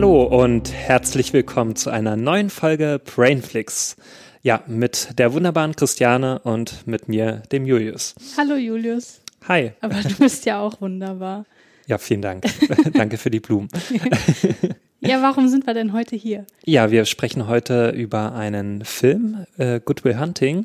Hallo und herzlich willkommen zu einer neuen Folge Brainflix. Ja, mit der wunderbaren Christiane und mit mir, dem Julius. Hallo Julius. Hi. Aber du bist ja auch wunderbar. Ja, vielen Dank. Danke für die Blumen. ja, warum sind wir denn heute hier? Ja, wir sprechen heute über einen Film, äh, Good Will Hunting,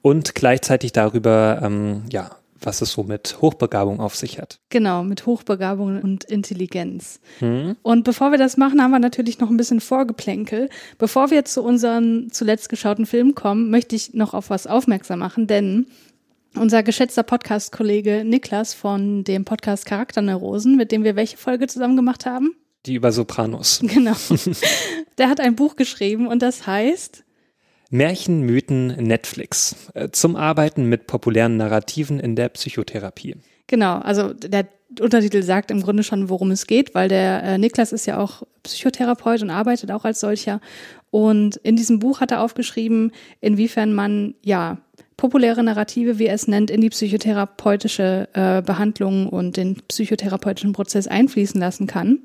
und gleichzeitig darüber, ähm, ja, was es so mit Hochbegabung auf sich hat. Genau, mit Hochbegabung und Intelligenz. Hm. Und bevor wir das machen, haben wir natürlich noch ein bisschen Vorgeplänkel. Bevor wir zu unseren zuletzt geschauten Filmen kommen, möchte ich noch auf was aufmerksam machen, denn unser geschätzter Podcast-Kollege Niklas von dem Podcast Charakterneurosen, mit dem wir welche Folge zusammen gemacht haben? Die über Sopranos. Genau. Der hat ein Buch geschrieben und das heißt Märchen, Mythen, Netflix. Äh, zum Arbeiten mit populären Narrativen in der Psychotherapie. Genau, also der Untertitel sagt im Grunde schon, worum es geht, weil der äh, Niklas ist ja auch Psychotherapeut und arbeitet auch als solcher. Und in diesem Buch hat er aufgeschrieben, inwiefern man ja populäre Narrative, wie er es nennt, in die psychotherapeutische äh, Behandlung und den psychotherapeutischen Prozess einfließen lassen kann.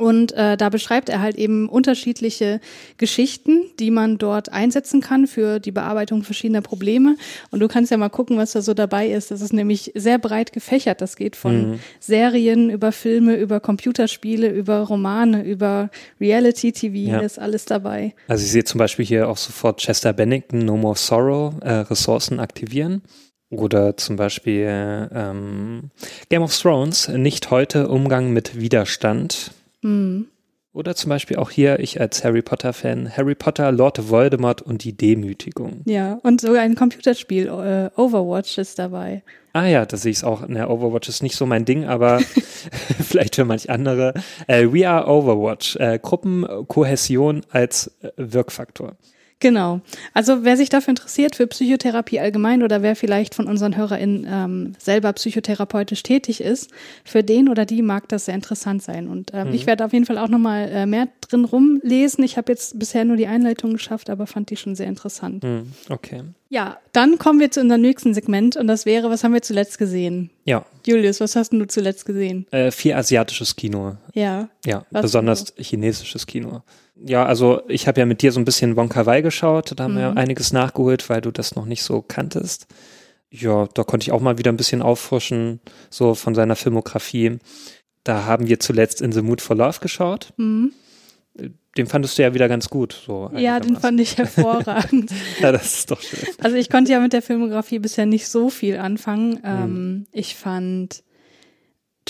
Und äh, da beschreibt er halt eben unterschiedliche Geschichten, die man dort einsetzen kann für die Bearbeitung verschiedener Probleme. Und du kannst ja mal gucken, was da so dabei ist. Das ist nämlich sehr breit gefächert. Das geht von mhm. Serien über Filme, über Computerspiele, über Romane, über Reality-TV, ja. ist alles dabei. Also ich sehe zum Beispiel hier auch sofort Chester Bennington, No More Sorrow, äh, Ressourcen aktivieren. Oder zum Beispiel ähm, Game of Thrones, nicht heute Umgang mit Widerstand. Mhm. Oder zum Beispiel auch hier, ich als Harry Potter-Fan, Harry Potter, Lord Voldemort und die Demütigung. Ja, und sogar ein Computerspiel, äh, Overwatch ist dabei. Ah ja, da sehe ich es auch. Ne, Overwatch ist nicht so mein Ding, aber vielleicht für manch andere. Äh, We are Overwatch, äh, Gruppenkohäsion als äh, Wirkfaktor. Genau. Also wer sich dafür interessiert, für Psychotherapie allgemein oder wer vielleicht von unseren HörerInnen ähm, selber psychotherapeutisch tätig ist, für den oder die mag das sehr interessant sein. Und ähm, mhm. ich werde auf jeden Fall auch nochmal äh, mehr drin rumlesen. Ich habe jetzt bisher nur die Einleitung geschafft, aber fand die schon sehr interessant. Mhm. Okay. Ja, dann kommen wir zu unserem nächsten Segment und das wäre, was haben wir zuletzt gesehen? Ja. Julius, was hast du zuletzt gesehen? Äh, viel asiatisches Kino. Ja. Ja, besonders chinesisches Kino ja, also ich habe ja mit dir so ein bisschen Wonka Wai geschaut, da haben mhm. wir einiges nachgeholt, weil du das noch nicht so kanntest. Ja, da konnte ich auch mal wieder ein bisschen auffrischen, so von seiner Filmografie. Da haben wir zuletzt In the Mood for Love geschaut. Mhm. Den fandest du ja wieder ganz gut. So ja, den fand ich hervorragend. ja, das ist doch schön. Also ich konnte ja mit der Filmografie bisher nicht so viel anfangen. Mhm. Ähm, ich fand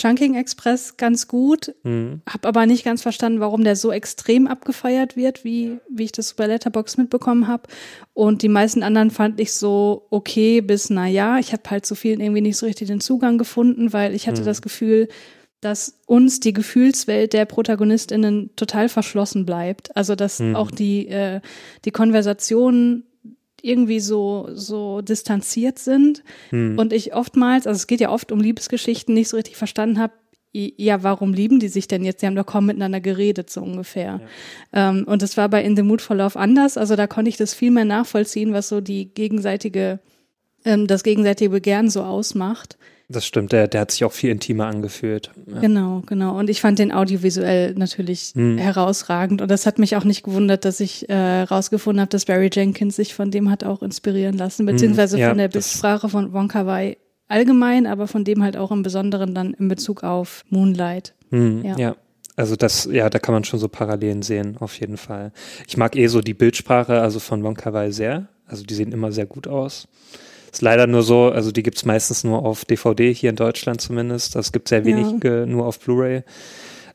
Chunking Express ganz gut, mhm. habe aber nicht ganz verstanden, warum der so extrem abgefeiert wird, wie, wie ich das bei Letterbox mitbekommen habe. Und die meisten anderen fand ich so okay bis na ja. Ich habe halt zu vielen irgendwie nicht so richtig den Zugang gefunden, weil ich hatte mhm. das Gefühl, dass uns die Gefühlswelt der ProtagonistInnen total verschlossen bleibt. Also dass mhm. auch die, äh, die Konversationen irgendwie so, so distanziert sind. Hm. Und ich oftmals, also es geht ja oft um Liebesgeschichten, nicht so richtig verstanden habe, ja, warum lieben die sich denn jetzt? Die haben doch kaum miteinander geredet, so ungefähr. Ja. Ähm, und das war bei In the Mood for Love anders. Also da konnte ich das viel mehr nachvollziehen, was so die gegenseitige, ähm, das gegenseitige Begehren so ausmacht. Das stimmt, der, der hat sich auch viel intimer angefühlt. Ja. Genau, genau. Und ich fand den audiovisuell natürlich hm. herausragend. Und das hat mich auch nicht gewundert, dass ich äh, rausgefunden habe, dass Barry Jenkins sich von dem hat auch inspirieren lassen, hm. beziehungsweise ja, von der Bildsprache von Wonka Wai allgemein, aber von dem halt auch im Besonderen dann in Bezug auf Moonlight. Hm. Ja. ja. Also das, ja, da kann man schon so Parallelen sehen, auf jeden Fall. Ich mag eh so die Bildsprache, also von Wonka Wai sehr. Also die sehen immer sehr gut aus. Ist leider nur so, also die gibt's meistens nur auf DVD, hier in Deutschland zumindest. Das gibt sehr wenig ja. nur auf Blu-ray.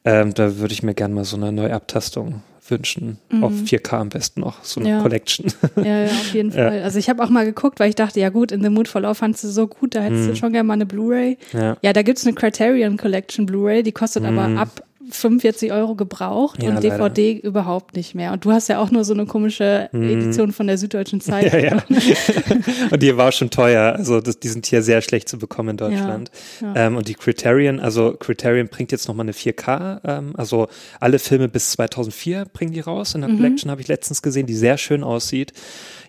Ähm, da würde ich mir gerne mal so eine Neuabtastung wünschen. Mhm. Auf 4K am besten noch, so eine ja. Collection. Ja, ja, auf jeden Fall. Ja. Also ich habe auch mal geguckt, weil ich dachte, ja gut, in The Mood for Love fandst du so gut, da hättest mhm. du schon gerne mal eine Blu-ray. Ja. ja, da gibt's eine Criterion Collection Blu-ray, die kostet mhm. aber ab 45 Euro gebraucht Ja, und DVD überhaupt nicht mehr. Und du hast ja auch nur so eine komische Edition von der Süddeutschen Zeitung. Mhm. Ja, ja. und die war schon teuer. Also das, die sind hier sehr schlecht zu bekommen in Deutschland. Ähm, und die Criterion, also Criterion bringt jetzt nochmal eine 4K. Ähm, also alle Filme bis 2004 bringen die raus. In der Mhm. Collection habe ich letztens gesehen, die sehr schön aussieht.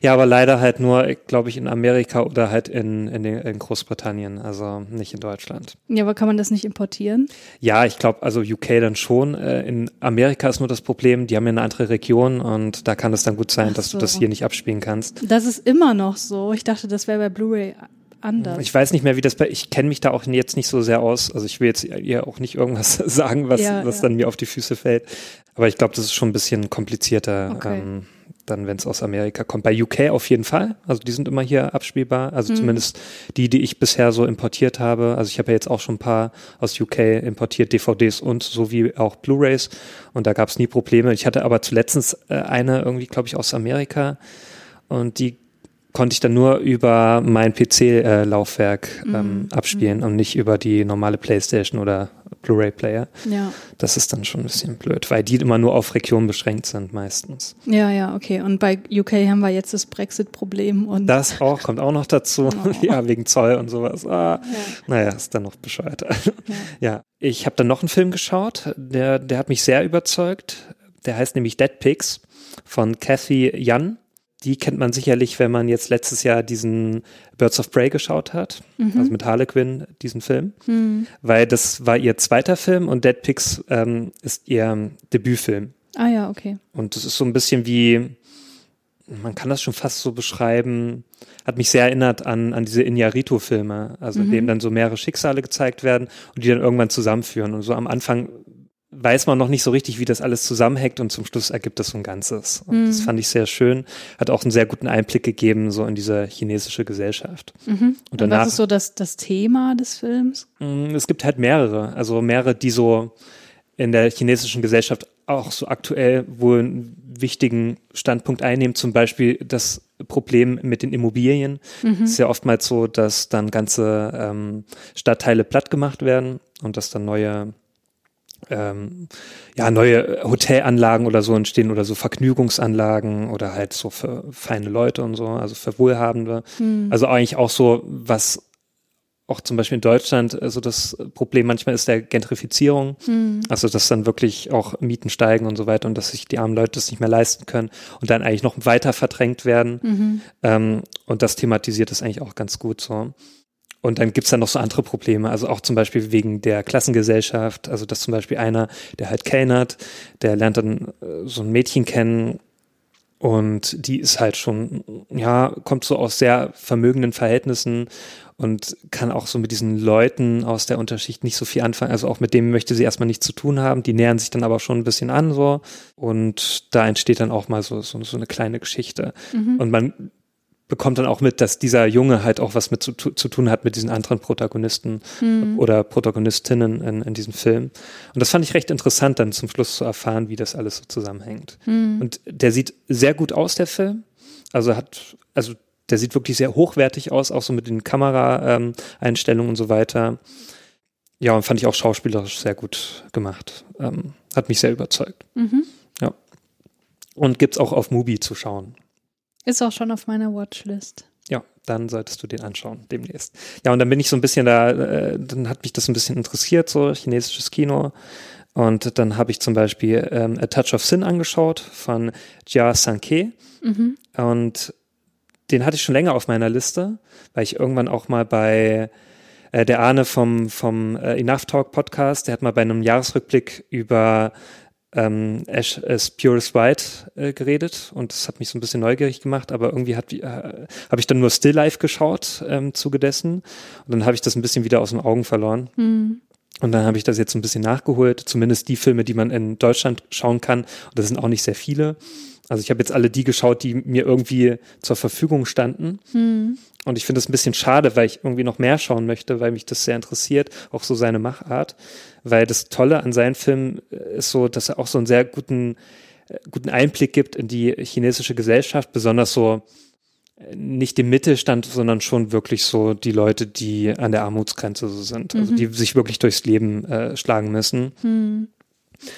Ja, aber leider halt nur, glaube ich, in Amerika oder halt in, in, den, in Großbritannien, also nicht in Deutschland. Ja, aber kann man das nicht importieren? Ja, ich glaube, also UK dann schon. Äh, in Amerika ist nur das Problem, die haben ja eine andere Region und da kann es dann gut sein, Ach dass so. du das hier nicht abspielen kannst. Das ist immer noch so. Ich dachte, das wäre bei Blu-ray anders. Ich weiß nicht mehr, wie das bei, ich kenne mich da auch jetzt nicht so sehr aus. Also ich will jetzt ihr auch nicht irgendwas sagen, was, Ja, was ja. dann mir auf die Füße fällt. Aber ich glaube, das ist schon ein bisschen komplizierter, Okay. ähm, dann, wenn es aus Amerika kommt. Bei UK auf jeden Fall. Also die sind immer hier abspielbar. Also Mhm. zumindest die, die ich bisher so importiert habe. Also ich habe ja jetzt auch schon ein paar aus UK importiert, DVDs und sowie auch Blu-rays. Und da gab es nie Probleme. Ich hatte aber zuletzt äh, eine irgendwie, glaube ich, aus Amerika. Und die konnte ich dann nur über mein PC-Laufwerk Mhm. ähm, abspielen und nicht über die normale PlayStation oder Blu-ray-Player. ja. Das ist dann schon ein bisschen blöd, weil die immer nur auf Regionen beschränkt sind meistens. Ja, ja, okay. Und bei UK haben wir jetzt das Brexit-Problem und Das auch, kommt auch noch dazu. Oh. ja, wegen Zoll und sowas. Ah, ja, naja, ist dann noch bescheuert. ja. ja, ich habe dann noch einen Film geschaut, der, der hat mich sehr überzeugt. Der heißt nämlich Dead Pigs von Kathy Jan. Die kennt man sicherlich, wenn man jetzt letztes Jahr diesen Birds of Prey geschaut hat, also mit Harlequin, diesen Film, Hm. weil das war ihr zweiter Film und Dead Pigs ähm, ist ihr Debütfilm. Ah ja, okay. Und das ist so ein bisschen wie, man kann das schon fast so beschreiben, hat mich sehr erinnert an, an diese Iñárritu-Filme, also in denen dann so mehrere Schicksale gezeigt werden und die dann irgendwann zusammenführen. Und so am Anfang weiß man noch nicht so richtig, wie das alles zusammenhängt und zum Schluss ergibt das so ein Ganzes. Und das fand ich sehr schön, hat auch einen sehr guten Einblick gegeben, so in diese chinesische Gesellschaft. Mhm. Und Und, danach, was ist so das, das Thema des Films? Mm, Es gibt halt mehrere, also mehrere, die so in der chinesischen Gesellschaft auch so aktuell wohl einen wichtigen Standpunkt einnehmen. Zum Beispiel das Problem mit den Immobilien. Es ist ja oftmals so, dass dann ganze ähm, Stadtteile platt gemacht werden und dass dann neue ähm, ja, neue Hotelanlagen oder so entstehen oder so Vergnügungsanlagen oder halt so für feine Leute und so, also für Wohlhabende. Also eigentlich auch so, was auch zum Beispiel in Deutschland also das Problem manchmal ist der Gentrifizierung. Also dass dann wirklich auch Mieten steigen und so weiter und dass sich die armen Leute das nicht mehr leisten können und dann eigentlich noch weiter verdrängt werden. Ähm, und das thematisiert es eigentlich auch ganz gut so. Und dann gibt's dann noch so andere Probleme, also auch zum Beispiel wegen der Klassengesellschaft, also dass zum Beispiel einer, der halt kellnert, der lernt dann äh, so ein Mädchen kennen und die ist halt schon, ja, kommt so aus sehr vermögenden Verhältnissen und kann auch so mit diesen Leuten aus der Unterschicht nicht so viel anfangen. Also auch mit dem möchte sie erstmal nichts zu tun haben. Die nähern sich dann aber schon ein bisschen an so. Und da entsteht dann auch mal so, so, so eine kleine Geschichte. Und man bekommt dann auch mit, dass dieser Junge halt auch was mit zu, zu tun hat mit diesen anderen Protagonisten oder Protagonistinnen in, in diesem Film. Und das fand ich recht interessant, dann zum Schluss zu erfahren, wie das alles so zusammenhängt. Und der sieht sehr gut aus, der Film. Also hat, also der sieht wirklich sehr hochwertig aus, auch so mit den Kameraeinstellungen und so weiter. Ja, und fand ich auch schauspielerisch sehr gut gemacht. Ähm, hat mich sehr überzeugt. Mhm. Ja. Und gibt's auch auf Mubi zu schauen. Ist auch schon auf meiner Watchlist. Ja, dann solltest du den anschauen demnächst. Ja, und dann bin ich so ein bisschen da, äh, dann hat mich das ein bisschen interessiert, so chinesisches Kino. Und dann habe ich zum Beispiel ähm, A Touch of Sin angeschaut von Jia Sanke. Mhm. Und den hatte ich schon länger auf meiner Liste, weil ich irgendwann auch mal bei äh, der Arne vom, vom äh, Enough Talk Podcast, der hat mal bei einem Jahresrückblick über ähm, Ash as Pure as White äh, geredet und das hat mich so ein bisschen neugierig gemacht, aber irgendwie hat, äh, habe ich dann nur Still Life geschaut ähm, zuge dessen und dann habe ich das ein bisschen wieder aus den Augen verloren. Mhm. Und dann habe ich das jetzt ein bisschen nachgeholt, zumindest die Filme, die man in Deutschland schauen kann. Und das sind auch nicht sehr viele. Also ich habe jetzt alle die geschaut, die mir irgendwie zur Verfügung standen. Mhm. Und ich finde es ein bisschen schade, weil ich irgendwie noch mehr schauen möchte, weil mich das sehr interessiert, auch so seine Machart. Weil das Tolle an seinen Filmen ist so, dass er auch so einen sehr guten, äh, guten Einblick gibt in die chinesische Gesellschaft, besonders so äh, nicht dem Mittelstand, sondern schon wirklich so die Leute, die an der Armutsgrenze so sind, also die sich wirklich durchs Leben äh, schlagen müssen. Mhm.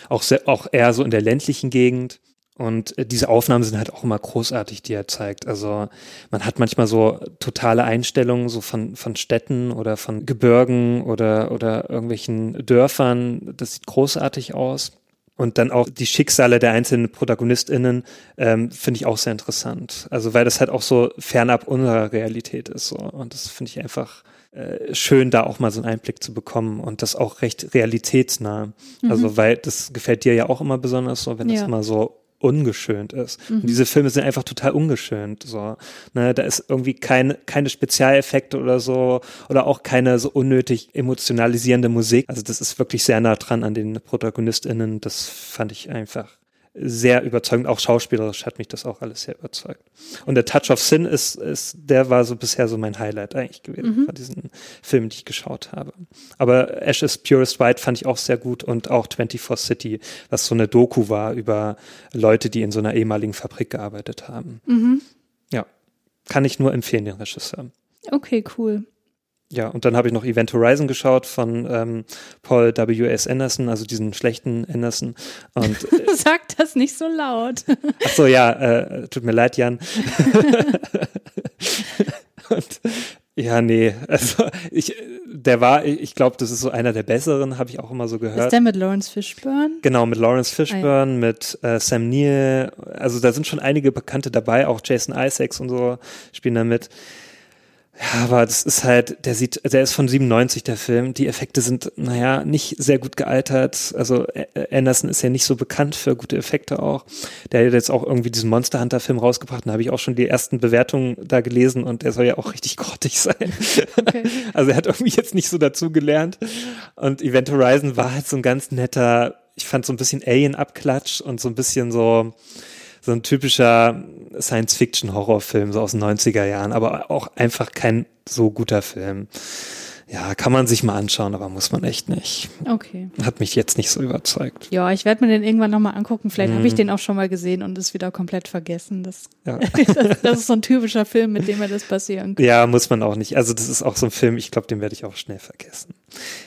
Auch, sehr, auch eher so in der ländlichen Gegend. Und äh, diese Aufnahmen sind halt auch immer großartig, die er zeigt. Also man hat manchmal so totale Einstellungen so von, von Städten oder von Gebirgen oder, oder irgendwelchen Dörfern. Das sieht großartig aus. Und dann auch die Schicksale der einzelnen ProtagonistInnen ähm, finde ich auch sehr interessant. Also weil das halt auch so fernab unserer Realität ist. So. Und das finde ich einfach äh, schön, da auch mal so einen Einblick zu bekommen und das auch recht realitätsnah. Mhm. Also weil das gefällt dir ja auch immer besonders so, wenn ja. das immer so ungeschönt ist. Mhm. Und diese Filme sind einfach total ungeschönt. So, ne, da ist irgendwie keine keine Spezialeffekte oder so oder auch keine so unnötig emotionalisierende Musik. Also das ist wirklich sehr nah dran an den ProtagonistInnen. Das fand ich einfach sehr überzeugend. Auch schauspielerisch hat mich das auch alles sehr überzeugt. Und der Touch of Sin ist, ist der war so bisher so mein Highlight eigentlich gewesen mhm. von diesen Filmen, die ich geschaut habe. Aber Ash is Purest White fand ich auch sehr gut und auch 24 City, was so eine Doku war über Leute, die in so einer ehemaligen Fabrik gearbeitet haben. Mhm. Ja, kann ich nur empfehlen, den Regisseur. Okay, cool. Ja, und dann habe ich noch Event Horizon geschaut von ähm, Paul W.S. Anderson, also diesen schlechten Anderson. Und, äh, Sag das nicht so laut. Ach so, ja, äh, tut mir leid, Jan. und ja, nee, also ich, der war, ich glaube, das ist so einer der besseren, habe ich auch immer so gehört. Ist der mit Lawrence Fishburne? Genau, mit Lawrence Fishburne, ah, ja. mit äh, Sam Neill, also da sind schon einige Bekannte dabei, auch Jason Isaacs und so spielen da mit. Ja, aber das ist halt, der sieht, der ist von 97, der Film. Die Effekte sind, naja, nicht sehr gut gealtert. Also Anderson ist ja nicht so bekannt für gute Effekte auch. Der hat jetzt auch irgendwie diesen Monster Hunter Film rausgebracht. Da habe ich auch schon die ersten Bewertungen da gelesen und der soll ja auch richtig grottig sein. Okay. Also er hat irgendwie jetzt nicht so dazu gelernt. Und Event Horizon war halt so ein ganz netter, ich fand so ein bisschen Alien-Abklatsch und so ein bisschen so, so ein typischer Science-Fiction-Horrorfilm so aus den 90er Jahren, aber auch einfach kein so guter Film. Ja, kann man sich mal anschauen, aber muss man echt nicht. Okay. Hat mich jetzt nicht so überzeugt. Ja, ich werde mir den irgendwann nochmal angucken. Vielleicht mhm. habe ich den auch schon mal gesehen und ist wieder komplett vergessen. Das, ja. das, das, ist so ein typischer Film, mit dem mir das passieren kann. Ja, muss man auch nicht. Also das ist auch so ein Film, ich glaube, den werde ich auch schnell vergessen.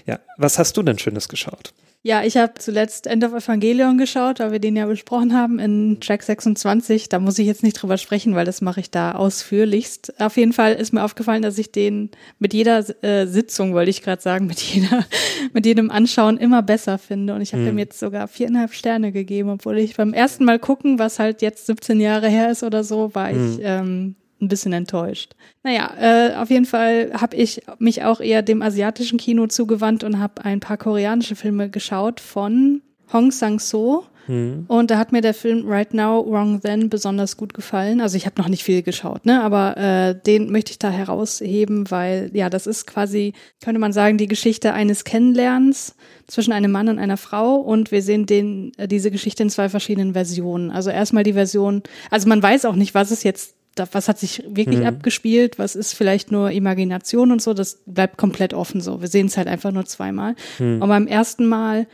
Ja, was hast du denn Schönes geschaut? Ja, ich habe zuletzt End of Evangelion geschaut, weil wir den ja besprochen haben in Track 26. Da muss ich jetzt nicht drüber sprechen, weil das mache ich da ausführlichst. Auf jeden Fall ist mir aufgefallen, dass ich den mit jeder äh, Sitzung, wollte ich gerade sagen, mit jeder, mit jedem Anschauen immer besser finde. Und ich habe mhm. ihm jetzt sogar viereinhalb Sterne gegeben, obwohl ich beim ersten Mal gucken, was halt jetzt 17 Jahre her ist oder so, war mhm. ich ähm, ein bisschen enttäuscht. Naja, äh, auf jeden Fall habe ich mich auch eher dem asiatischen Kino zugewandt und habe ein paar koreanische Filme geschaut von Hong Sang-so. Mhm. Und da hat mir der Film Right Now, Wrong Then besonders gut gefallen. Also ich habe noch nicht viel geschaut, ne? aber äh, den möchte ich da herausheben, weil ja, das ist quasi, könnte man sagen, die Geschichte eines Kennenlernens zwischen einem Mann und einer Frau und wir sehen den, äh, diese Geschichte in zwei verschiedenen Versionen. Also erstmal die Version, also man weiß auch nicht, was es jetzt was hat sich wirklich mhm. abgespielt, was ist vielleicht nur Imagination und so, das bleibt komplett offen so. Wir sehen es halt einfach nur zweimal. Mhm. Und beim ersten Mal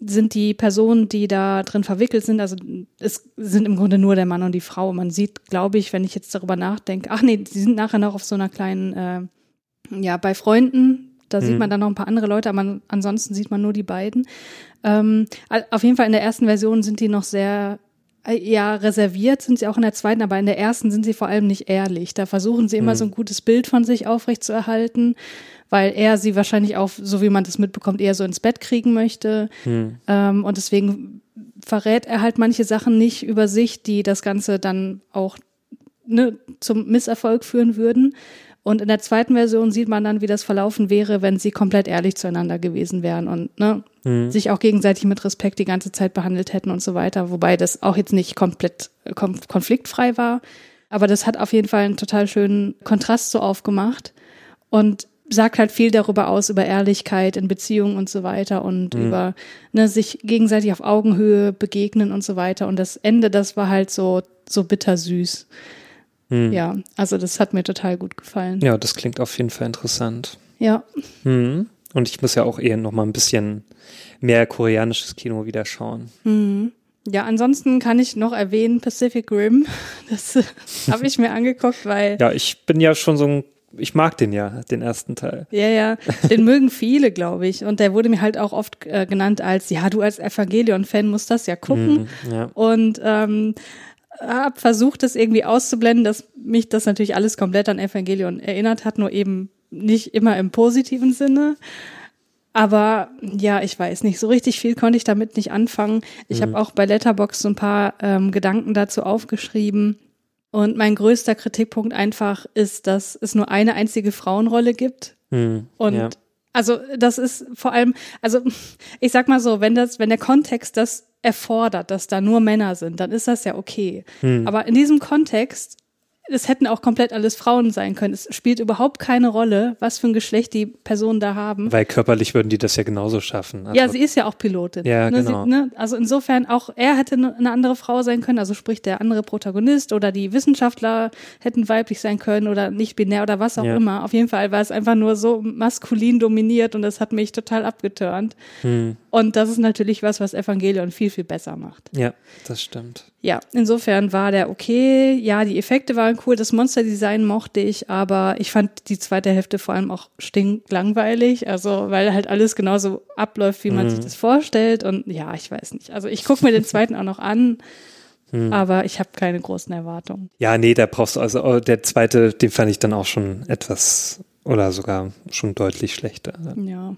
sind die Personen, die da drin verwickelt sind, also es sind im Grunde nur der Mann und die Frau. Man sieht, glaube ich, wenn ich jetzt darüber nachdenke, ach nee, sie sind nachher noch auf so einer kleinen, äh, ja, bei Freunden, da mhm. sieht man dann noch ein paar andere Leute, aber ansonsten sieht man nur die beiden. Ähm, auf jeden Fall in der ersten Version sind die noch sehr ja, reserviert sind sie auch in der zweiten, aber in der ersten sind sie vor allem nicht ehrlich. Da versuchen sie immer mhm. so ein gutes Bild von sich aufrechtzuerhalten, weil er sie wahrscheinlich auch, so wie man das mitbekommt, eher so ins Bett kriegen möchte. Mhm. Ähm, und deswegen verrät er halt manche Sachen nicht über sich, die das Ganze dann auch ne, zum Misserfolg führen würden. Und in der zweiten Version sieht man dann, wie das verlaufen wäre, wenn sie komplett ehrlich zueinander gewesen wären und ne, mhm. sich auch gegenseitig mit Respekt die ganze Zeit behandelt hätten und so weiter. Wobei das auch jetzt nicht komplett konfliktfrei war. Aber das hat auf jeden Fall einen total schönen Kontrast so aufgemacht und sagt halt viel darüber aus, über Ehrlichkeit in Beziehungen und so weiter und mhm. über ne, sich gegenseitig auf Augenhöhe begegnen und so weiter. Und das Ende, das war halt so, so bittersüß. Hm. Ja, also das hat mir total gut gefallen. Ja, das klingt auf jeden Fall interessant. Ja. Hm. Und ich muss ja auch eher noch mal ein bisschen mehr koreanisches Kino wieder schauen. Hm. Ja, ansonsten kann ich noch erwähnen Pacific Rim. Das habe ich mir angeguckt, weil. Ja, ich bin ja schon so ein ich mag den ja, den ersten Teil. Ja, ja, den mögen viele, glaube ich. Und der wurde mir halt auch oft äh, genannt als, ja, du als Evangelion-Fan musst das ja gucken. Mm, ja. Und ähm, habe versucht, das irgendwie auszublenden, dass mich das natürlich alles komplett an Evangelion erinnert hat, nur eben nicht immer im positiven Sinne. Aber ja, ich weiß nicht, so richtig viel konnte ich damit nicht anfangen. Ich mhm. habe auch bei Letterbox so ein paar ähm, Gedanken dazu aufgeschrieben. Und mein größter Kritikpunkt einfach ist, dass es nur eine einzige Frauenrolle gibt. Mhm. Und ja. also das ist vor allem, also ich sag mal so, wenn das, wenn der Kontext das erfordert, dass da nur Männer sind, dann ist das ja okay. Mhm. Aber in diesem Kontext es hätten auch komplett alles Frauen sein können. Es spielt überhaupt keine Rolle, was für ein Geschlecht die Personen da haben. Weil körperlich würden die das ja genauso schaffen. Also ja, sie ist ja auch Pilotin. Ja, ne, genau. Sie, ne, also insofern auch er hätte eine andere Frau sein können, also sprich der andere Protagonist oder die Wissenschaftler hätten weiblich sein können oder nicht binär oder was auch Ja. immer. Auf jeden Fall war es einfach nur so maskulin dominiert und das hat mich total abgeturnt. Hm. Und das ist natürlich was, was Evangelion viel, viel besser macht. Ja, das stimmt. Ja, insofern war der okay. Ja, die Effekte waren cool, das Monsterdesign mochte ich, aber ich fand die zweite Hälfte vor allem auch stinklangweilig, also weil halt alles genauso abläuft, wie man Mhm. sich das vorstellt und ja, ich weiß nicht. Also ich gucke mir den zweiten auch noch an, Mhm. aber ich habe keine großen Erwartungen. Ja, nee, da brauchst du also, oh, der zweite, den fand ich dann auch schon etwas oder sogar schon deutlich schlechter. Ja.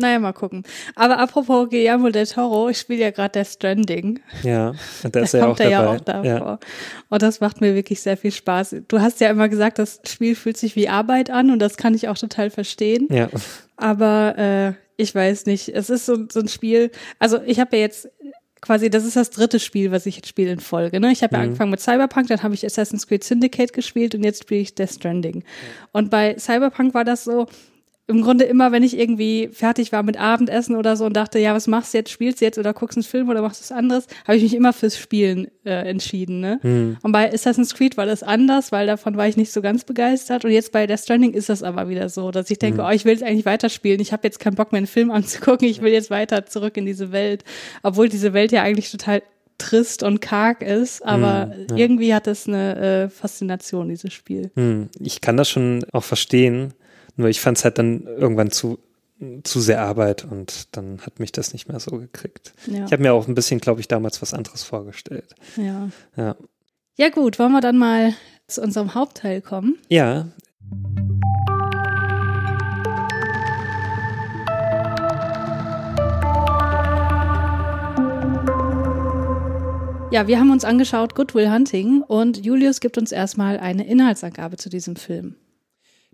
Naja, mal gucken. Aber apropos Guillermo del Toro, ich spiele ja gerade Death Stranding. Ja, und da ist er ja auch kommt er ja dabei. auch davor. Und das macht mir wirklich sehr viel Spaß. Du hast ja immer gesagt, das Spiel fühlt sich wie Arbeit an und das kann ich auch total verstehen. Ja. Aber äh, ich weiß nicht, es ist so, so ein Spiel, also ich habe ja jetzt quasi, das ist das dritte Spiel, was ich jetzt spiele in Folge. Ne? Ich habe ja Mhm. angefangen mit Cyberpunk, dann habe ich Assassin's Creed Syndicate gespielt und jetzt spiele ich Death Stranding. Und bei Cyberpunk war das so, im Grunde immer, wenn ich irgendwie fertig war mit Abendessen oder so und dachte, ja, was machst du jetzt? Spielst du jetzt oder guckst einen Film oder machst du was anderes? Habe ich mich immer fürs Spielen äh, entschieden. Ne? Hm. Und bei Assassin's Creed war das anders, weil davon war ich nicht so ganz begeistert. Und jetzt bei Death Stranding ist das aber wieder so, dass ich denke, Mhm. oh, ich will jetzt eigentlich weiterspielen. Ich habe jetzt keinen Bock mehr, einen Film anzugucken. Ich will jetzt weiter zurück in diese Welt. Obwohl diese Welt ja eigentlich total trist und karg ist, aber Mhm, ja. irgendwie hat es eine äh, Faszination, dieses Spiel. Hm. Ich kann das schon auch verstehen, nur ich fand es halt dann irgendwann zu, zu sehr Arbeit und dann hat mich das nicht mehr so gekriegt. Ja, Ich habe mir auch ein bisschen, glaube ich, damals was anderes vorgestellt. ja. Ja. ja gut, wollen wir dann mal zu unserem Hauptteil kommen? Ja, Ja, wir haben uns angeschaut Good Will Hunting und Julius gibt uns erstmal eine Inhaltsangabe zu diesem Film.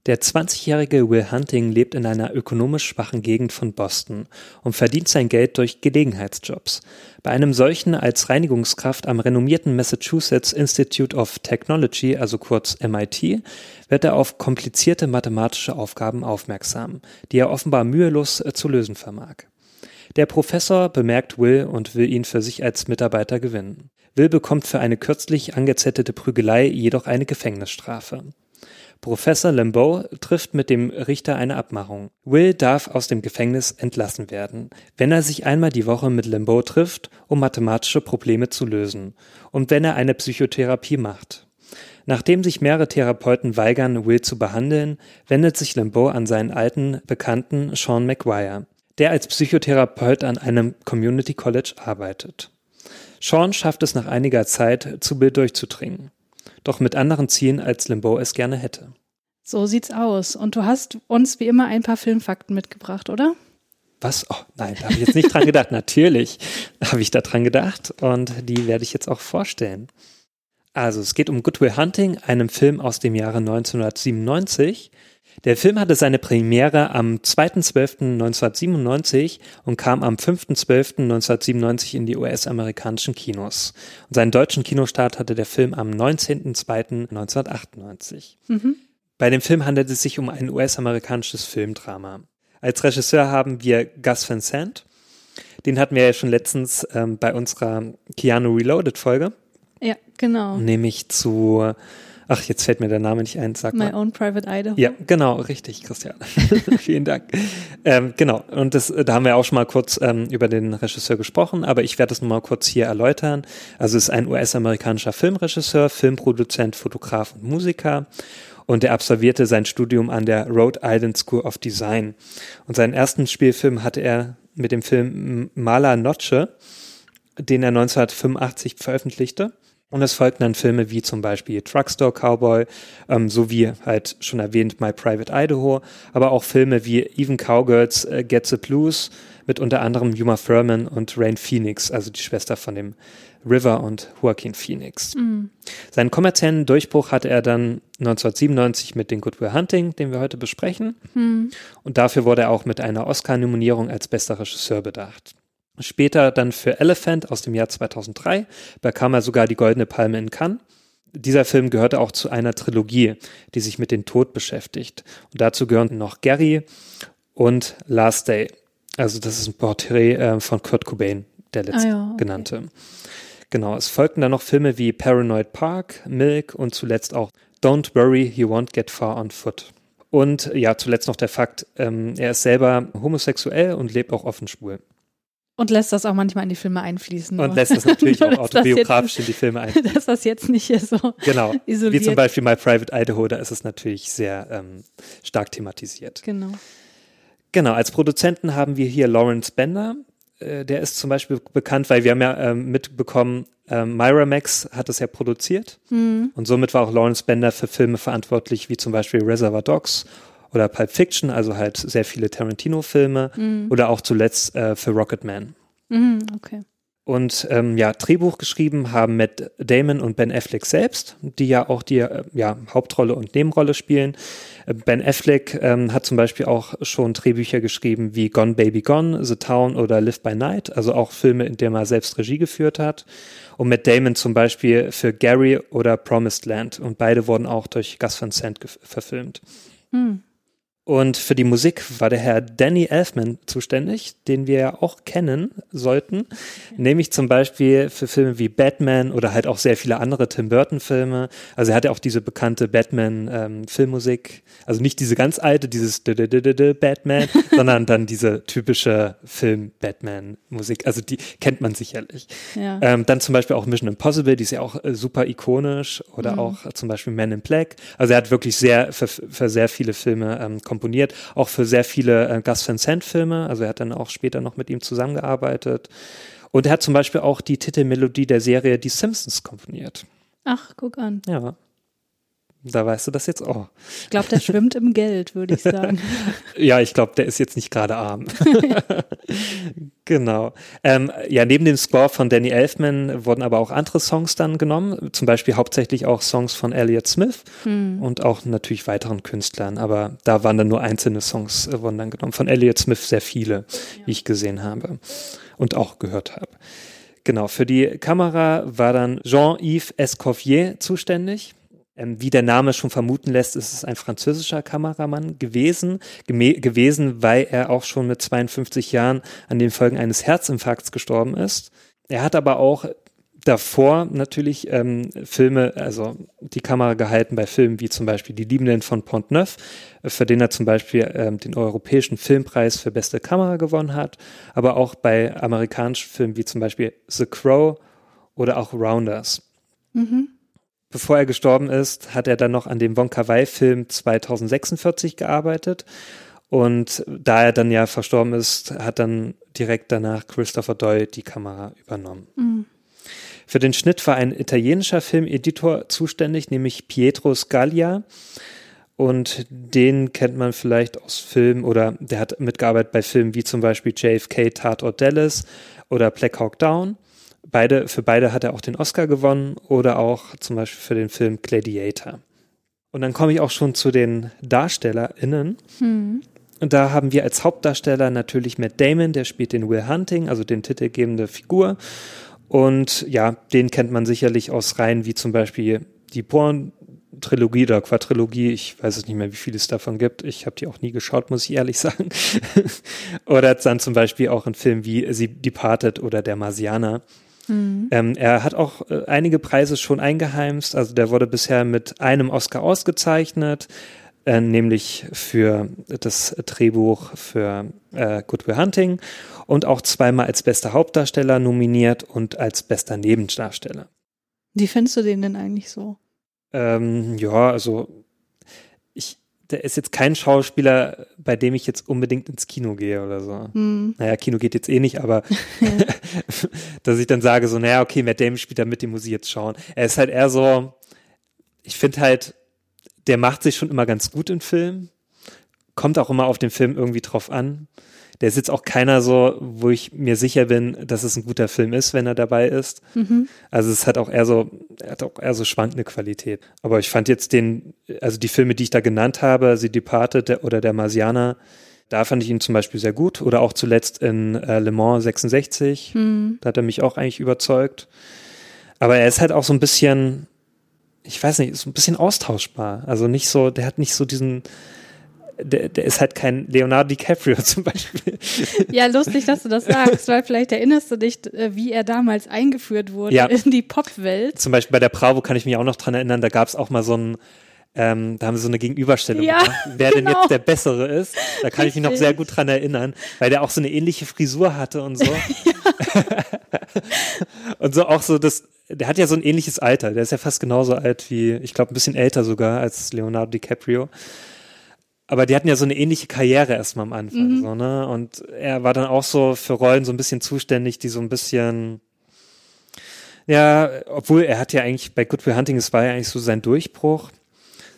Der 20-jährige Will Hunting lebt in einer ökonomisch schwachen Gegend von Boston und verdient sein Geld durch Gelegenheitsjobs. Bei einem solchen als Reinigungskraft am renommierten Massachusetts Institute of Technology, also kurz MIT, wird er auf komplizierte mathematische Aufgaben aufmerksam, die er offenbar mühelos äh, zu lösen vermag. Der Professor bemerkt Will und will ihn für sich als Mitarbeiter gewinnen. Will bekommt für eine kürzlich angezettete Prügelei jedoch eine Gefängnisstrafe. Professor Lambeau trifft mit dem Richter eine Abmachung. Will darf aus dem Gefängnis entlassen werden, wenn er sich einmal die Woche mit Lambeau trifft, um mathematische Probleme zu lösen und wenn er eine Psychotherapie macht. Nachdem sich mehrere Therapeuten weigern, Will zu behandeln, wendet sich Lambeau an seinen alten Bekannten Sean McGuire, der als Psychotherapeut an einem Community College arbeitet. Sean schafft es nach einiger Zeit, zu Bill durchzudringen. Doch mit anderen Zielen, als Limbo es gerne hätte. So sieht's aus. Und du hast uns wie immer ein paar Filmfakten mitgebracht, oder? Was? Oh, nein, da habe ich jetzt nicht dran gedacht. Natürlich habe ich da dran gedacht und die werde ich jetzt auch vorstellen. Also, es geht um Good Will Hunting, einem Film aus dem Jahre 1997. Der Film hatte seine Premiere am 2.12.1997 und kam am 5.12.1997 in die US-amerikanischen Kinos. Und seinen deutschen Kinostart hatte der Film am 19.02.1998. Mhm. Bei dem Film handelt es sich um ein US-amerikanisches Filmdrama. Als Regisseur haben wir Gus Van Sant. Den hatten wir ja schon letztens ähm, bei unserer Keanu Reloaded Folge, Ja, genau. nämlich zu, ach, jetzt fällt mir der Name nicht ein, sag My mal. Own Private Idaho. Ja, genau, richtig, Christian. Vielen Dank. Ähm, genau, und das, da haben wir auch schon mal kurz ähm, über den Regisseur gesprochen, aber ich werde es nochmal kurz hier erläutern. Also es ist ein US-amerikanischer Filmregisseur, Filmproduzent, Fotograf und Musiker. und er absolvierte sein Studium an der Rhode Island School of Design. Und seinen ersten Spielfilm hatte er mit dem Film Mala Noche, den er 1985 veröffentlichte. Und es folgten dann Filme wie zum Beispiel Truckstore Cowboy, ähm, sowie halt schon erwähnt My Private Idaho, aber auch Filme wie Even Cowgirls, äh, Get the Blues mit unter anderem Yuma Thurman und Rain Phoenix, also die Schwester von dem River und Joaquin Phoenix. Mhm. Seinen kommerziellen Durchbruch hatte er dann 1997 mit den Good Will Hunting, den wir heute besprechen. Mhm. Und dafür wurde er auch mit einer Oscar-Nominierung als bester Regisseur bedacht. Später dann für Elephant aus dem Jahr 2003 bekam er sogar die Goldene Palme in Cannes. Dieser Film gehörte auch zu einer Trilogie, die sich mit dem Tod beschäftigt. Und dazu gehören noch Gary und Last Day. Also das ist ein Porträt äh, von Kurt Cobain, der letzte ah ja, okay. genannte. Genau, es folgten dann noch Filme wie Paranoid Park, Milk und zuletzt auch Don't Worry, You Won't Get Far on Foot. Und ja, zuletzt noch der Fakt, ähm, er ist selber homosexuell und lebt auch offen schwul. Und lässt das auch manchmal in die Filme einfließen. Und lässt das natürlich auch autobiografisch in die Filme ein. Dass das jetzt nicht hier so Genau, isoliert. wie zum Beispiel My Private Idaho, da ist es natürlich sehr ähm, stark thematisiert. Genau. Genau, als Produzenten haben wir hier Lawrence Bender. Äh, der ist zum Beispiel bekannt, weil wir haben ja ähm, mitbekommen, ähm, Miramax hat es ja produziert. Mhm. Und somit war auch Lawrence Bender für Filme verantwortlich, wie zum Beispiel Reservoir Dogs oder Pulp Fiction, also halt sehr viele Tarantino-Filme mhm. oder auch zuletzt äh, für Rocketman. Mhm, okay. Und ähm, ja, Drehbuch geschrieben haben Matt Damon und Ben Affleck selbst, die ja auch die äh, ja, Hauptrolle und Nebenrolle spielen. Äh, ben Affleck ähm, hat zum Beispiel auch schon Drehbücher geschrieben wie Gone Baby Gone, The Town oder Live by Night, also auch Filme, in denen er selbst Regie geführt hat. Und Matt Damon zum Beispiel für Gary oder Promised Land. Und beide wurden auch durch Gus Van Sant verfilmt. Hm. Und für die Musik war der Herr Danny Elfman zuständig, den wir ja auch kennen sollten. Nämlich zum Beispiel für Filme wie Batman oder halt auch sehr viele andere Tim Burton-Filme. Also er hat ja auch diese bekannte Batman-Filmmusik. Ähm, also nicht diese ganz alte, dieses Batman, sondern dann diese typische Film-Batman-Musik. Also die kennt man sicherlich. Ja. Ähm, dann zum Beispiel auch Mission Impossible, die ist ja auch äh, super ikonisch. Oder mhm. auch zum Beispiel Men in Black. Also er hat wirklich sehr für, für sehr viele Filme ähm, komponiert, auch für sehr viele äh, Gus Van Sant Filme. Also er hat dann auch später noch mit ihm zusammengearbeitet. Und er hat zum Beispiel auch die Titelmelodie der Serie Die Simpsons komponiert. Ach, guck an. Ja. Da weißt du das jetzt auch. Ich glaube, der schwimmt im Geld, würde ich sagen. ja, ich glaube, der ist jetzt nicht gerade arm. genau. Ähm, ja, neben dem Score von Danny Elfman wurden aber auch andere Songs dann genommen, zum Beispiel hauptsächlich auch Songs von Elliott Smith hm. und auch natürlich weiteren Künstlern. Aber da waren dann nur einzelne Songs, äh, wurden dann genommen. Von Elliott Smith sehr viele, ja. wie ich gesehen habe und auch gehört habe. Genau, für die Kamera war dann Jean-Yves Escoffier zuständig. Ähm, wie der Name schon vermuten lässt, ist es ein französischer Kameramann gewesen, gewesen, weil er auch schon mit 52 Jahren an den Folgen eines Herzinfarkts gestorben ist. Er hat aber auch davor natürlich ähm, Filme, also die Kamera gehalten bei Filmen wie zum Beispiel Die Liebenden von Pont-Neuf, für den er zum Beispiel ähm, den Europäischen Filmpreis für beste Kamera gewonnen hat, aber auch bei amerikanischen Filmen wie zum Beispiel The Crow oder auch Rounders. Mhm. Bevor er gestorben ist, hat er dann noch an dem Wonka Wai-Film 2046 gearbeitet. Und da er dann ja verstorben ist, hat dann direkt danach Christopher Doyle die Kamera übernommen. Mhm. Für den Schnitt war ein italienischer Filmeditor zuständig, nämlich Pietro Scaglia. Und den kennt man vielleicht aus Filmen oder der hat mitgearbeitet bei Filmen wie zum Beispiel JFK Tatort Dallas oder Black Hawk Down. Beide, für beide hat er auch den Oscar gewonnen oder auch zum Beispiel für den Film Gladiator. Und dann komme ich auch schon zu den DarstellerInnen. Hm. Und da haben wir als Hauptdarsteller natürlich Matt Damon, der spielt den Will Hunting, also den titelgebende Figur. Und ja, den kennt man sicherlich aus Reihen wie zum Beispiel die Porn-Trilogie oder Quadrilogie. Ich weiß es nicht mehr, wie viel es davon gibt. Ich habe die auch nie geschaut, muss ich ehrlich sagen. oder dann zum Beispiel auch in Filmen wie Sie Departed oder Der Marsianer. Mhm. Ähm, er hat auch äh, einige Preise schon eingeheimst. Also der wurde bisher mit einem Oscar ausgezeichnet, äh, nämlich für das Drehbuch für äh, Good Will Hunting und auch zweimal als bester Hauptdarsteller nominiert und als bester Nebendarsteller. Wie findest du den denn eigentlich so? Ähm, ja, also der ist jetzt kein Schauspieler, bei dem ich jetzt unbedingt ins Kino gehe oder so. Hm. Naja, Kino geht jetzt eh nicht, aber dass ich dann sage so, naja, okay, Matt Damon spielt da mit, den muss ich jetzt schauen. Er ist halt eher so, ich finde halt, der macht sich schon immer ganz gut in Filmen, kommt auch immer auf den Film irgendwie drauf an. Der ist jetzt auch keiner so, wo ich mir sicher bin, dass es ein guter Film ist, wenn er dabei ist. Mhm. Also es hat auch eher so, er hat auch eher so schwankende Qualität. Aber ich fand jetzt den, also die Filme, die ich da genannt habe, The Departed der, oder Der Marsianer, da fand ich ihn zum Beispiel sehr gut. Oder auch zuletzt in äh, Le Mans 66. Mhm. Da hat er mich auch eigentlich überzeugt. Aber er ist halt auch so ein bisschen, ich weiß nicht, so ein bisschen austauschbar. Also nicht so, der hat nicht so diesen, der, der ist halt kein Leonardo DiCaprio zum Beispiel. Ja, lustig, dass du das sagst, weil vielleicht erinnerst du dich, äh, wie er damals eingeführt wurde ja. in die Popwelt. Zum Beispiel bei der Bravo kann ich mich auch noch dran erinnern, da gab es auch mal so ein ähm, da haben sie so eine Gegenüberstellung ja, gemacht, wer genau. denn jetzt der Bessere ist. Da kann Richtig. ich mich noch sehr gut dran erinnern, weil der auch so eine ähnliche Frisur hatte und so. und so auch so das, der hat ja so ein ähnliches Alter. Der ist ja fast genauso alt wie, ich glaube, ein bisschen älter sogar als Leonardo DiCaprio aber die hatten ja so eine ähnliche Karriere erstmal am Anfang, mhm. so, ne? Und er war dann auch so für Rollen so ein bisschen zuständig, die so ein bisschen, ja, obwohl er hat ja eigentlich bei Good Will Hunting, es war ja eigentlich so sein Durchbruch.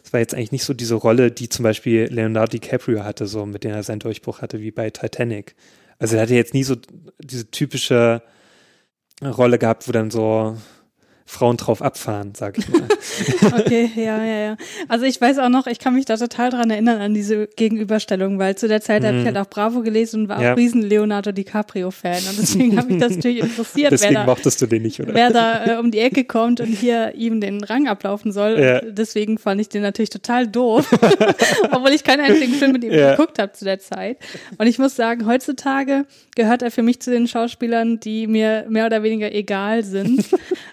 Es war jetzt eigentlich nicht so diese Rolle, die zum Beispiel Leonardo DiCaprio hatte, so mit der er seinen Durchbruch hatte, wie bei Titanic. Also er hatte jetzt nie so diese typische Rolle gehabt, wo dann so Frauen drauf abfahren, sag ich mal. okay, ja, ja, ja. Also ich weiß auch noch, ich kann mich da total dran erinnern an diese Gegenüberstellung, weil zu der Zeit mhm. habe ich halt auch Bravo gelesen und war ja. auch riesen Leonardo DiCaprio-Fan und deswegen habe mich das natürlich interessiert, deswegen wer, da, mochtest du den nicht, oder? wer da äh, um die Ecke kommt und hier ihm den Rang ablaufen soll. Ja. deswegen fand ich den natürlich total doof, obwohl ich keinen einzigen Film mit ihm ja. geguckt habe zu der Zeit. Und ich muss sagen, heutzutage gehört er für mich zu den Schauspielern, die mir mehr oder weniger egal sind.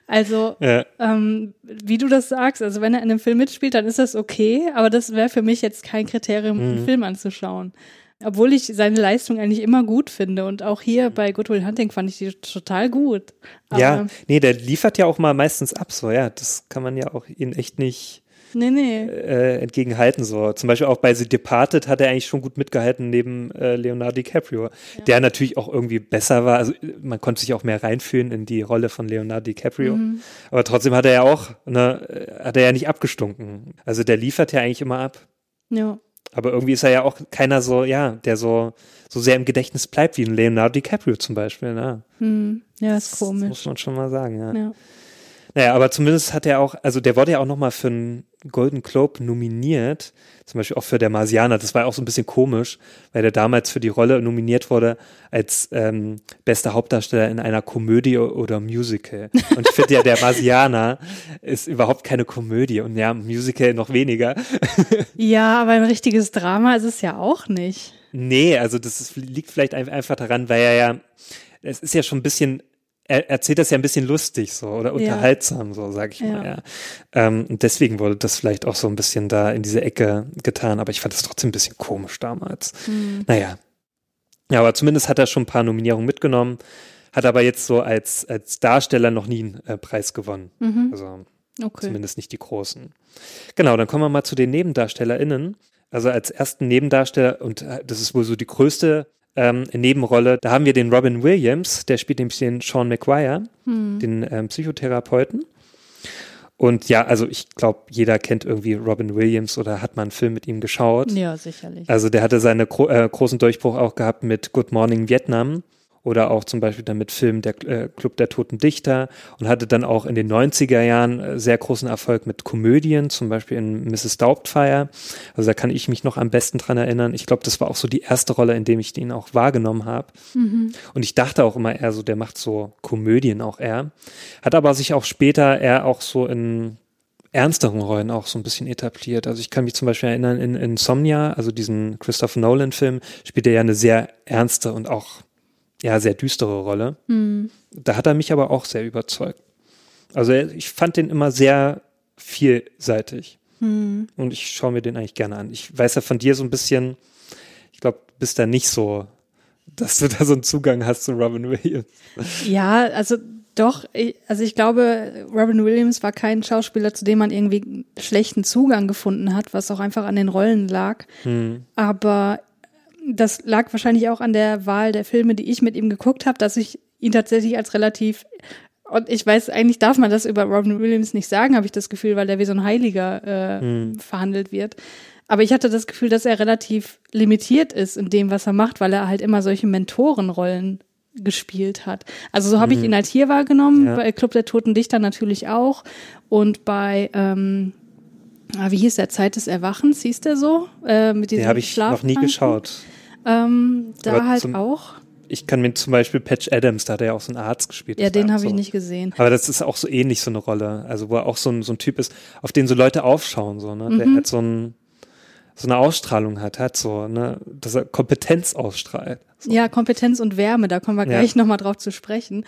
Also ja. ähm, wie du das sagst, also wenn er in einem Film mitspielt, dann ist das okay, aber das wäre für mich jetzt kein Kriterium, mhm. einen Film anzuschauen. Obwohl ich seine Leistung eigentlich immer gut finde und auch hier bei Good Will Hunting fand ich die total gut. Aber ja, nee, der liefert ja auch mal meistens ab, so, ja, das kann man ja auch ihn echt nicht nee, nee. Äh, entgegenhalten. So. Zum Beispiel auch bei The Departed hat er eigentlich schon gut mitgehalten neben äh, Leonardo DiCaprio, ja. der natürlich auch irgendwie besser war. Also man konnte sich auch mehr reinfühlen in die Rolle von Leonardo DiCaprio. Mhm. Aber trotzdem hat er ja auch, ne, hat er ja nicht abgestunken. Also der liefert ja eigentlich immer ab. Ja. Aber irgendwie ist er ja auch keiner so, ja, der so, so sehr im Gedächtnis bleibt wie ein Leonardo DiCaprio zum Beispiel. Ne? Hm. Ja, ist komisch. Das muss man schon mal sagen, ja. ja. Naja, aber zumindest hat er auch, also der wurde ja auch nochmal für einen Golden Globe nominiert, zum Beispiel auch für der Marsianer. Das war auch so ein bisschen komisch, weil der damals für die Rolle nominiert wurde als ähm, bester Hauptdarsteller in einer Komödie oder Musical. Und ich finde ja, der Marsianer ist überhaupt keine Komödie und ja, Musical noch weniger. Ja, aber ein richtiges Drama ist es ja auch nicht. Nee, also das ist, liegt vielleicht einfach daran, weil er ja, es ist ja schon ein bisschen er erzählt das ja ein bisschen lustig so oder unterhaltsam, ja. so sag ich mal. Ja. Ähm, und deswegen wurde das vielleicht auch so ein bisschen da in diese Ecke getan, aber ich fand das trotzdem ein bisschen komisch damals. Mhm. Naja. Ja, aber zumindest hat er schon ein paar Nominierungen mitgenommen, hat aber jetzt so als, als Darsteller noch nie einen äh, Preis gewonnen. Mhm. Also okay. zumindest nicht die großen. Genau, dann kommen wir mal zu den NebendarstellerInnen. Also als ersten Nebendarsteller, und äh, das ist wohl so die größte ähm, Nebenrolle. Da haben wir den Robin Williams, der spielt nämlich den Sean McGuire, hm. den ähm, Psychotherapeuten. Und ja, also ich glaube, jeder kennt irgendwie Robin Williams oder hat mal einen Film mit ihm geschaut. Ja, sicherlich. Also der hatte seinen äh, großen Durchbruch auch gehabt mit Good Morning Vietnam oder auch zum Beispiel dann mit Film der äh, Club der Toten Dichter und hatte dann auch in den 90er Jahren äh, sehr großen Erfolg mit Komödien, zum Beispiel in Mrs. Doubtfire. Also da kann ich mich noch am besten dran erinnern. Ich glaube, das war auch so die erste Rolle, in dem ich den auch wahrgenommen habe. Mhm. Und ich dachte auch immer eher so, der macht so Komödien auch eher. Hat aber sich auch später eher auch so in ernsteren Rollen auch so ein bisschen etabliert. Also ich kann mich zum Beispiel erinnern, in Insomnia, also diesen Christopher Nolan-Film, spielt er ja eine sehr ernste und auch ja, sehr düstere Rolle. Mhm. Da hat er mich aber auch sehr überzeugt. Also ich fand den immer sehr vielseitig. Mhm. Und ich schaue mir den eigentlich gerne an. Ich weiß ja von dir so ein bisschen, ich glaube, du bist da nicht so, dass du da so einen Zugang hast zu Robin Williams. Ja, also Doch, also ich glaube, Robin Williams war kein Schauspieler, zu dem man irgendwie schlechten Zugang gefunden hat, was auch einfach an den Rollen lag. Hm. Aber das lag wahrscheinlich auch an der Wahl der Filme, die ich mit ihm geguckt habe, dass ich ihn tatsächlich als relativ und ich weiß, eigentlich darf man das über Robin Williams nicht sagen, habe ich das Gefühl, weil der wie so ein Heiliger äh, hm. verhandelt wird. Aber ich hatte das Gefühl, dass er relativ limitiert ist in dem, was er macht, weil er halt immer solche Mentorenrollen gespielt hat. Also so habe ich ihn halt hier wahrgenommen, ja. bei Club der Toten Dichter natürlich auch und bei ähm, ah, wie hieß der Zeit des Erwachens, hieß der so? Äh, mit diesem Den habe ich noch nie geschaut. Ähm, da Aber halt auch. Ich kann mir zum Beispiel Patch Adams, da hat er ja auch so einen Arzt gespielt. Ja, den habe so. ich nicht gesehen. Aber das ist auch so ähnlich so eine Rolle, also wo er auch so ein, so ein Typ ist, auf den so Leute aufschauen, so, ne? Mhm. Der hat so ein so eine Ausstrahlung hat, hat so, ne, dass er Kompetenz ausstrahlt. So. Ja, Kompetenz und Wärme, da kommen wir gleich ja. nochmal drauf zu sprechen.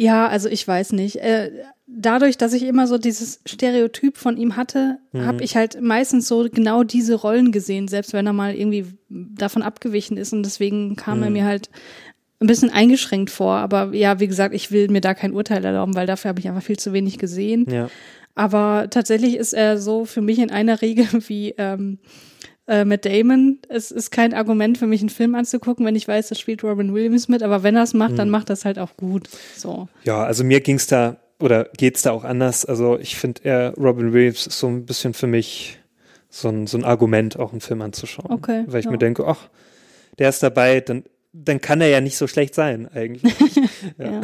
Ja, also ich weiß nicht. Äh, dadurch, dass ich immer so dieses Stereotyp von ihm hatte, mhm. habe ich halt meistens so genau diese Rollen gesehen, selbst wenn er mal irgendwie davon abgewichen ist. Und deswegen kam mhm. er mir halt ein bisschen eingeschränkt vor. Aber ja, wie gesagt, ich will mir da kein Urteil erlauben, weil dafür habe ich einfach viel zu wenig gesehen. Ja. Aber tatsächlich ist er so für mich in einer Riege wie ähm, äh, mit Damon. Es ist kein Argument für mich, einen Film anzugucken, wenn ich weiß, da spielt Robin Williams mit. Aber wenn er es macht, mhm. dann macht das halt auch gut. So. Ja, also mir ging es da oder geht es da auch anders. Also ich finde, er Robin Williams ist so ein bisschen für mich so ein, so ein Argument, auch einen Film anzuschauen. Okay. Weil ich ja. mir denke, ach, der ist dabei, dann dann kann er ja nicht so schlecht sein eigentlich. ja. ja.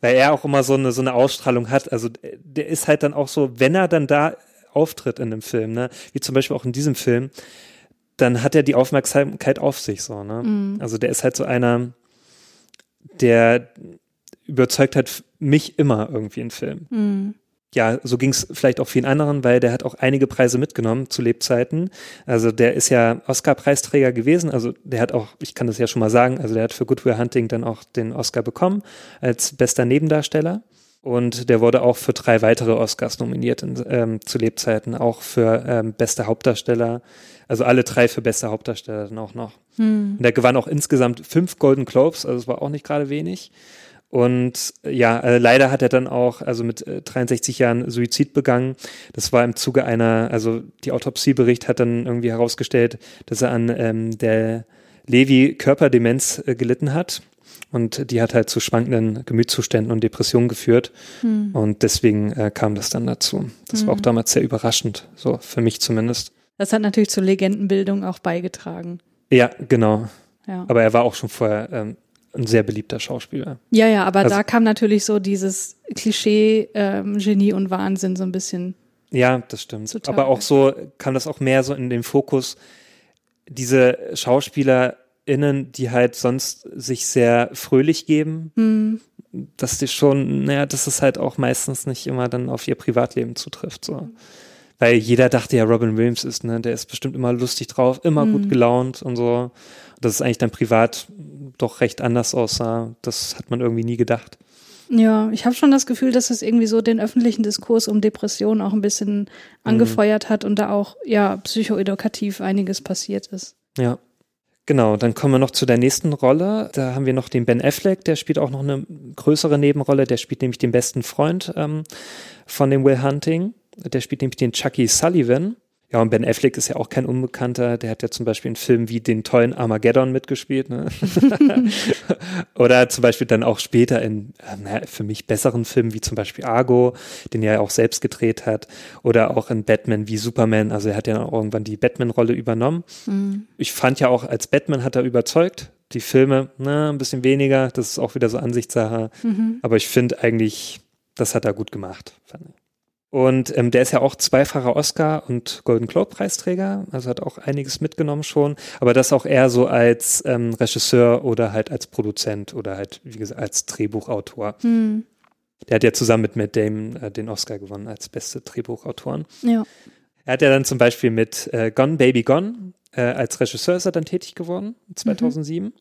Weil er auch immer so eine, so eine Ausstrahlung hat. Also der ist halt dann auch so, wenn er dann da auftritt in einem Film, ne, wie zum Beispiel auch in diesem Film, dann hat er die Aufmerksamkeit auf sich so, ne? Mhm. Also der ist halt so einer, der überzeugt hat mich immer irgendwie in Film. Mhm ja, so ging es vielleicht auch vielen anderen, weil der hat auch einige Preise mitgenommen zu Lebzeiten. Also der ist ja Oscar-Preisträger gewesen. Also der hat auch, ich kann das ja schon mal sagen, also der hat für Good Will Hunting dann auch den Oscar bekommen als bester Nebendarsteller. Und der wurde auch für drei weitere Oscars nominiert in, ähm, zu Lebzeiten, auch für ähm, bester Hauptdarsteller. Also alle drei für bester Hauptdarsteller dann auch noch. Hm. Und der gewann auch insgesamt fünf Golden Globes, also es war auch nicht gerade wenig. Und ja, äh, leider hat er dann auch, also mit äh, 63 Jahren Suizid begangen. Das war im Zuge einer, also die Autopsiebericht hat dann irgendwie herausgestellt, dass er an ähm, der Levi-Körperdemenz äh, gelitten hat. Und die hat halt zu schwankenden Gemütszuständen und Depressionen geführt. Hm. Und deswegen äh, kam das dann dazu. Das hm. war auch hm. damals sehr überraschend, so für mich zumindest. Das hat natürlich zur Legendenbildung auch beigetragen. Ja, genau. Ja. Aber er war auch schon vorher ähm, ein sehr beliebter Schauspieler. Ja, ja, aber also, da kam natürlich so dieses Klischee ähm, Genie und Wahnsinn so ein bisschen. Ja, das stimmt. Aber auch so kam das auch mehr so in den Fokus diese SchauspielerInnen, die halt sonst sich sehr fröhlich geben, hm. dass die schon, naja, dass es halt auch meistens nicht immer dann auf ihr Privatleben zutrifft. So. Weil jeder dachte ja, Robin Williams ist, ne, der ist bestimmt immer lustig drauf, immer hm. gut gelaunt und so dass es eigentlich dann privat doch recht anders aussah. Das hat man irgendwie nie gedacht. Ja, ich habe schon das Gefühl, dass es irgendwie so den öffentlichen Diskurs um Depressionen auch ein bisschen angefeuert mhm. hat und da auch ja psychoedukativ einiges passiert ist. Ja. Genau, dann kommen wir noch zu der nächsten Rolle. Da haben wir noch den Ben Affleck, der spielt auch noch eine größere Nebenrolle. Der spielt nämlich den besten Freund ähm, von dem Will Hunting. Der spielt nämlich den Chucky Sullivan. Ja, und Ben Affleck ist ja auch kein Unbekannter. Der hat ja zum Beispiel in Filmen wie den tollen Armageddon mitgespielt. Ne? Oder zum Beispiel dann auch später in äh, na, für mich besseren Filmen wie zum Beispiel Argo, den er ja auch selbst gedreht hat. Oder auch in Batman wie Superman. Also er hat ja auch irgendwann die Batman-Rolle übernommen. Mhm. Ich fand ja auch, als Batman hat er überzeugt. Die Filme, na, ein bisschen weniger. Das ist auch wieder so Ansichtssache. Mhm. Aber ich finde eigentlich, das hat er gut gemacht. Fand ich. Und ähm, der ist ja auch zweifacher Oscar- und Golden Globe-Preisträger, also hat auch einiges mitgenommen schon, aber das auch eher so als ähm, Regisseur oder halt als Produzent oder halt, wie gesagt, als Drehbuchautor. Hm. Der hat ja zusammen mit Matt Damon äh, den Oscar gewonnen als beste Drehbuchautoren. Ja. Er hat ja dann zum Beispiel mit äh, Gone Baby Gone äh, als Regisseur ist er dann tätig geworden, 2007. Mhm.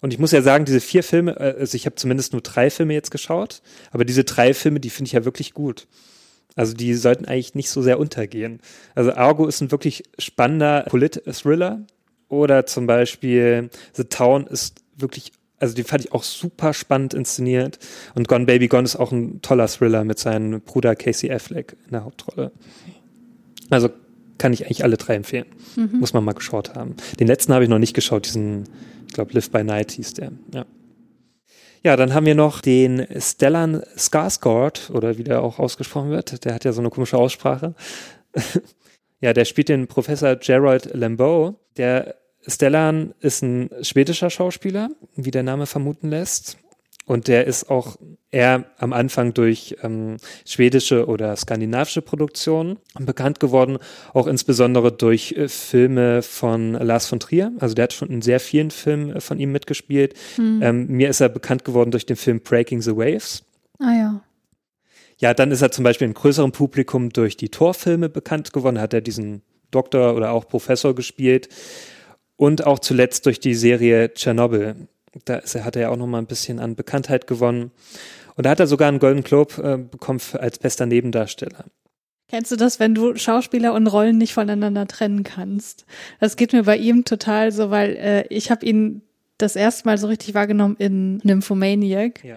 Und ich muss ja sagen, diese vier Filme, äh, also ich habe zumindest nur drei Filme jetzt geschaut, aber diese drei Filme, die finde ich ja wirklich gut. Also die sollten eigentlich nicht so sehr untergehen. Also Argo ist ein wirklich spannender Polit-Thriller oder zum Beispiel The Town ist wirklich also die fand ich auch super spannend inszeniert. Und Gone Baby Gone ist auch ein toller Thriller mit seinem Bruder Casey Affleck in der Hauptrolle. Also kann ich eigentlich alle drei empfehlen. Mhm. Muss man mal geschaut haben. Den letzten habe ich noch nicht geschaut, diesen, ich glaube, Live by Night hieß der. Ja. Ja, dann haben wir noch den Stellan Skarsgård, oder wie der auch ausgesprochen wird. Der hat ja so eine komische Aussprache. ja, der spielt den Professor Gerald Lambeau. Der Stellan ist ein schwedischer Schauspieler, wie der Name vermuten lässt. Und der ist auch eher am Anfang durch ähm, schwedische oder skandinavische Produktionen bekannt geworden, auch insbesondere durch äh, Filme von Lars von Trier. Also der hat schon in sehr vielen Filmen äh, von ihm mitgespielt. Mhm. Ähm, mir ist er bekannt geworden durch den Film Breaking the Waves. Ah ja. Ja, dann ist er zum Beispiel im größeren Publikum durch die Torfilme bekannt geworden, hat er diesen Doktor oder auch Professor gespielt und auch zuletzt durch die Serie Tschernobyl da ist hat er ja auch noch mal ein bisschen an Bekanntheit gewonnen. Und da hat er sogar einen Golden Globe äh, bekommen als bester Nebendarsteller. Kennst du das, wenn du Schauspieler und Rollen nicht voneinander trennen kannst? Das geht mir bei ihm total so, weil äh, ich habe ihn das erste Mal so richtig wahrgenommen in Nymphomaniac. Ja.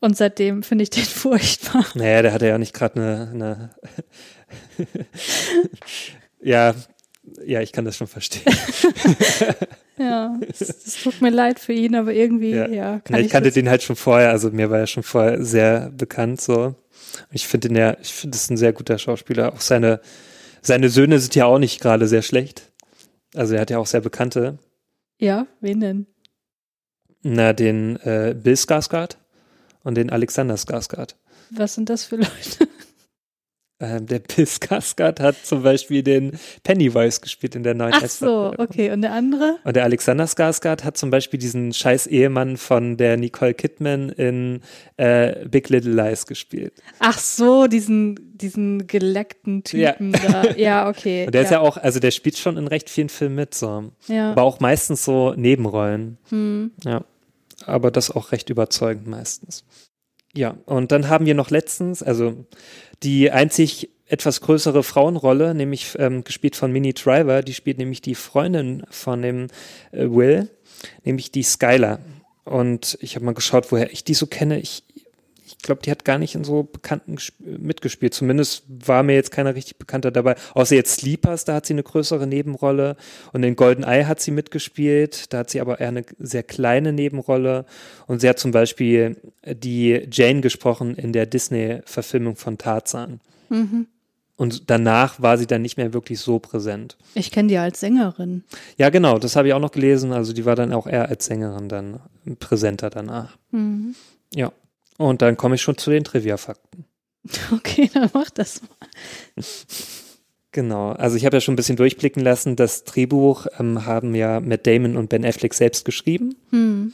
Und seitdem finde ich den furchtbar. Naja, der hatte ja nicht gerade eine, eine ja, ja, ich kann das schon verstehen. ja, es, tut mir leid für ihn, aber irgendwie, ja, ja kann ja, ich, ich kannte den halt schon vorher, also mir war er schon vorher sehr bekannt so. Ich finde ihn ja, ich finde es ein sehr guter Schauspieler. Auch seine, seine Söhne sind ja auch nicht gerade sehr schlecht. Also er hat ja auch sehr bekannte. Ja, wen denn? Na, den äh, Bill Skarsgård und den Alexander Skarsgård. Was sind das für Leute? Ähm, der Bill Skarsgård hat zum Beispiel den Pennywise gespielt in der neuen Ach so, okay. Und der andere? Und der Alexander Skarsgård hat zum Beispiel diesen scheiß Ehemann von der Nicole Kidman in äh, Big Little Lies gespielt. Ach so, diesen, diesen geleckten Typen ja. da. Ja, okay. Und der ja. ist ja auch, also der spielt schon in recht vielen Filmen mit, so. Ja. Aber auch meistens so Nebenrollen. Hm. Ja. Aber das auch recht überzeugend meistens. Ja, und dann haben wir noch letztens, also die einzig etwas größere Frauenrolle, nämlich ähm, gespielt von Minnie Driver, die spielt nämlich die Freundin von dem äh, Will, nämlich die Skylar. Und ich habe mal geschaut, woher ich die so kenne. Ich ich glaube, die hat gar nicht in so Bekannten mitgespielt. Zumindest war mir jetzt keiner richtig Bekannter dabei. Außer jetzt Sleepers, da hat sie eine größere Nebenrolle. Und in Golden Eye hat sie mitgespielt. Da hat sie aber eher eine sehr kleine Nebenrolle. Und sie hat zum Beispiel die Jane gesprochen in der Disney-Verfilmung von Tarzan. Mhm. Und danach war sie dann nicht mehr wirklich so präsent. Ich kenne die als Sängerin. Ja, genau, das habe ich auch noch gelesen. Also die war dann auch eher als Sängerin dann präsenter danach. Mhm. Ja. Und dann komme ich schon zu den Trivia-Fakten. Okay, dann mach das mal. Genau, also ich habe ja schon ein bisschen durchblicken lassen, das Drehbuch ähm, haben ja Matt Damon und Ben Affleck selbst geschrieben. Hm.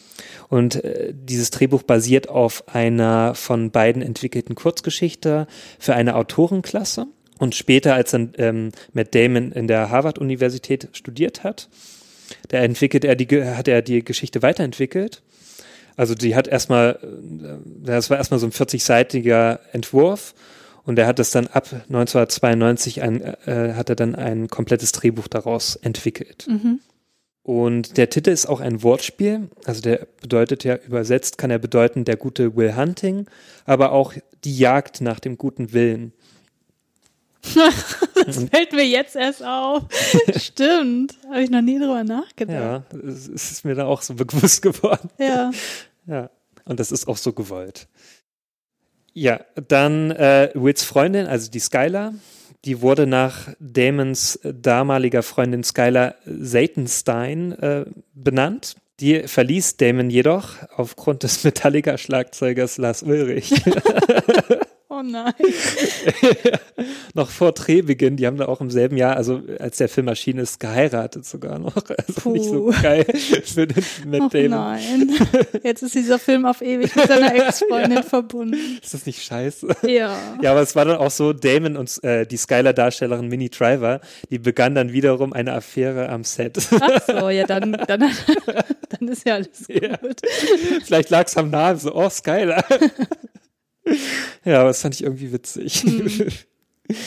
Und äh, dieses Drehbuch basiert auf einer von beiden entwickelten Kurzgeschichte für eine Autorenklasse. Und später, als dann ähm, Matt Damon in der Harvard-Universität studiert hat, da entwickelt er die, hat er die Geschichte weiterentwickelt also die hat erstmal, äh, das war erstmal so ein 40-seitiger Entwurf und er hat es dann ab 1992 ein, äh, hat er dann ein komplettes Drehbuch daraus entwickelt. Mhm. Und der Titel ist auch ein Wortspiel, also der bedeutet ja übersetzt, kann er bedeuten der gute Will Hunting, aber auch die Jagd nach dem guten Willen. das fällt mir jetzt erst auf. Stimmt. Habe ich noch nie drüber nachgedacht. Ja, es ist mir da auch so bewusst geworden. Ja. Ja. Und das ist auch so gewollt. Ja, dann äh, Wills Freundin, also die Skylar, die wurde nach Damons damaliger Freundin Skylar Satenstein äh, benannt. Die verließ Damon jedoch aufgrund des Metallica-Schlagzeugers Lars Ulrich. Oh nein. noch vor Drehbeginn, die haben da auch im selben Jahr, also als der Film erschienen ist, geheiratet sogar noch. Also Puh. nicht so geil für den Matt oh Damon. nein. Jetzt ist dieser Film auf ewig mit seiner Ex-Freundin ja. verbunden. Ist das nicht scheiße? Ja. Ja, aber es war dann auch so, Damon und äh, die Skylar-Darstellerin Minnie Driver, die begann dann wiederum eine Affäre am Set. Ach so, ja, dann, dann, dann ist ja alles gut. Ja. Vielleicht lag es am Namen so, oh, Skylar. ja, aber das fand ich irgendwie witzig. Mhm.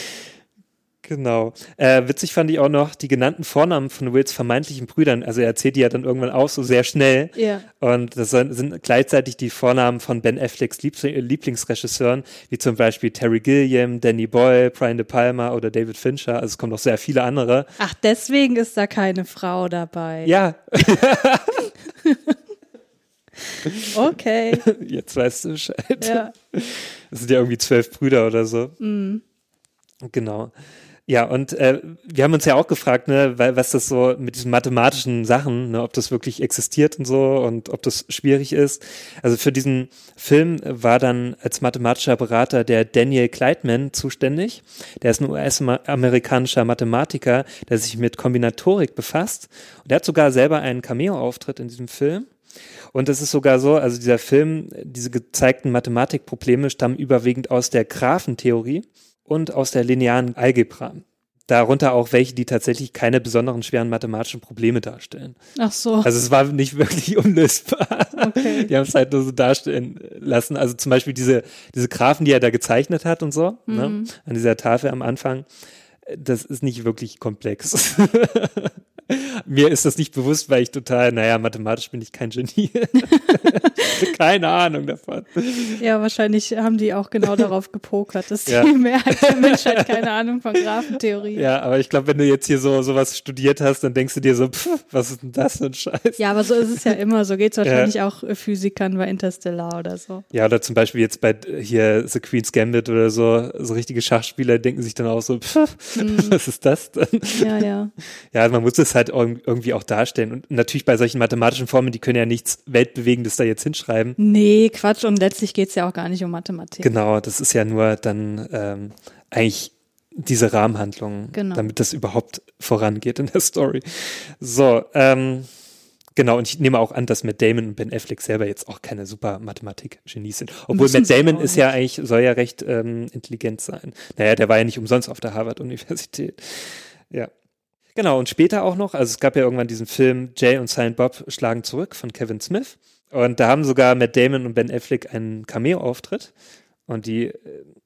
Genau. Äh, witzig fand ich auch noch die genannten Vornamen von Wills vermeintlichen Brüdern. Also er erzählt die ja dann irgendwann auch so sehr schnell. Ja. Und das sind gleichzeitig die Vornamen von Ben Afflecks Lieblingsregisseuren, wie zum Beispiel Terry Gilliam, Danny Boyle, Brian De Palma oder David Fincher. Also es kommen noch sehr viele andere. Ach, deswegen ist da keine Frau dabei. Ja. okay. Jetzt weißt du Bescheid. Ja. Das sind ja irgendwie zwölf Brüder oder so. Mhm. Genau. Ja, und äh, wir haben uns ja auch gefragt, ne, weil, was das so mit diesen mathematischen Sachen, ne, ob das wirklich existiert und so und ob das schwierig ist. Also für diesen Film war dann als mathematischer Berater der Daniel Kleitman zuständig. Der ist ein US-amerikanischer Mathematiker, der sich mit Kombinatorik befasst. Und der hat sogar selber einen Cameo-Auftritt in diesem Film. Und es ist sogar so, also dieser Film, diese gezeigten Mathematikprobleme stammen überwiegend aus der Graphentheorie und aus der linearen Algebra. Darunter auch welche, die tatsächlich keine besonderen schweren mathematischen Probleme darstellen. Ach so. Also es war nicht wirklich unlösbar. Okay. Die haben es halt nur so darstellen lassen. Also zum Beispiel diese, diese Graphen, die er da gezeichnet hat und so, ne, Mhm. an dieser Tafel am Anfang, das ist nicht wirklich komplex. Mir ist das nicht bewusst, weil ich total, naja, mathematisch bin ich kein Genie. Keine Ahnung davon. Ja, wahrscheinlich haben die auch genau darauf gepokert, dass Ja. die Mehrheit der Menschheit keine Ahnung von Graphentheorie. Ja, aber ich glaube, wenn du jetzt hier so sowas studiert hast, dann denkst du dir so, pff, was ist denn das für ein Scheiß? Ja, aber so ist es ja immer. So geht es wahrscheinlich auch äh, Physikern bei Interstellar oder so. Ja, oder zum Beispiel jetzt bei äh, hier The Queen's Gambit oder so, so richtige Schachspieler denken sich dann auch so, pff, was ist das denn? Ja, ja. Ja, man muss es halt irg- irgendwie auch darstellen. Und natürlich bei solchen mathematischen Formeln, die können ja nichts Weltbewegendes da jetzt hinschreiben. Nee, Quatsch. Und letztlich geht es ja auch gar nicht um Mathematik. Genau, das ist ja nur dann ähm, eigentlich diese Rahmenhandlung, Genau. damit das überhaupt vorangeht in der Story. So, ähm, genau, und ich nehme auch an, dass Matt Damon und Ben Affleck selber jetzt auch keine super Mathematik-Genies sind. Obwohl Müssen Matt Damon ist ja eigentlich, soll ja recht ähm, intelligent sein. Naja, der war ja nicht umsonst auf der Harvard-Universität. Ja. Genau, und später auch noch, also es gab ja irgendwann diesen Film Jay und Silent Bob schlagen zurück von Kevin Smith. Und da haben sogar Matt Damon und Ben Affleck einen Cameo-Auftritt. Und die, äh,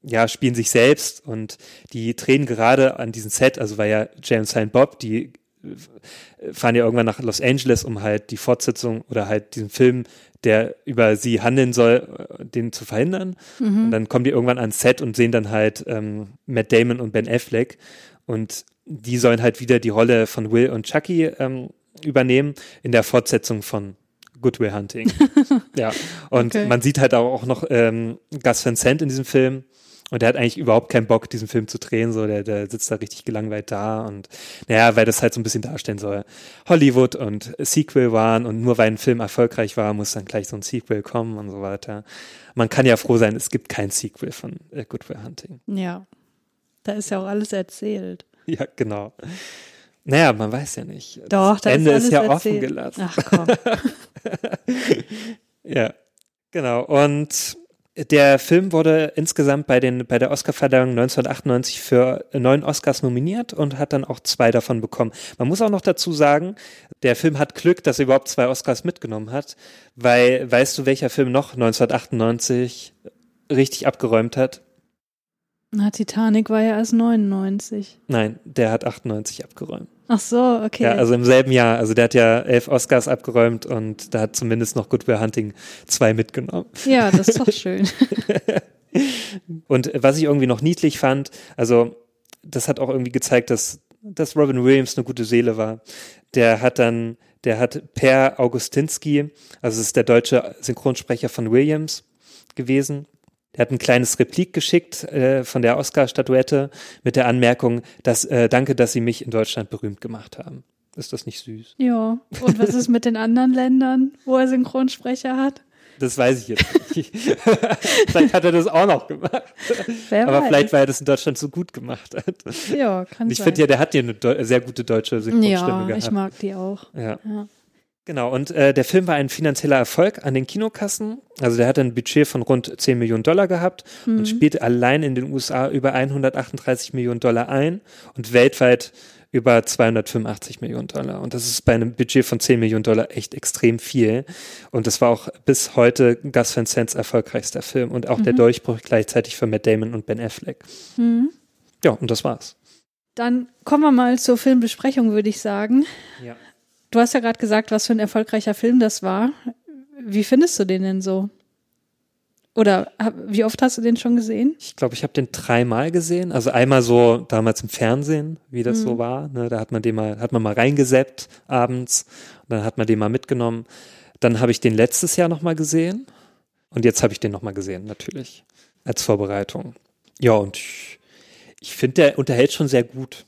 ja, spielen sich selbst und die drehen gerade an diesem Set, also war ja Jay und Silent Bob, die äh, fahren ja irgendwann nach Los Angeles, um halt die Fortsetzung oder halt diesen Film, der über sie handeln soll, äh, den zu verhindern. Und dann kommen die irgendwann ans Set und sehen dann halt ähm, Matt Damon und Ben Affleck und die sollen halt wieder die Rolle von Will und Chucky ähm, übernehmen in der Fortsetzung von Good Will Hunting. ja, und Okay. man sieht halt auch noch ähm, Gus Van Sant in diesem Film. Und der hat eigentlich überhaupt keinen Bock, diesen Film zu drehen. So, der, der sitzt da richtig gelangweilt da und naja, weil das halt so ein bisschen darstellen soll. Hollywood und Sequel waren und nur weil ein Film erfolgreich war, muss dann gleich so ein Sequel kommen und so weiter. Man kann ja froh sein, es gibt kein Sequel von äh, Good Will Hunting. Ja. Da ist ja auch alles erzählt. Ja, genau. Naja, man weiß ja nicht. Doch, das da Ende ist ist, ja offen erzählt. gelassen. Ach komm. Ja, genau. Und der Film wurde insgesamt bei, den, bei der Oscarverleihung 1998 für neun Oscars nominiert und hat dann auch zwei davon bekommen. Man muss auch noch dazu sagen, der Film hat Glück, dass er überhaupt zwei Oscars mitgenommen hat, weil weißt du, welcher Film noch 1998 richtig abgeräumt hat? Na, Titanic war ja erst 99. Nein, der hat 98 abgeräumt. Ach so, okay. Ja, also im selben Jahr. Also der hat ja elf Oscars abgeräumt und da hat zumindest noch Good Will Hunting zwei mitgenommen. ja, das ist doch schön. Und was ich irgendwie noch niedlich fand, also das hat auch irgendwie gezeigt, dass, dass Robin Williams eine gute Seele war. Der hat dann, der hat Per Augustinski, also es ist der deutsche Synchronsprecher von Williams gewesen. Der hat ein kleines Replik geschickt äh, von der Oscar-Statuette mit der Anmerkung, dass äh, danke, dass Sie mich in Deutschland berühmt gemacht haben. Ist das nicht süß? ja. Und was ist mit den anderen Ländern, wo er Synchronsprecher hat? Das weiß ich jetzt nicht. vielleicht hat er das auch noch gemacht. Wer Aber weiß. vielleicht, weil er das in Deutschland so gut gemacht hat. Ja, kann Ich sein. finde ja, der hat ja eine sehr gute deutsche Synchronstimme ja, gehabt. ich mag die auch. ja. Ja. Genau, und äh, der Film war ein finanzieller Erfolg an den Kinokassen. Also der hat ein Budget von rund 10 Millionen Dollar gehabt Mhm. und spielt allein in den USA über 138 Millionen Dollar ein und weltweit über 285 Millionen Dollar. Und das ist bei einem Budget von 10 Millionen Dollar echt extrem viel. Und das war auch bis heute Gus Van Sants erfolgreichster Film und auch Mhm. der Durchbruch gleichzeitig für Matt Damon und Ben Affleck. Ja, und das war's. Dann kommen wir mal zur Filmbesprechung, würde ich sagen. Ja. Du hast ja gerade gesagt, was für ein erfolgreicher Film das war. Wie findest du den denn so? Oder wie oft hast du den schon gesehen? Ich glaube, ich habe den dreimal gesehen. Also einmal so damals im Fernsehen, wie das mhm. so war. Ne? Da hat man den mal, hat man mal reingesäppt abends und dann hat man den mal mitgenommen. Dann habe ich den letztes Jahr nochmal gesehen und jetzt habe ich den nochmal gesehen, natürlich, als Vorbereitung. Ja, und ich, ich finde, der unterhält schon sehr gut.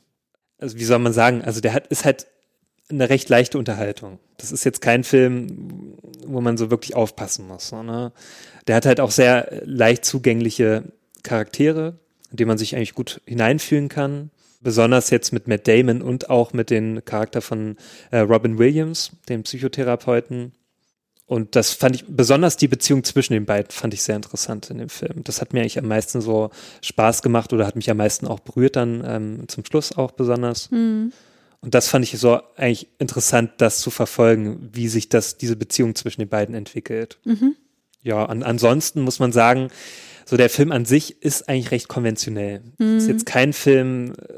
Also wie soll man sagen, also der hat, ist halt eine recht leichte Unterhaltung. Das ist jetzt kein Film, wo man so wirklich aufpassen muss. Ne? Der hat halt auch sehr leicht zugängliche Charaktere, in die man sich eigentlich gut hineinfühlen kann. Besonders jetzt mit Matt Damon und auch mit dem Charakter von äh, Robin Williams, dem Psychotherapeuten. Und das fand ich, besonders die Beziehung zwischen den beiden fand ich sehr interessant in dem Film. Das hat mir eigentlich am meisten so Spaß gemacht oder hat mich am meisten auch berührt dann ähm, zum Schluss auch besonders. Mhm. Und das fand ich so eigentlich interessant, das zu verfolgen, wie sich das, diese Beziehung zwischen den beiden entwickelt. Mhm. Ja, an, ansonsten muss man sagen, so der Film an sich ist eigentlich recht konventionell. Mhm. Ist jetzt kein Film, äh,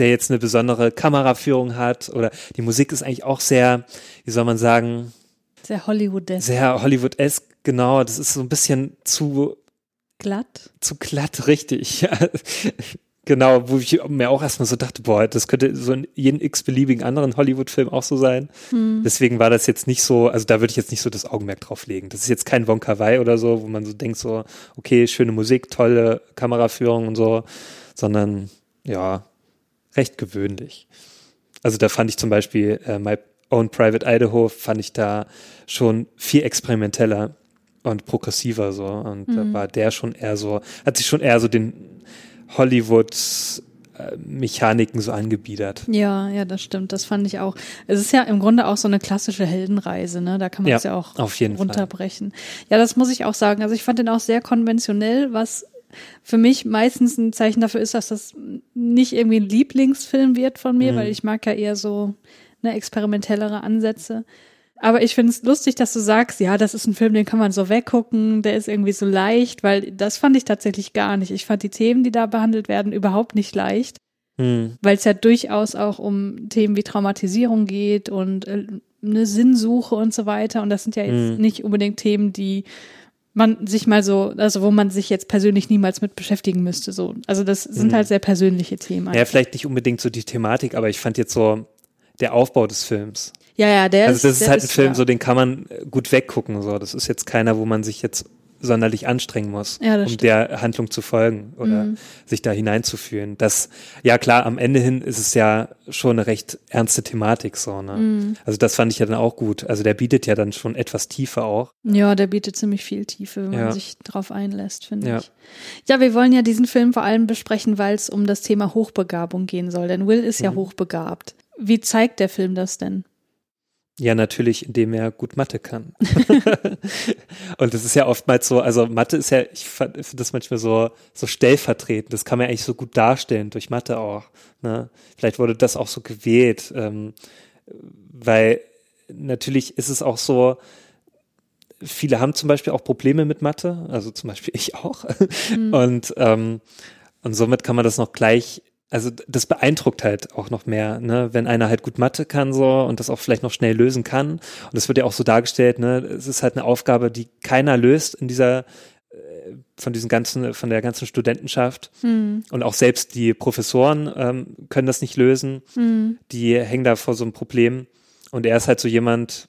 der jetzt eine besondere Kameraführung hat oder die Musik ist eigentlich auch sehr, wie soll man sagen, sehr Hollywood-esque. Sehr Hollywood-esque, genau. Das ist so ein bisschen zu glatt. Zu glatt, richtig. Ja. Genau, wo ich mir auch erstmal so dachte, boah, das könnte so in jedem x-beliebigen anderen Hollywood-Film auch so sein. Hm. Deswegen war das jetzt nicht so, also da würde ich jetzt nicht so das Augenmerk drauf legen. Das ist jetzt kein Wonka Wai oder so, wo man so denkt so, okay, schöne Musik, tolle Kameraführung und so, sondern ja, recht gewöhnlich. Also da fand ich zum Beispiel äh, My Own Private Idaho fand ich da schon viel experimenteller und progressiver so und mhm. da war der schon eher so, hat sich schon eher so den Hollywood Mechaniken so angebiedert. Ja, ja, das stimmt. Das fand ich auch. Es ist ja im Grunde auch so eine klassische Heldenreise, ne? Da kann man es ja, ja, auch runterbrechen. Fall. Ja, das muss ich auch sagen. Also ich fand den auch sehr konventionell, was für mich meistens ein Zeichen dafür ist, dass das nicht irgendwie ein Lieblingsfilm wird von mir, mhm. weil ich mag ja eher so ne, experimentellere Ansätze. Aber ich finde es lustig, dass du sagst, ja, das ist ein Film, den kann man so weggucken, der ist irgendwie so leicht, weil das fand ich tatsächlich gar nicht. Ich fand die Themen, die da behandelt werden, überhaupt nicht leicht, hm. weil es ja durchaus auch um Themen wie Traumatisierung geht und äh, eine Sinnsuche und so weiter. Und das sind ja jetzt hm. nicht unbedingt Themen, die man sich mal so, also wo man sich jetzt persönlich niemals mit beschäftigen müsste. So. Also das sind hm. halt sehr persönliche Themen. Ja, vielleicht nicht unbedingt so die Thematik, aber ich fand jetzt so der Aufbau des Films ja, ja, der Also das ist, ist halt ein Film, ja. so den kann man gut weggucken. So, das ist jetzt keiner, wo man sich jetzt sonderlich anstrengen muss, ja, um stimmt. der Handlung zu folgen oder mhm. sich da hineinzufühlen. Das, ja klar, am Ende hin ist es ja schon eine recht ernste Thematik so, ne? Mhm. Also das fand ich ja dann auch gut. Also der bietet ja dann schon etwas Tiefe auch. Ja, der bietet ziemlich viel Tiefe, wenn ja. man sich drauf einlässt, finde ja. ich. Ja, wir wollen ja diesen Film vor allem besprechen, weil es um das Thema Hochbegabung gehen soll, denn Will ist mhm. ja hochbegabt. Wie zeigt der Film das denn? Ja, natürlich, indem er gut Mathe kann. und das ist ja oftmals so, also Mathe ist ja, ich finde das manchmal so, so stellvertretend. Das kann man eigentlich so gut darstellen, durch Mathe auch. Ne? Vielleicht wurde das auch so gewählt, ähm, weil natürlich ist es auch so, viele haben zum Beispiel auch Probleme mit Mathe, also zum Beispiel ich auch. Mhm. Und, ähm, und somit kann man das noch gleich also das beeindruckt halt auch noch mehr, ne, wenn einer halt gut Mathe kann so und das auch vielleicht noch schnell lösen kann. Und das wird ja auch so dargestellt, ne, es ist halt eine Aufgabe, die keiner löst in dieser äh, von diesen ganzen, von der ganzen Studentenschaft hm. und auch selbst die Professoren ähm, können das nicht lösen. Hm. Die hängen da vor so einem Problem und er ist halt so jemand,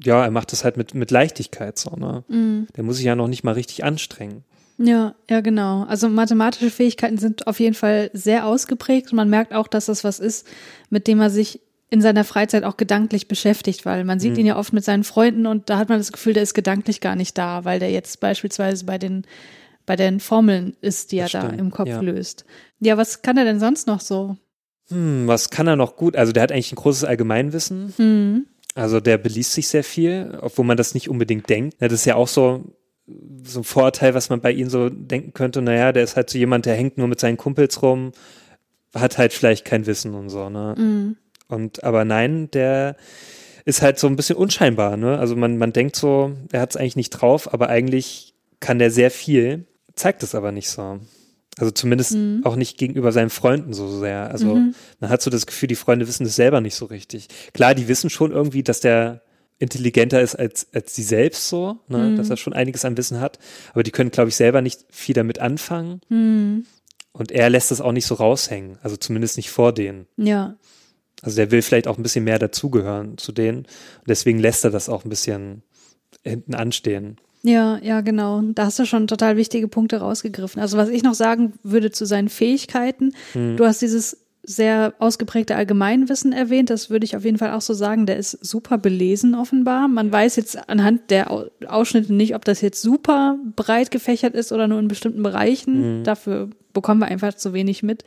ja, er macht das halt mit mit Leichtigkeit so, ne. Hm. Der muss sich ja noch nicht mal richtig anstrengen. Ja, ja, genau. Also mathematische Fähigkeiten sind auf jeden Fall sehr ausgeprägt. Man merkt auch, dass das was ist, mit dem er sich in seiner Freizeit auch gedanklich beschäftigt, weil man sieht mhm. ihn ja oft mit seinen Freunden und da hat man das Gefühl, der ist gedanklich gar nicht da, weil der jetzt beispielsweise bei den bei den Formeln ist, die das er stimmt, da im Kopf ja. löst. Ja, was kann er denn sonst noch so? Hm, was kann er noch gut? Also der hat eigentlich ein großes Allgemeinwissen. Mhm. Also der beliest sich sehr viel, obwohl man das nicht unbedingt denkt. Das ist ja auch so, so ein Vorurteil, was man bei ihm so denken könnte, naja, der ist halt so jemand, der hängt nur mit seinen Kumpels rum, hat halt vielleicht kein Wissen und so, ne? Mhm. Und aber nein, der ist halt so ein bisschen unscheinbar, ne? Also man, man denkt so, er hat es eigentlich nicht drauf, aber eigentlich kann der sehr viel, zeigt es aber nicht so. Also zumindest mhm. auch nicht gegenüber seinen Freunden so sehr. Also mhm. man hat so das Gefühl, die Freunde wissen das selber nicht so richtig. Klar, die wissen schon irgendwie, dass der intelligenter ist als, als sie selbst so, ne? Mhm. dass er schon einiges an Wissen hat. Aber die können, glaube ich, selber nicht viel damit anfangen. Mhm. Und er lässt das auch nicht so raushängen. Also zumindest nicht vor denen. Ja. Also der will vielleicht auch ein bisschen mehr dazugehören zu denen. Und deswegen lässt er das auch ein bisschen hinten anstehen. Ja, ja, genau. Da hast du schon total wichtige Punkte rausgegriffen. Also was ich noch sagen würde zu seinen Fähigkeiten, hm. du hast dieses sehr ausgeprägte Allgemeinwissen erwähnt. Das würde ich auf jeden Fall auch so sagen. Der ist super belesen offenbar. Man weiß jetzt anhand der Ausschnitte nicht, ob das jetzt super breit gefächert ist oder nur in bestimmten Bereichen. Mhm. Dafür bekommen wir einfach zu wenig mit.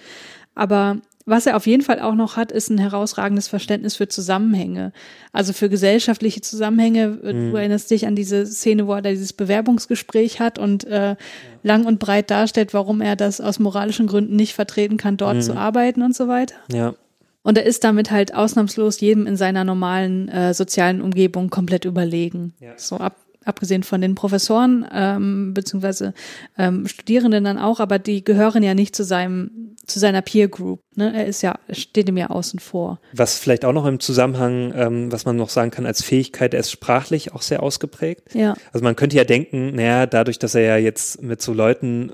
Aber was er auf jeden Fall auch noch hat, ist ein herausragendes Verständnis für Zusammenhänge. Also für gesellschaftliche Zusammenhänge. Mhm. Du erinnerst dich an diese Szene, wo er dieses Bewerbungsgespräch hat und äh, ja. lang und breit darstellt, warum er das aus moralischen Gründen nicht vertreten kann, dort mhm. zu arbeiten und so weiter. Ja. Und er ist damit halt ausnahmslos jedem in seiner normalen äh, sozialen Umgebung komplett überlegen. Ja. So ab abgesehen von den Professoren ähm, beziehungsweise ähm, Studierenden dann auch, aber die gehören ja nicht zu seinem zu seiner Peer Group. Ne? Er ist ja steht ihm ja außen vor. Was vielleicht auch noch im Zusammenhang, ähm, was man noch sagen kann als Fähigkeit, er ist sprachlich auch sehr ausgeprägt. Ja. Also man könnte ja denken, naja, dadurch, dass er ja jetzt mit so Leuten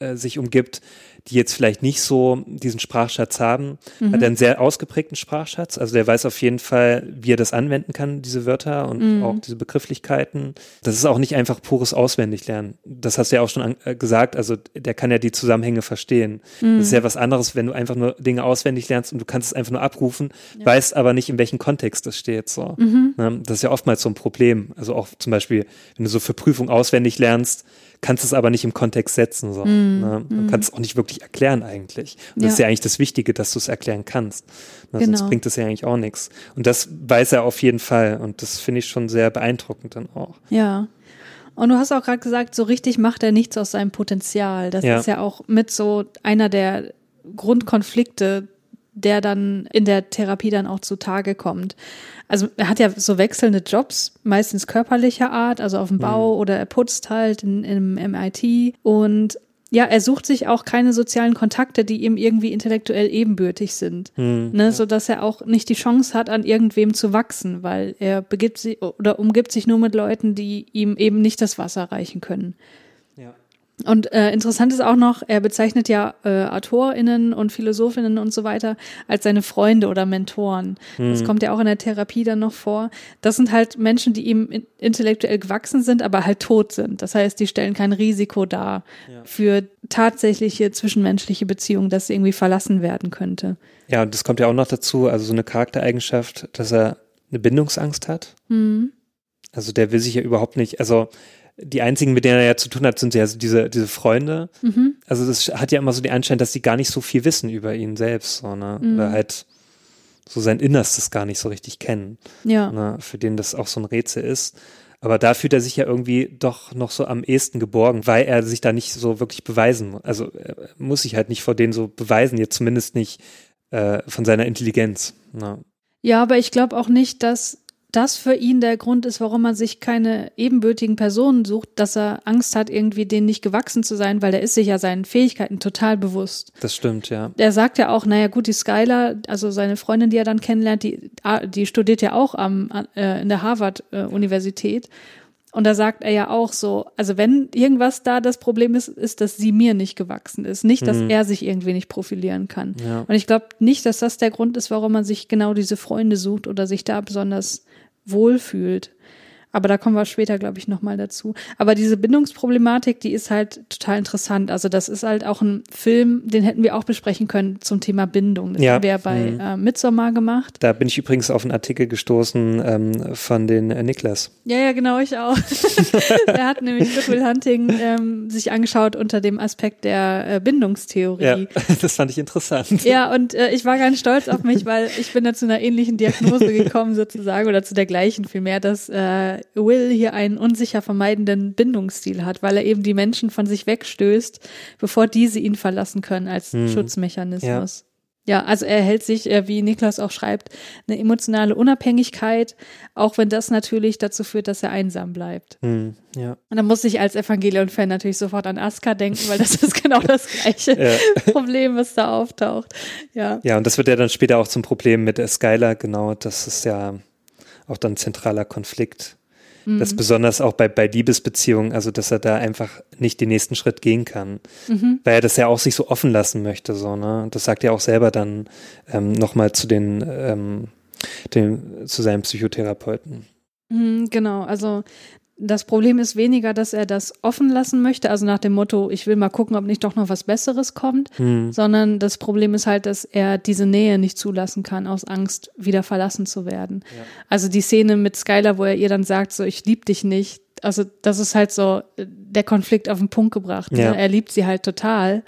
äh, sich umgibt, die jetzt vielleicht nicht so diesen Sprachschatz haben, mhm. hat einen sehr ausgeprägten Sprachschatz. Also der weiß auf jeden Fall, wie er das anwenden kann, diese Wörter und mhm. auch diese Begrifflichkeiten. Das ist auch nicht einfach pures Auswendiglernen. Das hast du ja auch schon äh, gesagt. Also der kann ja die Zusammenhänge verstehen. Mhm. Das ist ja was anderes, wenn du einfach nur Dinge auswendig lernst und du kannst es einfach nur abrufen, ja. weißt aber nicht, in welchem Kontext das steht. So. Mhm. Ne? Das ist ja oftmals so ein Problem. Also auch zum Beispiel, wenn du so für Prüfung auswendig lernst, kannst es aber nicht im Kontext setzen. So, mm, ne? Du mm. kannst es auch nicht wirklich erklären eigentlich. Und ja. das ist ja eigentlich das Wichtige, dass du es erklären kannst. Ne? Genau. Sonst bringt es ja eigentlich auch nichts. Und das weiß er auf jeden Fall. Und das finde ich schon sehr beeindruckend dann auch. Ja. Und du hast auch gerade gesagt, so richtig macht er nichts aus seinem Potenzial. Das ja. ist ja auch mit so einer der Grundkonflikte, der dann in der Therapie dann auch zutage kommt also er hat ja so wechselnde Jobs, meistens körperlicher Art, also auf dem Bau mhm. oder er putzt halt in, im MIT und ja, er sucht sich auch keine sozialen Kontakte, die ihm irgendwie intellektuell ebenbürtig sind, mhm, ne, ja. so dass er auch nicht die Chance hat, an irgendwem zu wachsen, weil er begibt sich oder umgibt sich nur mit Leuten, die ihm eben nicht das Wasser reichen können. Und äh, interessant ist auch noch, er bezeichnet ja äh, AutorInnen und Philosophinnen und so weiter als seine Freunde oder Mentoren. Mhm. Das kommt ja auch in der Therapie dann noch vor. Das sind halt Menschen, die ihm intellektuell gewachsen sind, aber halt tot sind. Das heißt, die stellen kein Risiko dar ja. für tatsächliche zwischenmenschliche Beziehungen, dass sie irgendwie verlassen werden könnte. Ja, und das kommt ja auch noch dazu, also so eine Charaktereigenschaft, dass er eine Bindungsangst hat. Mhm. Also der will sich ja überhaupt nicht, also die einzigen, mit denen er ja zu tun hat, sind ja diese, diese Freunde. Mhm. Also das hat ja immer so den Anschein, dass die gar nicht so viel wissen über ihn selbst, so, ne? Mhm. Oder halt so sein Innerstes gar nicht so richtig kennen. Ja. Ne? Für den das auch so ein Rätsel ist. Aber da fühlt er sich ja irgendwie doch noch so am ehesten geborgen, weil er sich da nicht so wirklich beweisen muss. Also er muss sich halt nicht vor denen so beweisen, jetzt zumindest nicht äh, von seiner Intelligenz. Ne? Ja, aber ich glaube auch nicht, dass das für ihn der Grund ist, warum er sich keine ebenbürtigen Personen sucht, dass er Angst hat, irgendwie denen nicht gewachsen zu sein, weil er ist sich ja seinen Fähigkeiten total bewusst. Das stimmt, ja. Er sagt ja auch, naja gut, die Skylar, also seine Freundin, die er dann kennenlernt, die, ah, die studiert ja auch am, äh, in der Harvard-Universität. Äh, und da sagt er ja auch so, also wenn irgendwas da das Problem ist, ist, dass sie mir nicht gewachsen ist. Nicht, dass mhm. er sich irgendwie nicht profilieren kann. Ja. Und ich glaube nicht, dass das der Grund ist, warum man sich genau diese Freunde sucht oder sich da besonders wohlfühlt. Aber da kommen wir später, glaube ich, nochmal dazu. Aber diese Bindungsproblematik, die ist halt total interessant. Also das ist halt auch ein Film, den hätten wir auch besprechen können zum Thema Bindung. Das ja. haben wir ja bei mhm. äh, Midsommar gemacht. Da bin ich übrigens auf einen Artikel gestoßen ähm, von den äh, Niklas. Ja, ja, genau, ich auch. er hat nämlich Goodwill Hunting ähm, sich angeschaut unter dem Aspekt der äh, Bindungstheorie. Ja, das fand ich interessant. Ja, und äh, ich war ganz stolz auf mich, weil ich bin da zu einer ähnlichen Diagnose gekommen sozusagen oder zu der gleichen vielmehr, dass äh, Will hier einen unsicher vermeidenden Bindungsstil hat, weil er eben die Menschen von sich wegstößt, bevor diese ihn verlassen können als hm. Schutzmechanismus. Ja, also er hält sich, äh, wie Niklas auch schreibt, eine emotionale Unabhängigkeit, auch wenn das natürlich dazu führt, dass er einsam bleibt. Hm, ja. Und dann muss ich als Evangelion-Fan natürlich sofort an Aska denken, weil das ist genau das gleiche ja. Problem, was da auftaucht. Ja. Ja, und das wird ja dann später auch zum Problem mit Skylar, genau. Das ist ja auch dann ein zentraler Konflikt das mhm. besonders auch bei, bei Liebesbeziehungen, also dass er da einfach nicht den nächsten Schritt gehen kann. Mhm. Weil er das ja auch sich so offen lassen möchte, so, ne? Das sagt er auch selber dann ähm, nochmal zu den, ähm, den, zu seinem Psychotherapeuten. Mhm, genau, also das Problem ist weniger, dass er das offen lassen möchte, also nach dem Motto, ich will mal gucken, ob nicht doch noch was Besseres kommt, hm. sondern das Problem ist halt, dass er diese Nähe nicht zulassen kann, aus Angst, wieder verlassen zu werden. Ja. Also die Szene mit Skylar, wo er ihr dann sagt, so, ich lieb dich nicht, also das ist halt so der Konflikt auf den Punkt gebracht. Ne? Ja. Er liebt sie halt total,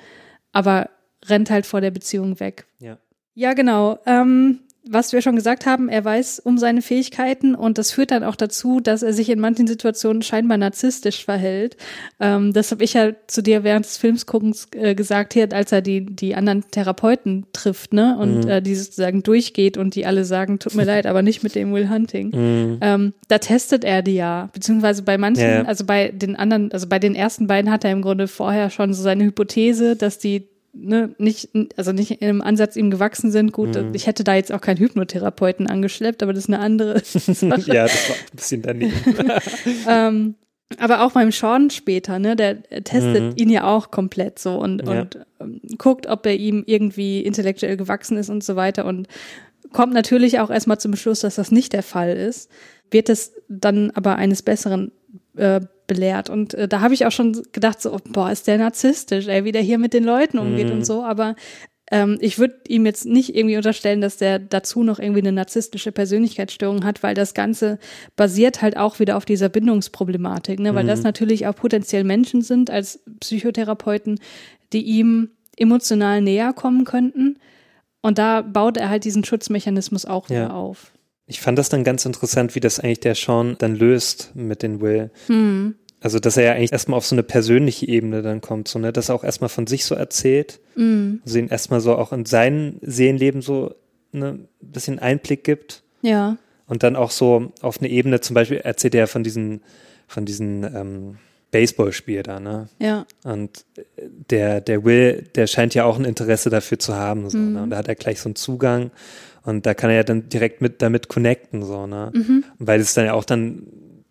aber rennt halt vor der Beziehung weg. Ja. Ja, genau. Ähm, was wir schon gesagt haben, er weiß um seine Fähigkeiten und das führt dann auch dazu, dass er sich in manchen Situationen scheinbar narzisstisch verhält. Ähm, das habe ich ja zu dir während des Filmsguckens äh, gesagt, hier, als er die, die anderen Therapeuten trifft, ne, und mhm. äh, die sozusagen durchgeht und die alle sagen, tut mir leid, aber nicht mit dem Will Hunting. Mhm. Ähm, da testet er die ja, beziehungsweise bei manchen, ja. also bei den anderen, also bei den ersten beiden hat er im Grunde vorher schon so seine Hypothese, dass die ne, nicht, also nicht im Ansatz ihm gewachsen sind. Gut, mhm. ich hätte da jetzt auch keinen Hypnotherapeuten angeschleppt, aber das ist eine andere Sache. ja, das war ein bisschen daneben. ähm, aber auch beim Sean später, ne, der testet mhm. ihn ja auch komplett so und, ja. und ähm, guckt, ob er ihm irgendwie intellektuell gewachsen ist und so weiter und kommt natürlich auch erstmal zum Beschluss, dass das nicht der Fall ist, wird es dann aber eines Besseren äh, belehrt. Und äh, da habe ich auch schon gedacht, so, boah, ist der narzisstisch, ey, wie der hier mit den Leuten umgeht mhm. und so. Aber ähm, ich würde ihm jetzt nicht irgendwie unterstellen, dass der dazu noch irgendwie eine narzisstische Persönlichkeitsstörung hat, weil das Ganze basiert halt auch wieder auf dieser Bindungsproblematik, ne? weil mhm. das natürlich auch potenziell Menschen sind als Psychotherapeuten, die ihm emotional näher kommen könnten. Und da baut er halt diesen Schutzmechanismus auch ja. wieder auf. Ich fand das dann ganz interessant, wie das eigentlich der Sean dann löst mit den Will. Hm. Also, dass er ja eigentlich erstmal auf so eine persönliche Ebene dann kommt, so, ne, dass er auch erstmal von sich so erzählt, mm. also ihn erstmal so auch in sein Seelenleben so ne, ein bisschen Einblick gibt. Ja. Und dann auch so auf eine Ebene, zum Beispiel erzählt er von diesen, von diesen ähm, Baseballspiel da, ne? Ja. Und der, der Will, der scheint ja auch ein Interesse dafür zu haben, so, mm. ne? Und da hat er gleich so einen Zugang. Und da kann er ja dann direkt mit damit connecten, so, ne? Mhm. Weil es dann ja auch dann,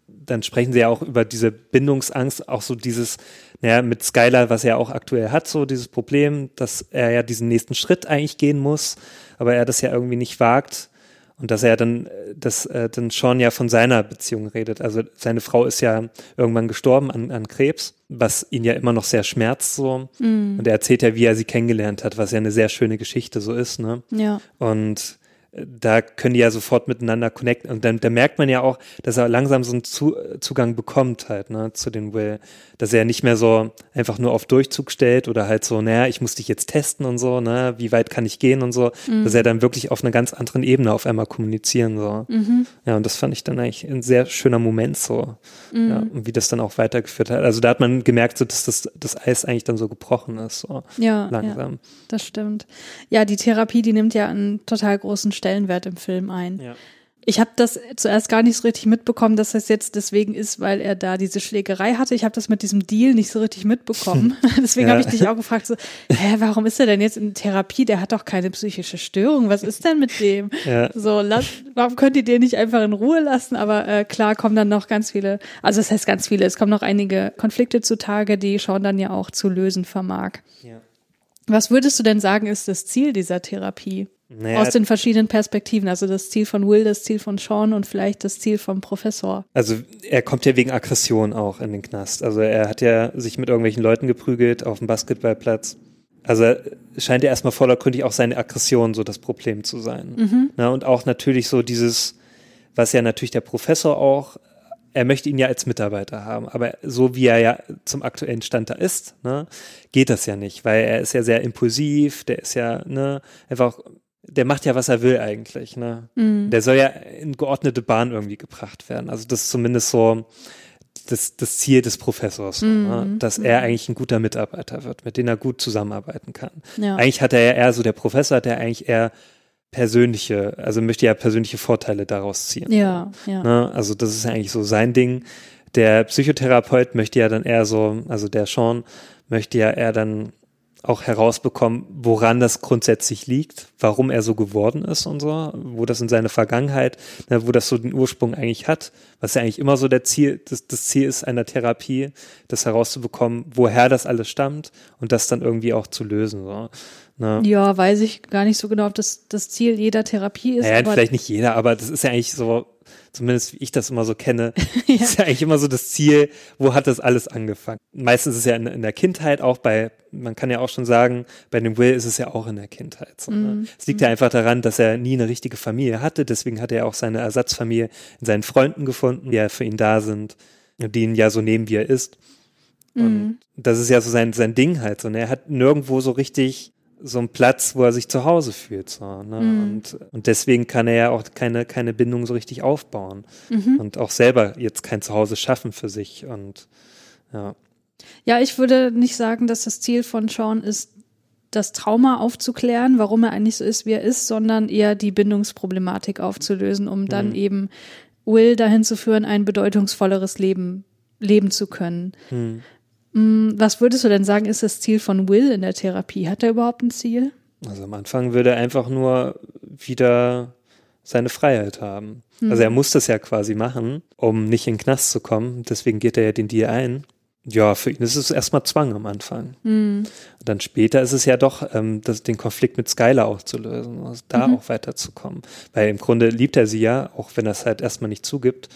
dann sprechen sie ja auch über diese Bindungsangst, auch so dieses, naja, mit Skylar, was er auch aktuell hat, so dieses Problem, dass er ja diesen nächsten Schritt eigentlich gehen muss, aber er das ja irgendwie nicht wagt. Und dass er dann, dass äh, dann schon ja von seiner Beziehung redet. Also seine Frau ist ja irgendwann gestorben an, an Krebs, was ihn ja immer noch sehr schmerzt so. Mm. Und er erzählt ja, wie er sie kennengelernt hat, was ja eine sehr schöne Geschichte so ist, ne? Ja. Und da können die ja sofort miteinander connecten. Und dann da merkt man ja auch, dass er langsam so einen Zu Zugang bekommt halt, ne, zu den Will. Dass er nicht mehr so einfach nur auf Durchzug stellt oder halt so, naja, ich muss dich jetzt testen und so, ne, wie weit kann ich gehen und so. Mhm. Dass er dann wirklich auf einer ganz anderen Ebene auf einmal kommunizieren, so. Mhm. Ja, und das fand ich dann eigentlich ein sehr schöner Moment so. Mhm. Ja, und wie das dann auch weitergeführt hat. Also da hat man gemerkt, so, dass das, das Eis eigentlich dann so gebrochen ist, so. Ja. Langsam. Ja, das stimmt. Ja, die Therapie, die nimmt ja einen total großen Stellenwert im Film ein. Ja. Ich habe das zuerst gar nicht so richtig mitbekommen, dass das jetzt deswegen ist, weil er da diese Schlägerei hatte. Ich habe das mit diesem Deal nicht so richtig mitbekommen. deswegen ja. habe ich dich auch gefragt, so, hä, warum ist er denn jetzt in Therapie? Der hat doch keine psychische Störung. Was ist denn mit dem? Ja. So, lass, warum könnt ihr den nicht einfach in Ruhe lassen? Aber äh, klar kommen dann noch ganz viele, also das heißt ganz viele, es kommen noch einige Konflikte zutage, die Sean dann ja auch zu lösen vermag. Ja. Was würdest du denn sagen, ist das Ziel dieser Therapie? Naja, Aus den verschiedenen Perspektiven. Also das Ziel von Will, das Ziel von Sean und vielleicht das Ziel vom Professor. Also er kommt ja wegen Aggression auch in den Knast. Also er hat ja sich mit irgendwelchen Leuten geprügelt auf dem Basketballplatz. Also scheint ja erstmal vordergründig auch seine Aggression so das Problem zu sein. Mhm. Na, und auch natürlich so dieses, was ja natürlich der Professor auch, er möchte ihn ja als Mitarbeiter haben, aber so wie er ja zum aktuellen Stand da ist, ne, geht das ja nicht, weil er ist ja sehr impulsiv, der ist ja ne, einfach der macht ja, was er will eigentlich. Ne? Mhm. Der soll ja in geordnete Bahn irgendwie gebracht werden. Also das ist zumindest so das, das Ziel des Professors, Mhm. ne? dass er eigentlich ein guter Mitarbeiter wird, mit dem er gut zusammenarbeiten kann. Ja. Eigentlich hat er ja eher so, der Professor hat ja eigentlich eher persönliche, also möchte ja persönliche Vorteile daraus ziehen. Ja, ja. Ne? Also das ist ja eigentlich so sein Ding. Der Psychotherapeut möchte ja dann eher so, also der Sean möchte ja eher dann auch herausbekommen, woran das grundsätzlich liegt, warum er so geworden ist und so, wo das in seine Vergangenheit, ne, wo das so den Ursprung eigentlich hat, was ja eigentlich immer so der Ziel, das, das Ziel ist einer Therapie, das herauszubekommen, woher das alles stammt und das dann irgendwie auch zu lösen. So. Ne? Ja, weiß ich gar nicht so genau, ob das das Ziel jeder Therapie ist. Naja, vielleicht nicht jeder, aber das ist ja eigentlich so, zumindest wie ich das immer so kenne, ist ja eigentlich immer so das Ziel, wo hat das alles angefangen? Meistens ist es ja in, in der Kindheit auch bei, man kann ja auch schon sagen, bei dem Will ist es ja auch in der Kindheit. So, ne? Es liegt ja einfach daran, dass er nie eine richtige Familie hatte, deswegen hat er auch seine Ersatzfamilie in seinen Freunden gefunden, die ja für ihn da sind, die ihn ja so nehmen, wie er ist. Und das ist ja so sein, sein Ding halt. So, ne? Er hat nirgendwo so richtig so einen Platz, wo er sich zu Hause fühlt. So, ne? und, und deswegen kann er ja auch keine, keine Bindung so richtig aufbauen. Und auch selber jetzt kein Zuhause schaffen für sich. Und ja. Ja, ich würde nicht sagen, dass das Ziel von Sean ist, das Trauma aufzuklären, warum er eigentlich so ist, wie er ist, sondern eher die Bindungsproblematik aufzulösen, um dann Mhm. eben Will dahin zu führen, ein bedeutungsvolleres Leben leben zu können. Hm. Mm, Was würdest du denn sagen, ist das Ziel von Will in der Therapie? Hat er überhaupt ein Ziel? Also am Anfang würde er einfach nur wieder seine Freiheit haben. Also er muss das ja quasi machen, um nicht in den Knast zu kommen. Deswegen geht er ja den Deal ein. Ja, für ihn ist es erstmal Zwang am Anfang. Und dann später ist es ja doch, ähm, das, den Konflikt mit Skylar auch zu lösen, also da auch weiterzukommen. Weil im Grunde liebt er sie ja, auch wenn er es halt erstmal nicht zugibt.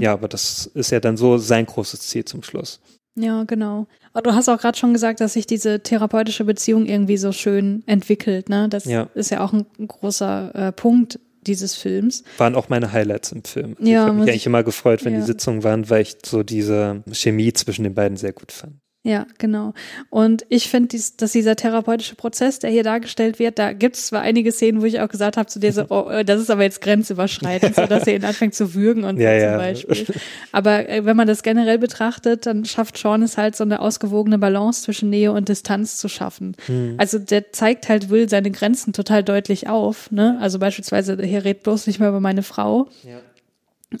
Ja, aber das ist ja dann so sein großes Ziel zum Schluss. Ja, genau. Aber du hast auch gerade schon gesagt, dass sich diese therapeutische Beziehung irgendwie so schön entwickelt. Ne? Das Ja. ist ja auch ein großer äh, Punkt dieses Films. Waren auch meine Highlights im Film. Also Ja, ich habe mich eigentlich ich- immer gefreut, wenn ja. die Sitzungen waren, weil ich so diese Chemie zwischen den beiden sehr gut fand. Ja, genau. Und ich finde, dies, dass dieser therapeutische Prozess, der hier dargestellt wird, da gibt es zwar einige Szenen, wo ich auch gesagt habe zu dir so, oh, das ist aber jetzt grenzüberschreitend, so dass er ihn anfängt zu würgen und Ja, so ja. zum Beispiel. Aber äh, wenn man das generell betrachtet, dann schafft Sean es halt so eine ausgewogene Balance zwischen Nähe und Distanz zu schaffen. Hm. Also der zeigt halt Will seine Grenzen total deutlich auf. Ne? Also beispielsweise, hier redet bloß nicht mehr über meine Frau.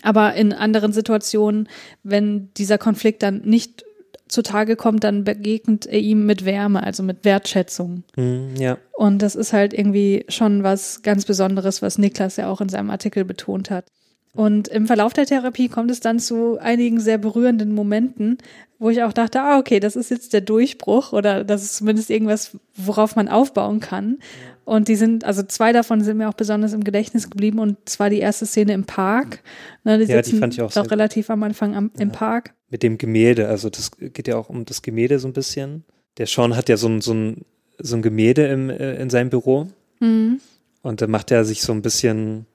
Aber in anderen Situationen, wenn dieser Konflikt dann nicht zutage kommt, dann begegnet er ihm mit Wärme, also mit Wertschätzung. Hm, ja. Und das ist halt irgendwie schon was ganz Besonderes, was Niklas ja auch in seinem Artikel betont hat. Und im Verlauf der Therapie kommt es dann zu einigen sehr berührenden Momenten, wo ich auch dachte, ah, okay, das ist jetzt der Durchbruch oder das ist zumindest irgendwas, worauf man aufbauen kann. Und die sind, also zwei davon sind mir auch besonders im Gedächtnis geblieben und zwar die erste Szene im Park. Ne, die Ja, die sitzen fand ich auch doch relativ am Anfang am, im Park. Mit dem Gemälde, also das geht ja auch um das Gemälde so ein bisschen. Der Sean hat ja so ein, so ein, so ein Gemälde im, äh, in seinem Büro. Mhm. Und da macht er sich so ein bisschen,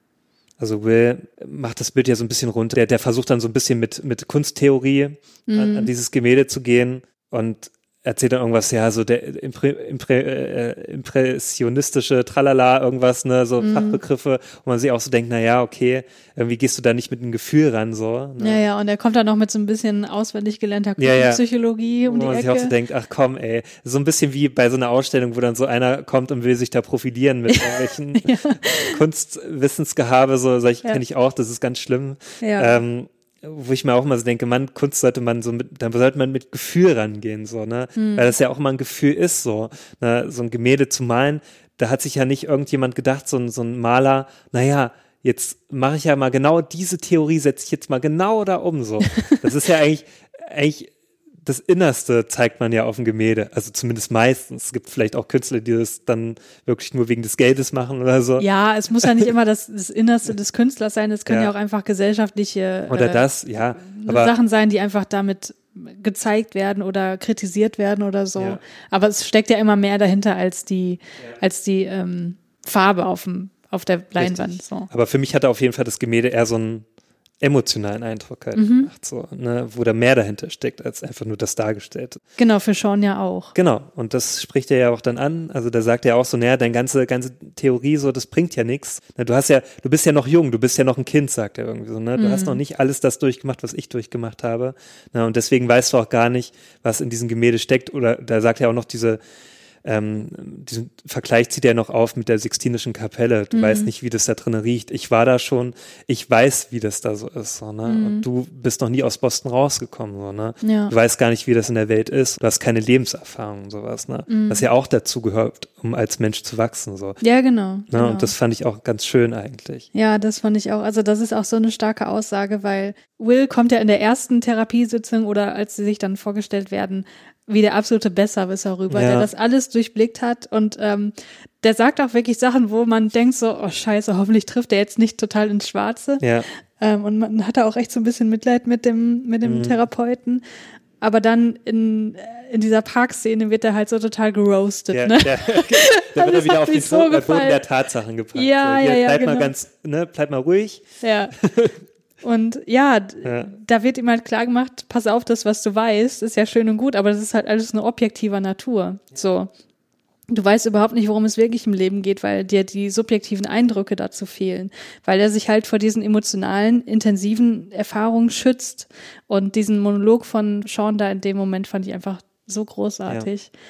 also Will macht das Bild ja so ein bisschen runter. Der, der versucht dann so ein bisschen mit, mit Kunsttheorie an, an dieses Gemälde zu gehen und erzählt dann irgendwas, ja, so der Imprä, Imprä, äh, impressionistische Tralala, irgendwas, ne, so Fachbegriffe, wo man sich auch so denkt, na ja, okay, irgendwie gehst du da nicht mit einem Gefühl ran, so. Ne? Ja, ja, und er kommt dann noch mit so ein bisschen auswendig gelernter Ja, ja. Psychologie um wo die man sich auch so Ecke. denkt, ach komm, ey, so ein bisschen wie bei so einer Ausstellung, wo dann so einer kommt und will sich da profilieren mit irgendwelchen Kunstwissensgehabe, so solche Ja. kenne ich auch, das ist ganz schlimm. Ja. Ähm, wo ich mir auch mal so denke, man, Kunst sollte man so mit, da sollte man mit Gefühl rangehen, so, ne? Hm. Weil das ja auch immer ein Gefühl ist, so, ne? so ein Gemälde zu malen, da hat sich ja nicht irgendjemand gedacht, so ein, so ein Maler, naja, jetzt mache ich ja mal genau diese Theorie, setze ich jetzt mal genau da um, so. Das ist ja eigentlich, eigentlich das Innerste zeigt man ja auf dem Gemälde, also zumindest meistens. Es gibt vielleicht auch Künstler, die das dann wirklich nur wegen des Geldes machen oder so. Ja, es muss ja nicht immer das, das Innerste des Künstlers sein, es können ja, Ja. auch einfach gesellschaftliche Oder äh, das, ja. Aber Sachen sein, die einfach damit gezeigt werden oder kritisiert werden oder so. Ja. Aber es steckt ja immer mehr dahinter als die, als die ähm, Farbe auf dem, auf der Leinwand. So. Aber für mich hatte auf jeden Fall das Gemälde eher so ein, emotionalen Eindruck halt mhm. macht, so, ne, wo da mehr dahinter steckt, als einfach nur das Dargestellte. Genau, für Sean ja auch. Genau, und das spricht er ja auch dann an. Also da sagt er auch so, naja, deine ganze, ganze Theorie so, das bringt ja nichts. Du hast ja, du bist ja noch jung, du bist ja noch ein Kind, sagt er irgendwie so, ne? Du mhm. hast noch nicht alles das durchgemacht, was ich durchgemacht habe. Na, und deswegen weißt du auch gar nicht, was in diesem Gemälde steckt. Oder da sagt er auch noch diese, ähm, diesen Vergleich zieht er noch auf mit der Sixtinischen Kapelle. Du mhm. weißt nicht, wie das da drin riecht. Ich war da schon, ich weiß, wie das da so ist. So, ne? Mhm. Und du bist noch nie aus Boston rausgekommen. So, ne? Ja. Du weißt gar nicht, wie das in der Welt ist. Du hast keine Lebenserfahrung und sowas. Ne? Mhm. Was ja auch dazu gehört, um als Mensch zu wachsen. So. Ja, genau, ne? genau. Und das fand ich auch ganz schön eigentlich. Ja, das fand ich auch. Also das ist auch so eine starke Aussage, weil Will kommt ja in der ersten Therapiesitzung oder als sie sich dann vorgestellt werden, wie der absolute Besserwisser rüber, ja. der das alles durchblickt hat und ähm, der sagt auch wirklich Sachen, wo man denkt so, oh scheiße, hoffentlich trifft er jetzt nicht total ins Schwarze. Ja. Ähm, und man hat da auch echt so ein bisschen Mitleid mit dem, mit dem mhm. Therapeuten. Aber dann in, in dieser Parkszene wird er halt so total geroastet. Ja, ne? Der, da wird er wieder auf den so Boden der Tatsachen gepackt. Ja, so, ja, ja, bleib genau. mal ganz, ne, bleib mal ruhig. Ja. Und ja, ja, da wird ihm halt klar gemacht, pass auf, das, was du weißt, ist ja schön und gut, aber das ist halt alles eine objektiver Natur. So. Du weißt überhaupt nicht, worum es wirklich im Leben geht, weil dir die subjektiven Eindrücke dazu fehlen, weil er sich halt vor diesen emotionalen, intensiven Erfahrungen schützt. Und diesen Monolog von Sean da in dem Moment fand ich einfach so großartig. Ja.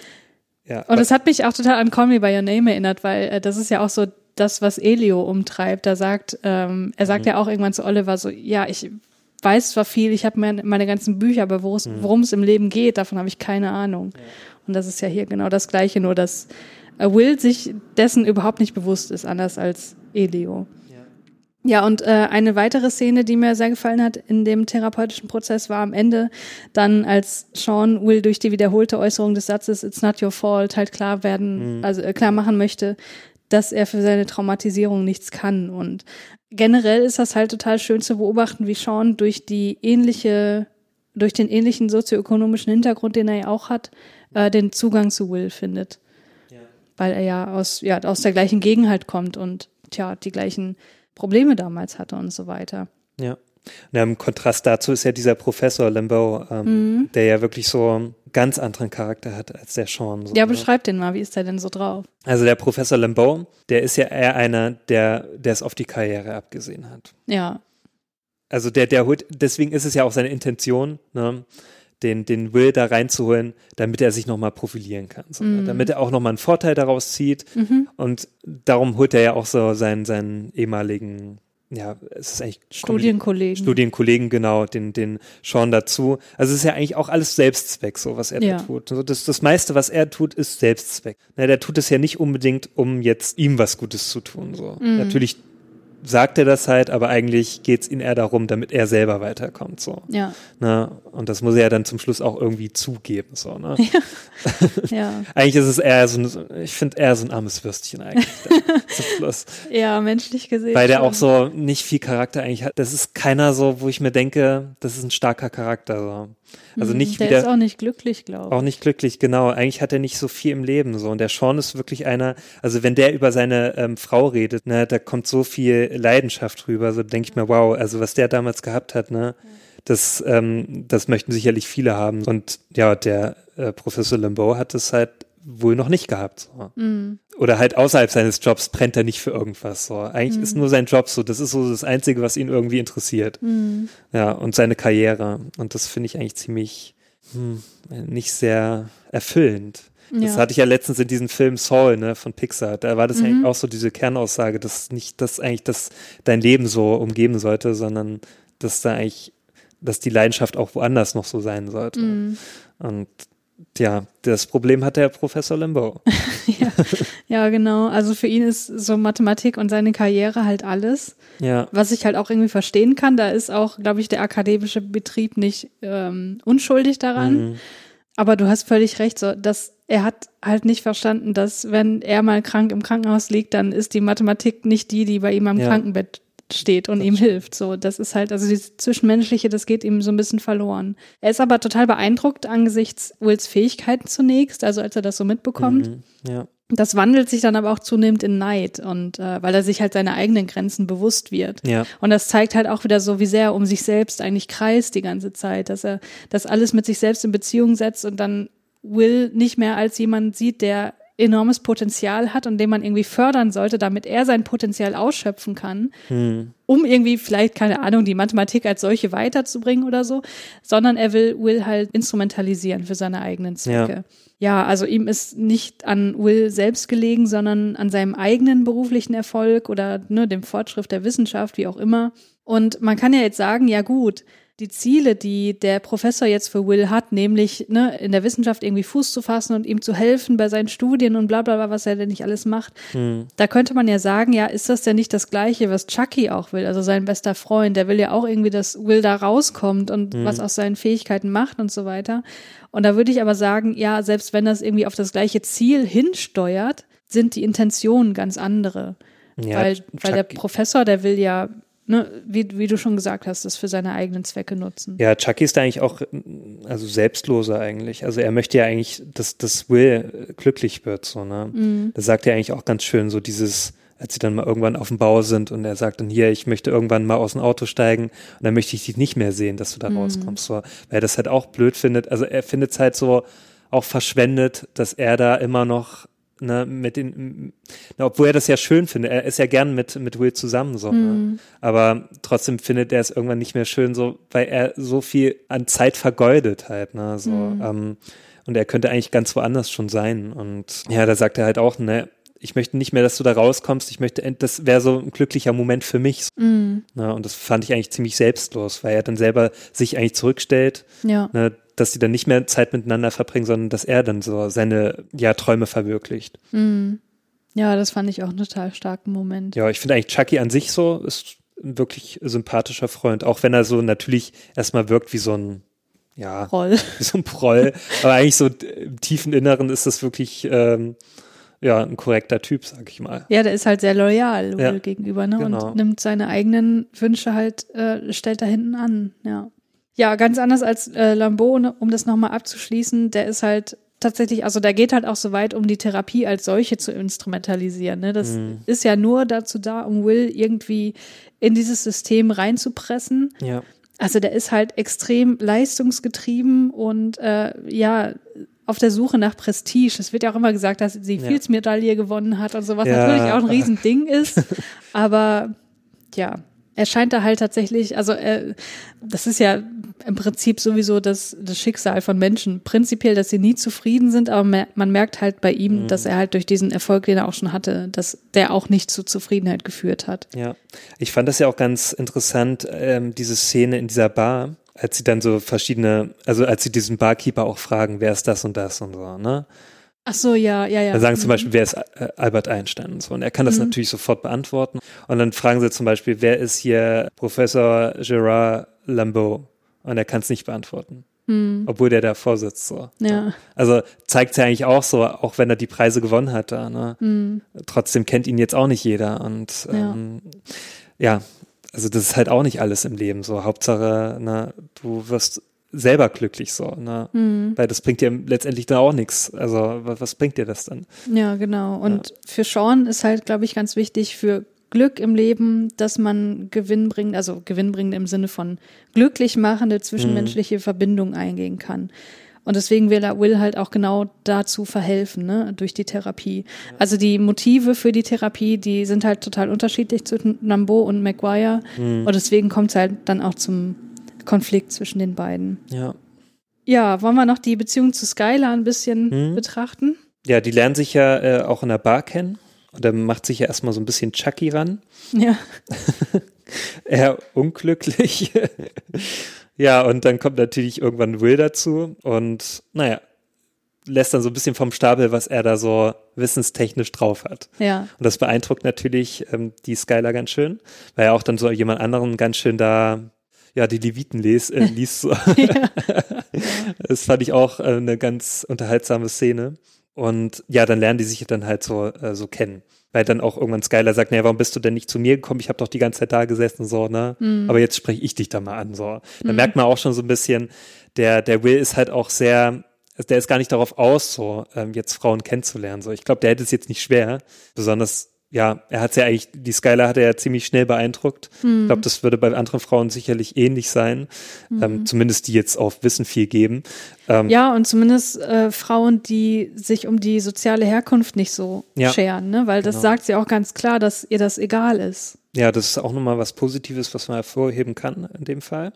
Ja, und es hat mich auch total an Call Me By Your Name erinnert, weil äh, das ist ja auch so das, was Elio umtreibt. Da sagt, ähm, er sagt mhm. ja auch irgendwann zu Oliver so, ja, ich weiß zwar viel, ich habe meine, meine ganzen Bücher, aber mhm. worum es im Leben geht, davon habe ich keine Ahnung. Ja. Und das ist ja hier genau das Gleiche, nur dass äh, Will sich dessen überhaupt nicht bewusst ist, anders als Elio. Ja, und äh, eine weitere Szene, die mir sehr gefallen hat in dem therapeutischen Prozess, war am Ende dann, als Sean Will durch die wiederholte Äußerung des Satzes It's not your fault halt klar werden, mhm. also äh, klar machen möchte, dass er für seine Traumatisierung nichts kann. Und generell ist das halt total schön zu beobachten, wie Sean durch die ähnliche, durch den ähnlichen sozioökonomischen Hintergrund, den er ja auch hat, äh, den Zugang zu Will findet. Ja. Weil er ja aus, ja aus der gleichen Gegend halt kommt und tja, die gleichen Probleme damals hatte und so weiter. Ja. Und im Kontrast dazu ist ja dieser Professor Lambeau, ähm, mhm. der ja wirklich so ganz anderen Charakter hat als der Sean. So, ja, ne? beschreib den mal, wie ist der denn so drauf? Also der Professor Lambeau, der ist ja eher einer, der, der es auf die Karriere abgesehen hat. Ja. Also der, der holt, deswegen ist es ja auch seine Intention, ne, den, den Will da reinzuholen, damit er sich nochmal profilieren kann. So, mhm. Damit er auch nochmal einen Vorteil daraus zieht. Mhm. Und darum holt er ja auch so seinen, seinen ehemaligen ja, es ist eigentlich Studienkollegen. Studienkollegen, genau, den, den Sean dazu. Also es ist ja eigentlich auch alles Selbstzweck, so was er ja. da tut. Also das, das meiste, was er tut, ist Selbstzweck. Na, der tut es ja nicht unbedingt, um jetzt ihm was Gutes zu tun. So. Mhm. Natürlich sagt er das halt, aber eigentlich geht es ihm eher darum, damit er selber weiterkommt. So. Ja. Ne? Und das muss er ja dann zum Schluss auch irgendwie zugeben. So, ne? Ja. ja. eigentlich ist es eher so ein, ich finde eher so ein armes Würstchen eigentlich zum Schluss. Ja, menschlich gesehen. Weil der schon. auch so nicht viel Charakter eigentlich hat. Das ist keiner so, wo ich mir denke, das ist ein starker Charakter. So. Also hm, nicht der wieder, ist auch nicht glücklich, glaube ich. Auch nicht glücklich, genau. Eigentlich hat er nicht so viel im Leben so. Und der Sean ist wirklich einer, also wenn der über seine ähm, Frau redet, ne, da kommt so viel Leidenschaft rüber. So denke ich mir, wow, also was der damals gehabt hat, ne, das, ähm, das möchten sicherlich viele haben. Und ja, der äh, Professor Lambeau hat es halt wohl noch nicht gehabt. So. Mhm. Oder halt außerhalb seines Jobs brennt er nicht für irgendwas. So. Eigentlich mhm. ist nur sein Job so. Das ist so das Einzige, was ihn irgendwie interessiert. Mhm. Ja, und seine Karriere. Und das finde ich eigentlich ziemlich hm, nicht sehr erfüllend. Das ja. hatte ich ja letztens in diesem Film Saul, ne, von Pixar. Da war das mhm. eigentlich auch so diese Kernaussage, dass nicht das eigentlich das dein Leben so umgeben sollte, sondern dass da eigentlich, dass die Leidenschaft auch woanders noch so sein sollte. Mhm. Und ja, das Problem hat der Professor Limbo. ja, ja, genau. Also für ihn ist so Mathematik und seine Karriere halt alles. Ja. Was ich halt auch irgendwie verstehen kann. Da ist auch, glaube ich, der akademische Betrieb nicht ähm, unschuldig daran. Mhm. Aber du hast völlig recht, so, dass er hat halt nicht verstanden, dass wenn er mal krank im Krankenhaus liegt, dann ist die Mathematik nicht die, die bei ihm am ja. Krankenbett steht und das ihm hilft. So, das ist halt, also dieses Zwischenmenschliche, das geht ihm so ein bisschen verloren. Er ist aber total beeindruckt angesichts Wills Fähigkeiten zunächst, also als er das so mitbekommt. Mhm, ja. das wandelt sich dann aber auch zunehmend in Neid und äh, weil er sich halt seine eigenen Grenzen bewusst wird. Ja. Und das zeigt halt auch wieder so, wie sehr er um sich selbst eigentlich kreist die ganze Zeit, dass er das alles mit sich selbst in Beziehung setzt und dann Will nicht mehr als jemand sieht, der enormes Potenzial hat und den man irgendwie fördern sollte, damit er sein Potenzial ausschöpfen kann, hm. um irgendwie vielleicht, keine Ahnung, die Mathematik als solche weiterzubringen oder so, sondern er will Will halt instrumentalisieren für seine eigenen Zwecke. Ja. ja, also ihm ist nicht an Will selbst gelegen, sondern an seinem eigenen beruflichen Erfolg oder ne, dem Fortschritt der Wissenschaft, wie auch immer. Und man kann ja jetzt sagen, ja gut, die Ziele, die der Professor jetzt für Will hat, nämlich ne, in der Wissenschaft irgendwie Fuß zu fassen und ihm zu helfen bei seinen Studien und bla bla bla, was er denn nicht alles macht, hm. da könnte man ja sagen, ja, ist das denn nicht das Gleiche, was Chucky auch will, also sein bester Freund, der will ja auch irgendwie, dass Will da rauskommt und hm. was aus seinen Fähigkeiten macht und so weiter. Und da würde ich aber sagen, ja, selbst wenn das irgendwie auf das gleiche Ziel hinsteuert, sind die Intentionen ganz andere. Ja, weil, weil der Professor, der will ja ne, wie, wie du schon gesagt hast, das für seine eigenen Zwecke nutzen. Ja, Chucky ist da eigentlich auch also selbstloser eigentlich. Also er möchte ja eigentlich, dass, dass Will glücklich wird, so, ne? Mhm. Das sagt er eigentlich auch ganz schön, so dieses, als sie dann mal irgendwann auf dem Bau sind und er sagt dann hier, ich möchte irgendwann mal aus dem Auto steigen und dann möchte ich dich nicht mehr sehen, dass du da mhm. rauskommst, so, weil er das halt auch blöd findet. Also er findet es halt so auch verschwendet, dass er da immer noch ne, mit den, na, obwohl er das ja schön findet, er ist ja gern mit, mit Will zusammen, so, ne? mhm. ne? aber trotzdem findet er es irgendwann nicht mehr schön, so, weil er so viel an Zeit vergeudet halt, ne, so, mhm. ähm, und er könnte eigentlich ganz woanders schon sein und ja, da sagt er halt auch, ne, ich möchte nicht mehr, dass du da rauskommst. Ich möchte, das wäre so ein glücklicher Moment für mich. Mm. Na, und das fand ich eigentlich ziemlich selbstlos, weil er dann selber sich eigentlich zurückstellt. Ja. Ne, dass sie dann nicht mehr Zeit miteinander verbringen, sondern dass er dann so seine ja, Träume verwirklicht. Mhm. Ja, das fand ich auch einen total starken Moment. Ja, ich finde eigentlich Chucky an sich so ist ein wirklich sympathischer Freund, auch wenn er so natürlich erstmal wirkt wie so ein ja, Proll. wie so ein Proll. Aber eigentlich so im tiefen Inneren ist das wirklich ähm, ja, ein korrekter Typ, sag ich mal. Ja, der ist halt sehr loyal ja, gegenüber, ne? Genau. Und nimmt seine eigenen Wünsche halt, äh, stellt da hinten an, ja. Ja, ganz anders als äh, Lambeau, ne, um das nochmal abzuschließen, der ist halt tatsächlich, also der geht halt auch so weit, um die Therapie als solche zu instrumentalisieren. Ne? Das mhm. ist ja nur dazu da, um Will irgendwie in dieses System reinzupressen. Ja. Also der ist halt extrem leistungsgetrieben und äh, ja, auf der Suche nach Prestige. Es wird ja auch immer gesagt, dass sie ja. Fields-Medaille gewonnen hat und so, was ja. natürlich auch ein Riesending ist. Aber ja, er scheint da halt tatsächlich, also er, das ist ja im Prinzip sowieso das, das Schicksal von Menschen. Prinzipiell, dass sie nie zufrieden sind, aber man merkt halt bei ihm, mhm. dass er halt durch diesen Erfolg, den er auch schon hatte, dass der auch nicht zu Zufriedenheit geführt hat. Ja, ich fand das ja auch ganz interessant, ähm, diese Szene in dieser Bar, als sie dann so verschiedene, also als sie diesen Barkeeper auch fragen, wer ist das und das und so, ne? Ach so, ja, ja, ja. Dann sagen sie zum Beispiel, wer ist äh, Albert Einstein und so. Und er kann das mhm. natürlich sofort beantworten. Und dann fragen sie zum Beispiel, wer ist hier Professor Gerard Lambeau? Und er kann es nicht beantworten. Mhm. Obwohl der da vorsitzt. So. Ja. Also zeigt es ja eigentlich auch so, auch wenn er die Preise gewonnen hat da. Ne? Mhm. Trotzdem kennt ihn jetzt auch nicht jeder. Und ähm, ja. ja, also das ist halt auch nicht alles im Leben so. Hauptsache, na, du wirst selber glücklich so, ne? Mhm. Weil das bringt dir letztendlich da auch nichts. Also was, bringt dir das dann? Ja, genau. Und ja. für Sean ist halt, glaube ich, ganz wichtig für Glück im Leben, dass man Gewinn bringt, also Gewinn bringt im Sinne von glücklich machende zwischenmenschliche mhm. Verbindung eingehen kann. Und deswegen will er Will halt auch genau dazu verhelfen, ne, durch die Therapie. Also die Motive für die Therapie, die sind halt total unterschiedlich zwischen Nambo und Maguire. Mhm. Und deswegen kommt es halt dann auch zum Konflikt zwischen den beiden. Ja. Ja, wollen wir noch die Beziehung zu Skylar ein bisschen hm. betrachten? Ja, die lernen sich ja äh, auch in der Bar kennen. Und dann macht sich ja erstmal so ein bisschen Chucky ran. Ja. Eher unglücklich. ja, und dann kommt natürlich irgendwann Will dazu. Und naja, lässt dann so ein bisschen vom Stapel, was er da so wissenstechnisch drauf hat. Ja. Und das beeindruckt natürlich ähm, die Skylar ganz schön, weil er auch dann so jemand anderen ganz schön da ja, die Leviten les, äh, liest. So. das fand ich auch äh, eine ganz unterhaltsame Szene. Und ja, dann lernen die sich dann halt so, äh, so kennen. Weil dann auch irgendwann Skyler sagt, naja, warum bist du denn nicht zu mir gekommen? Ich habe doch die ganze Zeit da gesessen, so, ne? Mm. Aber jetzt spreche ich dich da mal an, so. Da mm. merkt man auch schon so ein bisschen, der, der Will ist halt auch sehr, also der ist gar nicht darauf aus, so ähm, jetzt Frauen kennenzulernen. So, ich glaube, der hätte es jetzt nicht schwer, besonders ja, er hat ja eigentlich, die Skylar hat er ja ziemlich schnell beeindruckt. Hm. Ich glaube, das würde bei anderen Frauen sicherlich ähnlich sein. Hm. Ähm, zumindest die jetzt auf Wissen viel geben. Ähm, ja, und zumindest äh, Frauen, die sich um die soziale Herkunft nicht so ja, scheren, ne? Weil das genau. sagt sie auch ganz klar, dass ihr das egal ist. Ja, das ist auch nochmal was Positives, was man hervorheben kann in dem Fall.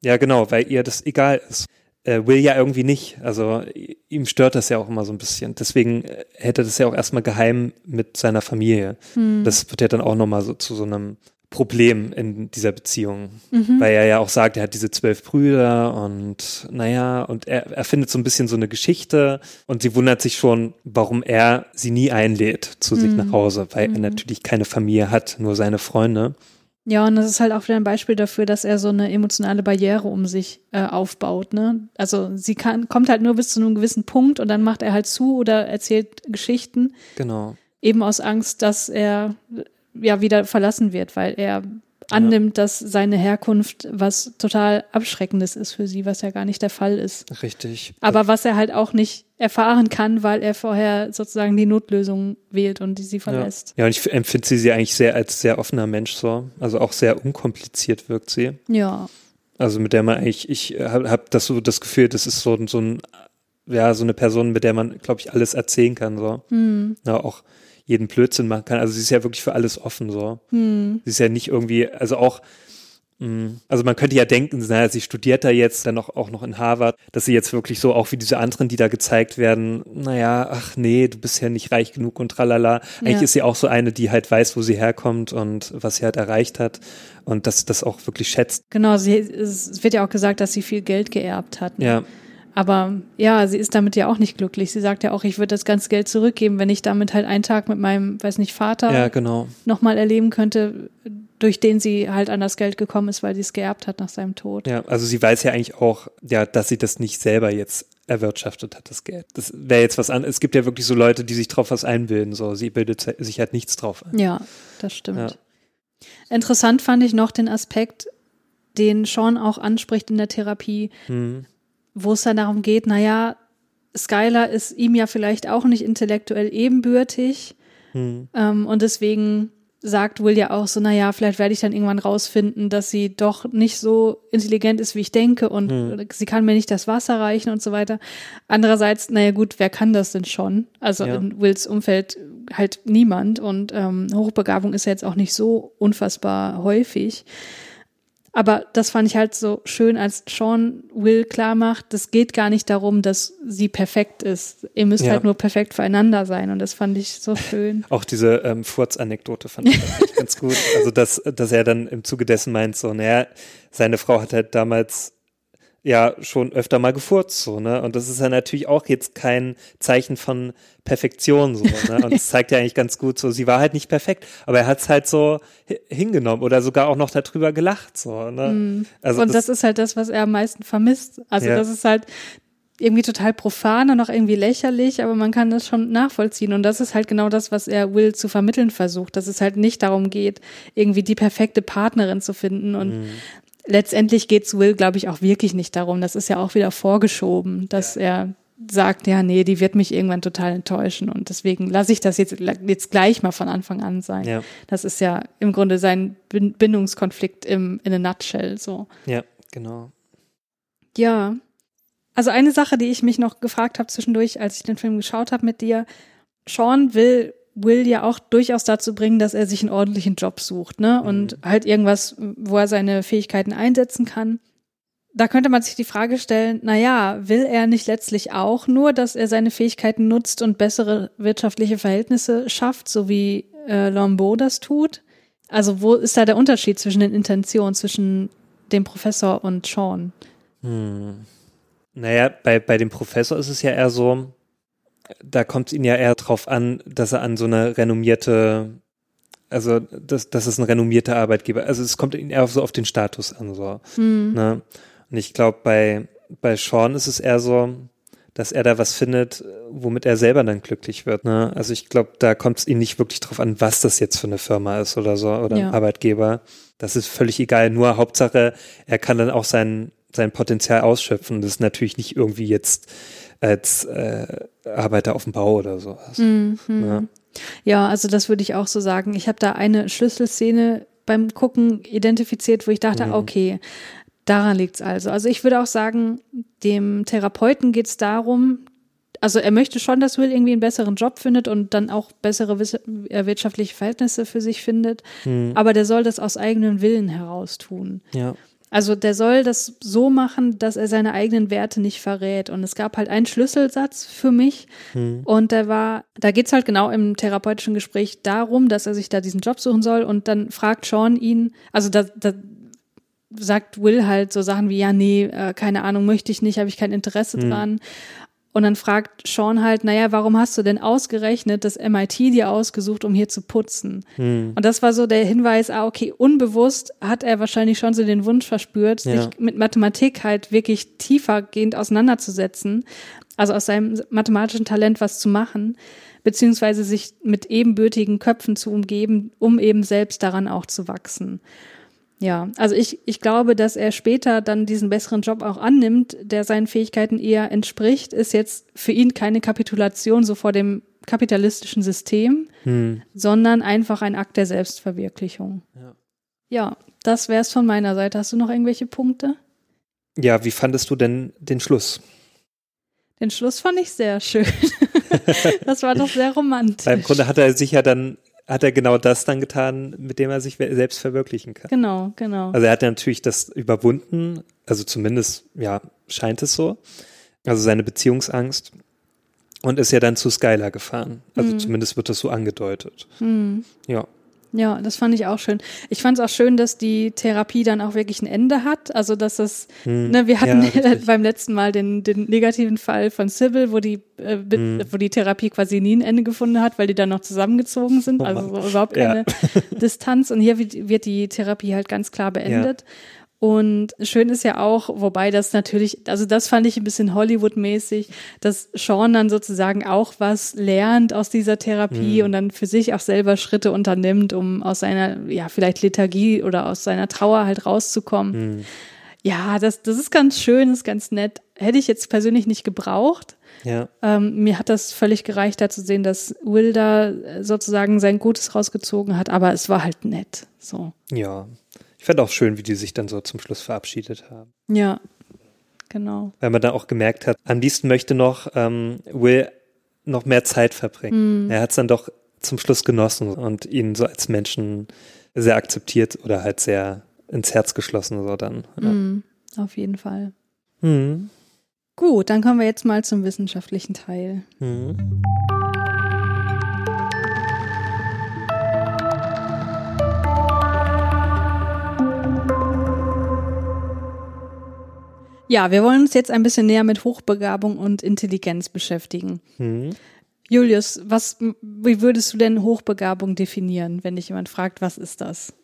Ja, genau, weil ihr das egal ist äh, Will ja irgendwie nicht. Also ihm stört das ja auch immer so ein bisschen. Deswegen äh, hätte das ja auch erstmal geheim mit seiner Familie. Hm. Das wird ja dann auch nochmal so zu so einem Problem in dieser Beziehung. Mhm. Weil er ja auch sagt, er hat diese zwölf Brüder und naja, und er, er findet so ein bisschen so eine Geschichte und sie wundert sich schon, warum er sie nie einlädt zu sich mhm. nach Hause, weil mhm. er natürlich keine Familie hat, nur seine Freunde. Ja, und das ist halt auch wieder ein Beispiel dafür, dass er so eine emotionale Barriere um sich äh, aufbaut. Ne? Also sie kann, kommt halt nur bis zu einem gewissen Punkt und dann macht er halt zu oder erzählt Geschichten. Genau. Eben aus Angst, dass er ja wieder verlassen wird, weil er annimmt, ja. dass seine Herkunft was total Abschreckendes ist für sie, was ja gar nicht der Fall ist. Richtig. Aber was er halt auch nicht erfahren kann, weil er vorher sozusagen die Notlösung wählt und die sie verlässt. Ja, ja und ich empfinde sie, sie eigentlich sehr als sehr offener Mensch so. Also auch sehr unkompliziert wirkt sie. Ja. Also mit der man eigentlich, ich habe hab das so das Gefühl, das ist so, so ein, ja, so eine Person, mit der man, glaube ich, alles erzählen kann. So. Hm. Ja, auch jeden Blödsinn machen kann. Also sie ist ja wirklich für alles offen so. Hm. Sie ist ja nicht irgendwie, also auch, hm, also man könnte ja denken, naja, sie studiert da jetzt dann auch, auch noch in Harvard, dass sie jetzt wirklich so, auch wie diese anderen, die da gezeigt werden, naja, ach nee, du bist ja nicht reich genug und tralala. Eigentlich ja. ist sie auch so eine, die halt weiß, wo sie herkommt und was sie halt erreicht hat und dass das auch wirklich schätzt. Genau, sie, es wird ja auch gesagt, dass sie viel Geld geerbt hat. Ne? Ja. Aber ja, sie ist damit ja auch nicht glücklich. Sie sagt ja auch, ich würde das ganze Geld zurückgeben, wenn ich damit halt einen Tag mit meinem, weiß nicht, Vater ja, genau. nochmal erleben könnte, durch den sie halt an das Geld gekommen ist, weil sie es geerbt hat nach seinem Tod. Ja, also sie weiß ja eigentlich auch, ja, dass sie das nicht selber jetzt erwirtschaftet hat, das Geld. Das wäre jetzt was an. Es gibt ja wirklich so Leute, die sich drauf was einbilden. So, sie bildet sich halt nichts drauf ein. Ja, das stimmt. Ja. Interessant fand ich noch den Aspekt, den Sean auch anspricht in der Therapie, hm wo es dann darum geht, naja, Skylar ist ihm ja vielleicht auch nicht intellektuell ebenbürtig. Hm. Ähm, und deswegen sagt Will ja auch so, naja, vielleicht werde ich dann irgendwann rausfinden, dass sie doch nicht so intelligent ist, wie ich denke und hm. sie kann mir nicht das Wasser reichen und so weiter. Andererseits, naja gut, wer kann das denn schon? Also ja. in Wills Umfeld halt niemand und ähm, Hochbegabung ist ja jetzt auch nicht so unfassbar häufig. Aber das fand ich halt so schön, als Sean Will klar macht, das geht gar nicht darum, dass sie perfekt ist. Ihr müsst ja. halt nur perfekt füreinander sein. Und das fand ich so schön. Auch diese ähm, Furz-Anekdote fand ich ganz gut. Also, dass, dass er dann im Zuge dessen meint, so, naja, seine Frau hat halt damals ja schon öfter mal gefurzt, so, ne? Und das ist ja natürlich auch jetzt kein Zeichen von Perfektion, so, ne? Und es zeigt ja eigentlich ganz gut so, sie war halt nicht perfekt, aber er hat es halt so hingenommen oder sogar auch noch darüber gelacht, so, ne? Mm. Also und das, das, ist halt das, was er am meisten vermisst. Also ja. das ist halt irgendwie total profan und auch irgendwie lächerlich, aber man kann das schon nachvollziehen. Und das ist halt genau das, was er Will zu vermitteln versucht, dass es halt nicht darum geht, irgendwie die perfekte Partnerin zu finden und mm letztendlich geht es Will, glaube ich, auch wirklich nicht darum. Das ist ja auch wieder vorgeschoben, dass ja. er sagt, ja, nee, die wird mich irgendwann total enttäuschen und deswegen lasse ich das jetzt, jetzt gleich mal von Anfang an sein. Ja. Das ist ja im Grunde sein Bindungskonflikt im, in a nutshell, so. Ja, genau. Ja. Also eine Sache, die ich mich noch gefragt habe zwischendurch, als ich den Film geschaut habe mit dir, Sean will Will ja auch durchaus dazu bringen, dass er sich einen ordentlichen Job sucht, ne? Und mhm. halt irgendwas, wo er seine Fähigkeiten einsetzen kann. Da könnte man sich die Frage stellen, na ja, will er nicht letztlich auch nur, dass er seine Fähigkeiten nutzt und bessere wirtschaftliche Verhältnisse schafft, so wie äh, Lambeau das tut? Also wo ist da der Unterschied zwischen den Intentionen, zwischen dem Professor und Sean? Hm. Naja, bei, bei dem Professor ist es ja eher so, da kommt es ihn ja eher drauf an, dass er an so eine renommierte, also dass, dass es ein renommierter Arbeitgeber, also es kommt ihn eher so auf den Status an, so. Mhm. Ne? Und ich glaube, bei, bei Sean ist es eher so, dass er da was findet, womit er selber dann glücklich wird. Ne? Also ich glaube, da kommt es ihm nicht wirklich drauf an, was das jetzt für eine Firma ist oder so oder ja. ein Arbeitgeber. Das ist völlig egal. Nur Hauptsache, er kann dann auch sein, sein Potenzial ausschöpfen. Das ist natürlich nicht irgendwie jetzt als äh, Arbeiter auf dem Bau oder sowas. Mhm. Ja. ja, also das würde ich auch so sagen. Ich habe da eine Schlüsselszene beim Gucken identifiziert, wo ich dachte, mhm. okay, daran liegt's also. Also ich würde auch sagen, dem Therapeuten geht's darum, also er möchte schon, dass Will irgendwie einen besseren Job findet und dann auch bessere äh, wirtschaftliche Verhältnisse für sich findet. Mhm. Aber der soll das aus eigenem Willen heraus tun. Ja. Also der soll das so machen, dass er seine eigenen Werte nicht verrät. Und es gab halt einen Schlüsselsatz für mich. Mhm. Und der war, da geht's halt genau im therapeutischen Gespräch darum, dass er sich da diesen Job suchen soll. Und dann fragt Sean ihn, also da, da sagt Will halt so Sachen wie, ja, nee, äh, keine Ahnung, möchte ich nicht, habe ich kein Interesse mhm. dran. Und dann fragt Sean halt, naja, warum hast du denn ausgerechnet das MIT dir ausgesucht, um hier zu putzen? Hm. Und das war so der Hinweis, ah, okay, unbewusst hat er wahrscheinlich schon so den Wunsch verspürt, ja. sich mit Mathematik halt wirklich tiefergehend auseinanderzusetzen, also aus seinem mathematischen Talent was zu machen, beziehungsweise sich mit ebenbürtigen Köpfen zu umgeben, um eben selbst daran auch zu wachsen. Ja, also ich, ich glaube, dass er später dann diesen besseren Job auch annimmt, der seinen Fähigkeiten eher entspricht, ist jetzt für ihn keine Kapitulation so vor dem kapitalistischen System, hm. sondern einfach ein Akt der Selbstverwirklichung. Ja, ja das wäre es von meiner Seite. Hast du noch irgendwelche Punkte? Ja, wie fandest du denn den Schluss? Den Schluss fand ich sehr schön. das war doch sehr romantisch. Im Grunde hat er sich ja dann hat er genau das dann getan, mit dem er sich selbst verwirklichen kann. Genau, genau. Also er hat natürlich das überwunden, also zumindest, ja, scheint es so. Also seine Beziehungsangst und ist ja dann zu Skylar gefahren. Also mhm. zumindest wird das so angedeutet. Mhm. Ja. Ja, das fand ich auch schön. Ich fand es auch schön, dass die Therapie dann auch wirklich ein Ende hat. Also, dass es, hm. ne, wir hatten ja, beim letzten Mal den, den negativen Fall von Sybil, wo die, äh, hm. wo die Therapie quasi nie ein Ende gefunden hat, weil die dann noch zusammengezogen sind. Oh also so überhaupt keine ja. Distanz. Und hier wird, wird die Therapie halt ganz klar beendet. Ja. Und schön ist ja auch, wobei das natürlich, also das fand ich ein bisschen Hollywood-mäßig, dass Sean dann sozusagen auch was lernt aus dieser Therapie mhm. und dann für sich auch selber Schritte unternimmt, um aus seiner, ja, vielleicht Lethargie oder aus seiner Trauer halt rauszukommen. Mhm. Ja, das, das ist ganz schön, ist ganz nett. Hätte ich jetzt persönlich nicht gebraucht. Ja. Ähm, mir hat das völlig gereicht, da zu sehen, dass Will da sozusagen sein Gutes rausgezogen hat, aber es war halt nett. So. Ja, ich fand auch schön, wie die sich dann so zum Schluss verabschiedet haben. Ja, genau. Weil man da auch gemerkt hat, am liebsten möchte noch ähm, Will noch mehr Zeit verbringen. Mm. Er hat es dann doch zum Schluss genossen und ihn so als Menschen sehr akzeptiert oder halt sehr ins Herz geschlossen so dann. Ja. Mm, auf jeden Fall. Mm. Gut, dann kommen wir jetzt mal zum wissenschaftlichen Teil. Mhm. Ja, wir wollen uns jetzt ein bisschen näher mit Hochbegabung und Intelligenz beschäftigen. Mhm. Julius, was, wie würdest du denn Hochbegabung definieren, wenn dich jemand fragt, was ist das?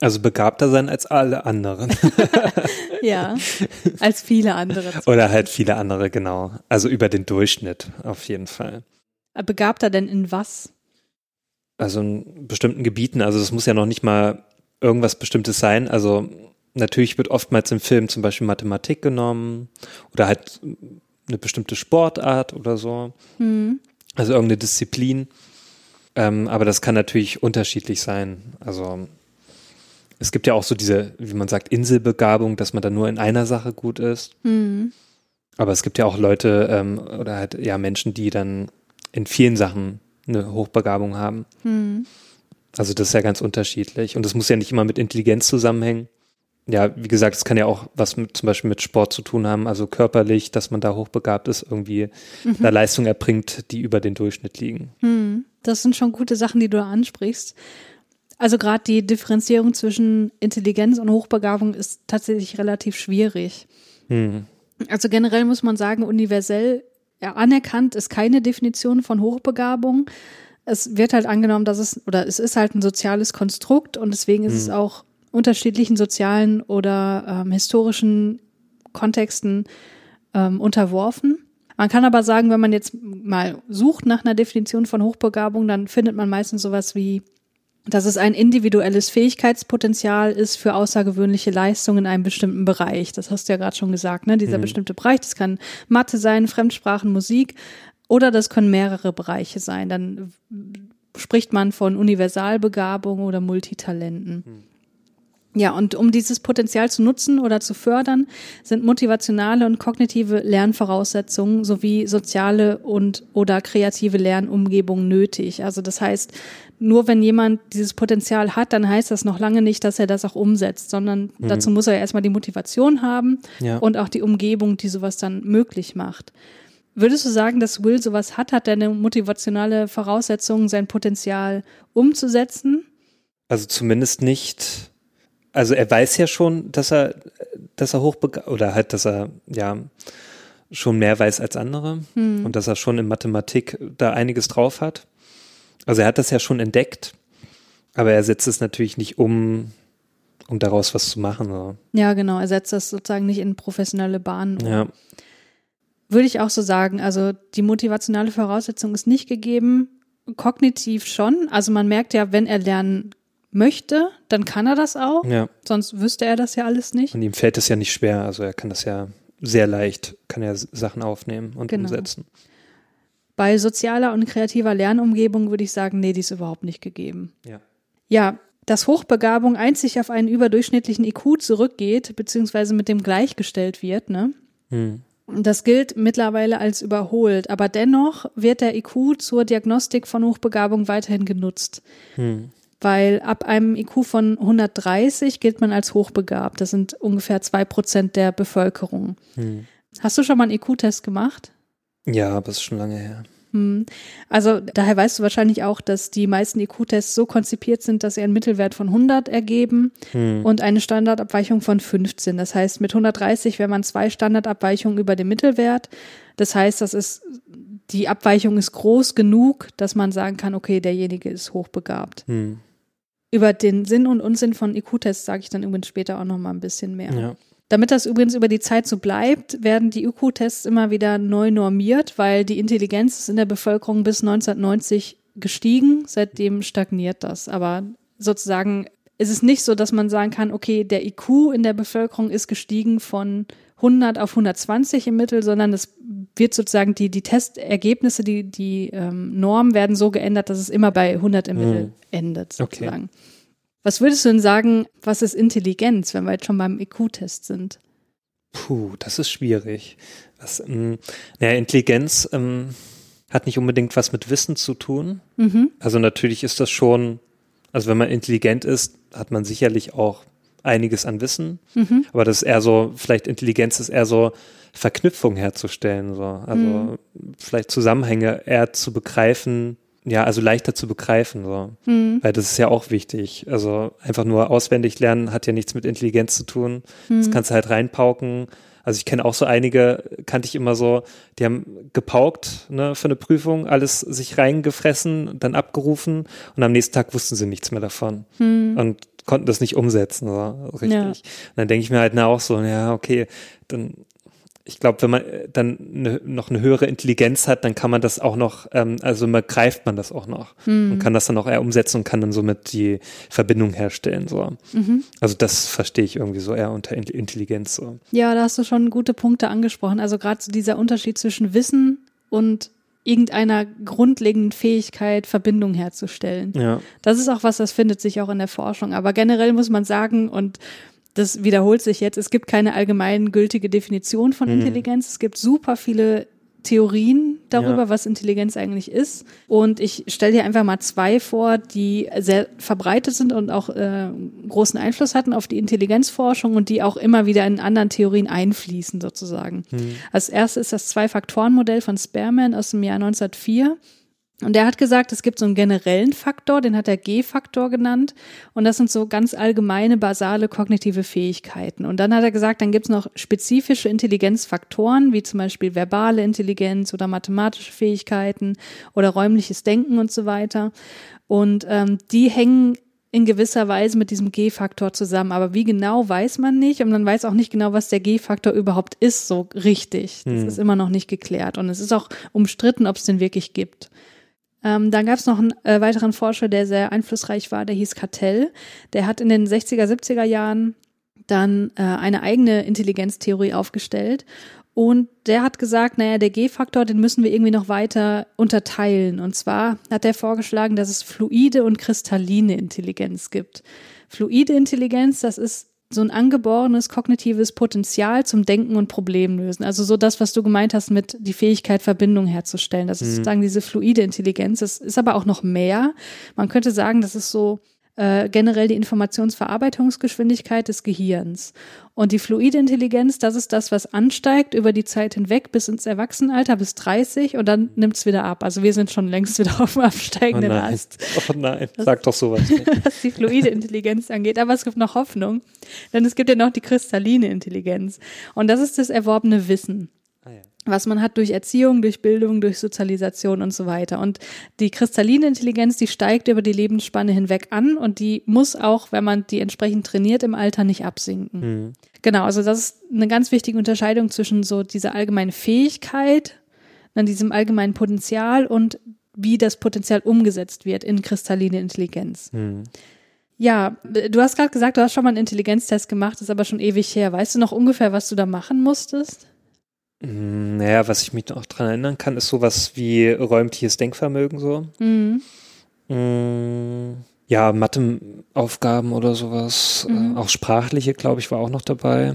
Also begabter sein als alle anderen. ja, als viele andere. Oder halt viele andere, genau. Also über den Durchschnitt auf jeden Fall. Begabter denn in was? Also in bestimmten Gebieten. Also es muss ja noch nicht mal irgendwas Bestimmtes sein. Also natürlich wird oftmals im Film zum Beispiel Mathematik genommen oder halt eine bestimmte Sportart oder so. Mhm. Also irgendeine Disziplin. Ähm, aber das kann natürlich unterschiedlich sein. Also es gibt ja auch so diese, wie man sagt, Inselbegabung, dass man dann nur in einer Sache gut ist. Mhm. Aber es gibt ja auch Leute ähm, oder halt ja Menschen, die dann in vielen Sachen eine Hochbegabung haben. Mhm. Also das ist ja ganz unterschiedlich. Und das muss ja nicht immer mit Intelligenz zusammenhängen ja, wie gesagt, es kann ja auch was mit, zum Beispiel mit Sport zu tun haben, also körperlich, dass man da hochbegabt ist, irgendwie mhm. eine Leistung erbringt, die über den Durchschnitt liegen. Mhm. Das sind schon gute Sachen, die du ansprichst. Also gerade die Differenzierung zwischen Intelligenz und Hochbegabung ist tatsächlich relativ schwierig. Mhm. Also generell muss man sagen, universell ja, anerkannt ist keine Definition von Hochbegabung. Es wird halt angenommen, dass es, oder es ist halt ein soziales Konstrukt und deswegen ist es mhm. auch unterschiedlichen sozialen oder ähm, historischen Kontexten ähm, unterworfen. Man kann aber sagen, wenn man jetzt mal sucht nach einer Definition von Hochbegabung, dann findet man meistens sowas wie dass es ein individuelles Fähigkeitspotenzial ist für außergewöhnliche Leistungen in einem bestimmten Bereich. Das hast du ja gerade schon gesagt, ne? Dieser mhm. bestimmte Bereich, das kann Mathe sein, Fremdsprachen, Musik oder das können mehrere Bereiche sein. Dann spricht man von Universalbegabung oder Multitalenten. Mhm. Ja, und um dieses Potenzial zu nutzen oder zu fördern, sind motivationale und kognitive Lernvoraussetzungen sowie soziale und oder kreative Lernumgebung nötig. Also das heißt, nur wenn jemand dieses Potenzial hat, dann heißt das noch lange nicht, dass er das auch umsetzt, sondern mhm. dazu muss er erstmal die Motivation haben ja. und auch die Umgebung, die sowas dann möglich macht. Würdest du sagen, dass Will sowas hat? Hat er eine motivationale Voraussetzung, sein Potenzial umzusetzen? Also zumindest nicht also er weiß ja schon, dass er, dass er hochbegabt oder halt, dass er ja schon mehr weiß als andere hm. und dass er schon in Mathematik da einiges drauf hat. Also er hat das ja schon entdeckt, aber er setzt es natürlich nicht um, um daraus was zu machen. So. Ja, genau. Er setzt das sozusagen nicht in professionelle Bahnen um. Ja. Würde ich auch so sagen. Also die motivationale Voraussetzung ist nicht gegeben. Kognitiv schon. Also man merkt ja, wenn er lernen möchte, dann kann er das auch. Ja. Sonst wüsste er das ja alles nicht. Und ihm fällt es ja nicht schwer. Also er kann das ja sehr leicht, kann er Sachen aufnehmen und genau. umsetzen. Bei sozialer und kreativer Lernumgebung würde ich sagen, nee, die ist überhaupt nicht gegeben. Ja. Ja, dass Hochbegabung einzig auf einen überdurchschnittlichen IQ zurückgeht, beziehungsweise mit dem gleichgestellt wird, ne? Hm. Das gilt mittlerweile als überholt, aber dennoch wird der IQ zur Diagnostik von Hochbegabung weiterhin genutzt. Hm weil ab einem IQ von 130 gilt man als hochbegabt. Das sind ungefähr zwei Prozent der Bevölkerung. Hm. Hast du schon mal einen IQ-Test gemacht? Ja, aber es ist schon lange her. Hm. Also daher weißt du wahrscheinlich auch, dass die meisten IQ-Tests so konzipiert sind, dass sie einen Mittelwert von 100 ergeben hm. und eine Standardabweichung von 15. Das heißt, mit 130 wäre man zwei Standardabweichungen über dem Mittelwert. Das heißt, das ist die Abweichung ist groß genug, dass man sagen kann, okay, derjenige ist hochbegabt. Hm. Über den Sinn und Unsinn von IQ-Tests sage ich dann übrigens später auch noch mal ein bisschen mehr. Ja. Damit das übrigens über die Zeit so bleibt, werden die IQ-Tests immer wieder neu normiert, weil die Intelligenz ist in der Bevölkerung bis 1990 gestiegen. Seitdem stagniert das. Aber sozusagen ist es nicht so, dass man sagen kann, okay, der IQ in der Bevölkerung ist gestiegen von 100 auf 120 im Mittel, sondern es wird sozusagen die, die Testergebnisse, die, die ähm, Normen werden so geändert, dass es immer bei 100 im Mittel hm. endet, sozusagen. Okay. Was würdest du denn sagen, was ist Intelligenz, wenn wir jetzt schon beim IQ-Test sind? Puh, das ist schwierig. Was, ähm, naja, Intelligenz ähm, hat nicht unbedingt was mit Wissen zu tun. Mhm. Also natürlich ist das schon, also wenn man intelligent ist, hat man sicherlich auch einiges an Wissen, mhm. aber das ist eher so, vielleicht Intelligenz ist eher so Verknüpfung herzustellen, so. Also mhm. vielleicht Zusammenhänge eher zu begreifen, ja, also leichter zu begreifen, so. Mhm. Weil das ist ja auch wichtig. Also einfach nur auswendig lernen hat ja nichts mit Intelligenz zu tun. Das mhm. kannst du halt reinpauken. Also ich kenne auch so einige, kannte ich immer so, die haben gepaukt ne, für eine Prüfung, alles sich reingefressen, dann abgerufen und am nächsten Tag wussten sie nichts mehr davon. Hm. Und konnten das nicht umsetzen, so richtig. Ja. Dann denke ich mir halt na auch so, ja, okay, dann ich glaube, wenn man dann ne, noch eine höhere Intelligenz hat, dann kann man das auch noch, ähm, also man greift man das auch noch mhm. und kann das dann auch eher umsetzen und kann dann somit die Verbindung herstellen. So. Mhm. Also das verstehe ich irgendwie so eher unter Intelligenz. So. Ja, da hast du schon gute Punkte angesprochen. Also gerade so dieser Unterschied zwischen Wissen und irgendeiner grundlegenden Fähigkeit, Verbindung herzustellen. Ja. Das ist auch was, das findet sich auch in der Forschung. Aber generell muss man sagen, und das wiederholt sich jetzt, es gibt keine allgemein gültige Definition von mhm. Intelligenz. Es gibt super viele Theorien darüber, ja. was Intelligenz eigentlich ist. Und ich stelle dir einfach mal zwei vor, die sehr verbreitet sind und auch äh, großen Einfluss hatten auf die Intelligenzforschung und die auch immer wieder in anderen Theorien einfließen sozusagen. Mhm. Als erstes ist das Zwei-Faktoren-Modell von Spearman aus dem Jahr 1904. Und er hat gesagt, es gibt so einen generellen Faktor, den hat er G-Faktor genannt. Und das sind so ganz allgemeine, basale kognitive Fähigkeiten. Und dann hat er gesagt, dann gibt es noch spezifische Intelligenzfaktoren, wie zum Beispiel verbale Intelligenz oder mathematische Fähigkeiten oder räumliches Denken und so weiter. Und ähm, die hängen in gewisser Weise mit diesem G-Faktor zusammen. Aber wie genau weiß man nicht und man weiß auch nicht genau, was der G-Faktor überhaupt ist, so richtig. Das hm. ist immer noch nicht geklärt. Und es ist auch umstritten, ob es den wirklich gibt. Ähm, dann gab es noch einen äh, weiteren Forscher, der sehr einflussreich war, der hieß Cartell. Der hat in den 60er, 70er Jahren dann äh, eine eigene Intelligenztheorie aufgestellt. Und der hat gesagt, naja, der G-Faktor, den müssen wir irgendwie noch weiter unterteilen. Und zwar hat er vorgeschlagen, dass es fluide und kristalline Intelligenz gibt. Fluide Intelligenz, das ist so ein angeborenes kognitives Potenzial zum Denken und Problemlösen. Also so das, was du gemeint hast mit die Fähigkeit, Verbindung herzustellen. Das ist mhm. sozusagen diese fluide Intelligenz. Das ist aber auch noch mehr. Man könnte sagen, das ist so äh, generell die Informationsverarbeitungsgeschwindigkeit des Gehirns. Und die fluide Intelligenz, das ist das, was ansteigt über die Zeit hinweg bis ins Erwachsenenalter, bis 30 und dann nimmt es wieder ab. Also wir sind schon längst wieder auf dem absteigenden oh nein. Ast. Oh nein, sag doch sowas nicht. was die fluide Intelligenz angeht. Aber es gibt noch Hoffnung, denn es gibt ja noch die kristalline Intelligenz. Und das ist das erworbene Wissen. Was man hat durch Erziehung, durch Bildung, durch Sozialisation und so weiter. Und die kristalline Intelligenz, die steigt über die Lebensspanne hinweg an und die muss auch, wenn man die entsprechend trainiert, im Alter nicht absinken. Mhm. Genau, also das ist eine ganz wichtige Unterscheidung zwischen so dieser allgemeinen Fähigkeit, dann diesem allgemeinen Potenzial und wie das Potenzial umgesetzt wird in kristalline Intelligenz. Mhm. Ja, du hast gerade gesagt, du hast schon mal einen Intelligenztest gemacht, ist aber schon ewig her. Weißt du noch ungefähr, was du da machen musstest? Hm, naja, was ich mich noch dran erinnern kann, ist sowas wie räumliches Denkvermögen so. Mhm. Hm, ja, Matheaufgaben oder sowas. Mhm. Äh, auch sprachliche, glaube ich, war auch noch dabei.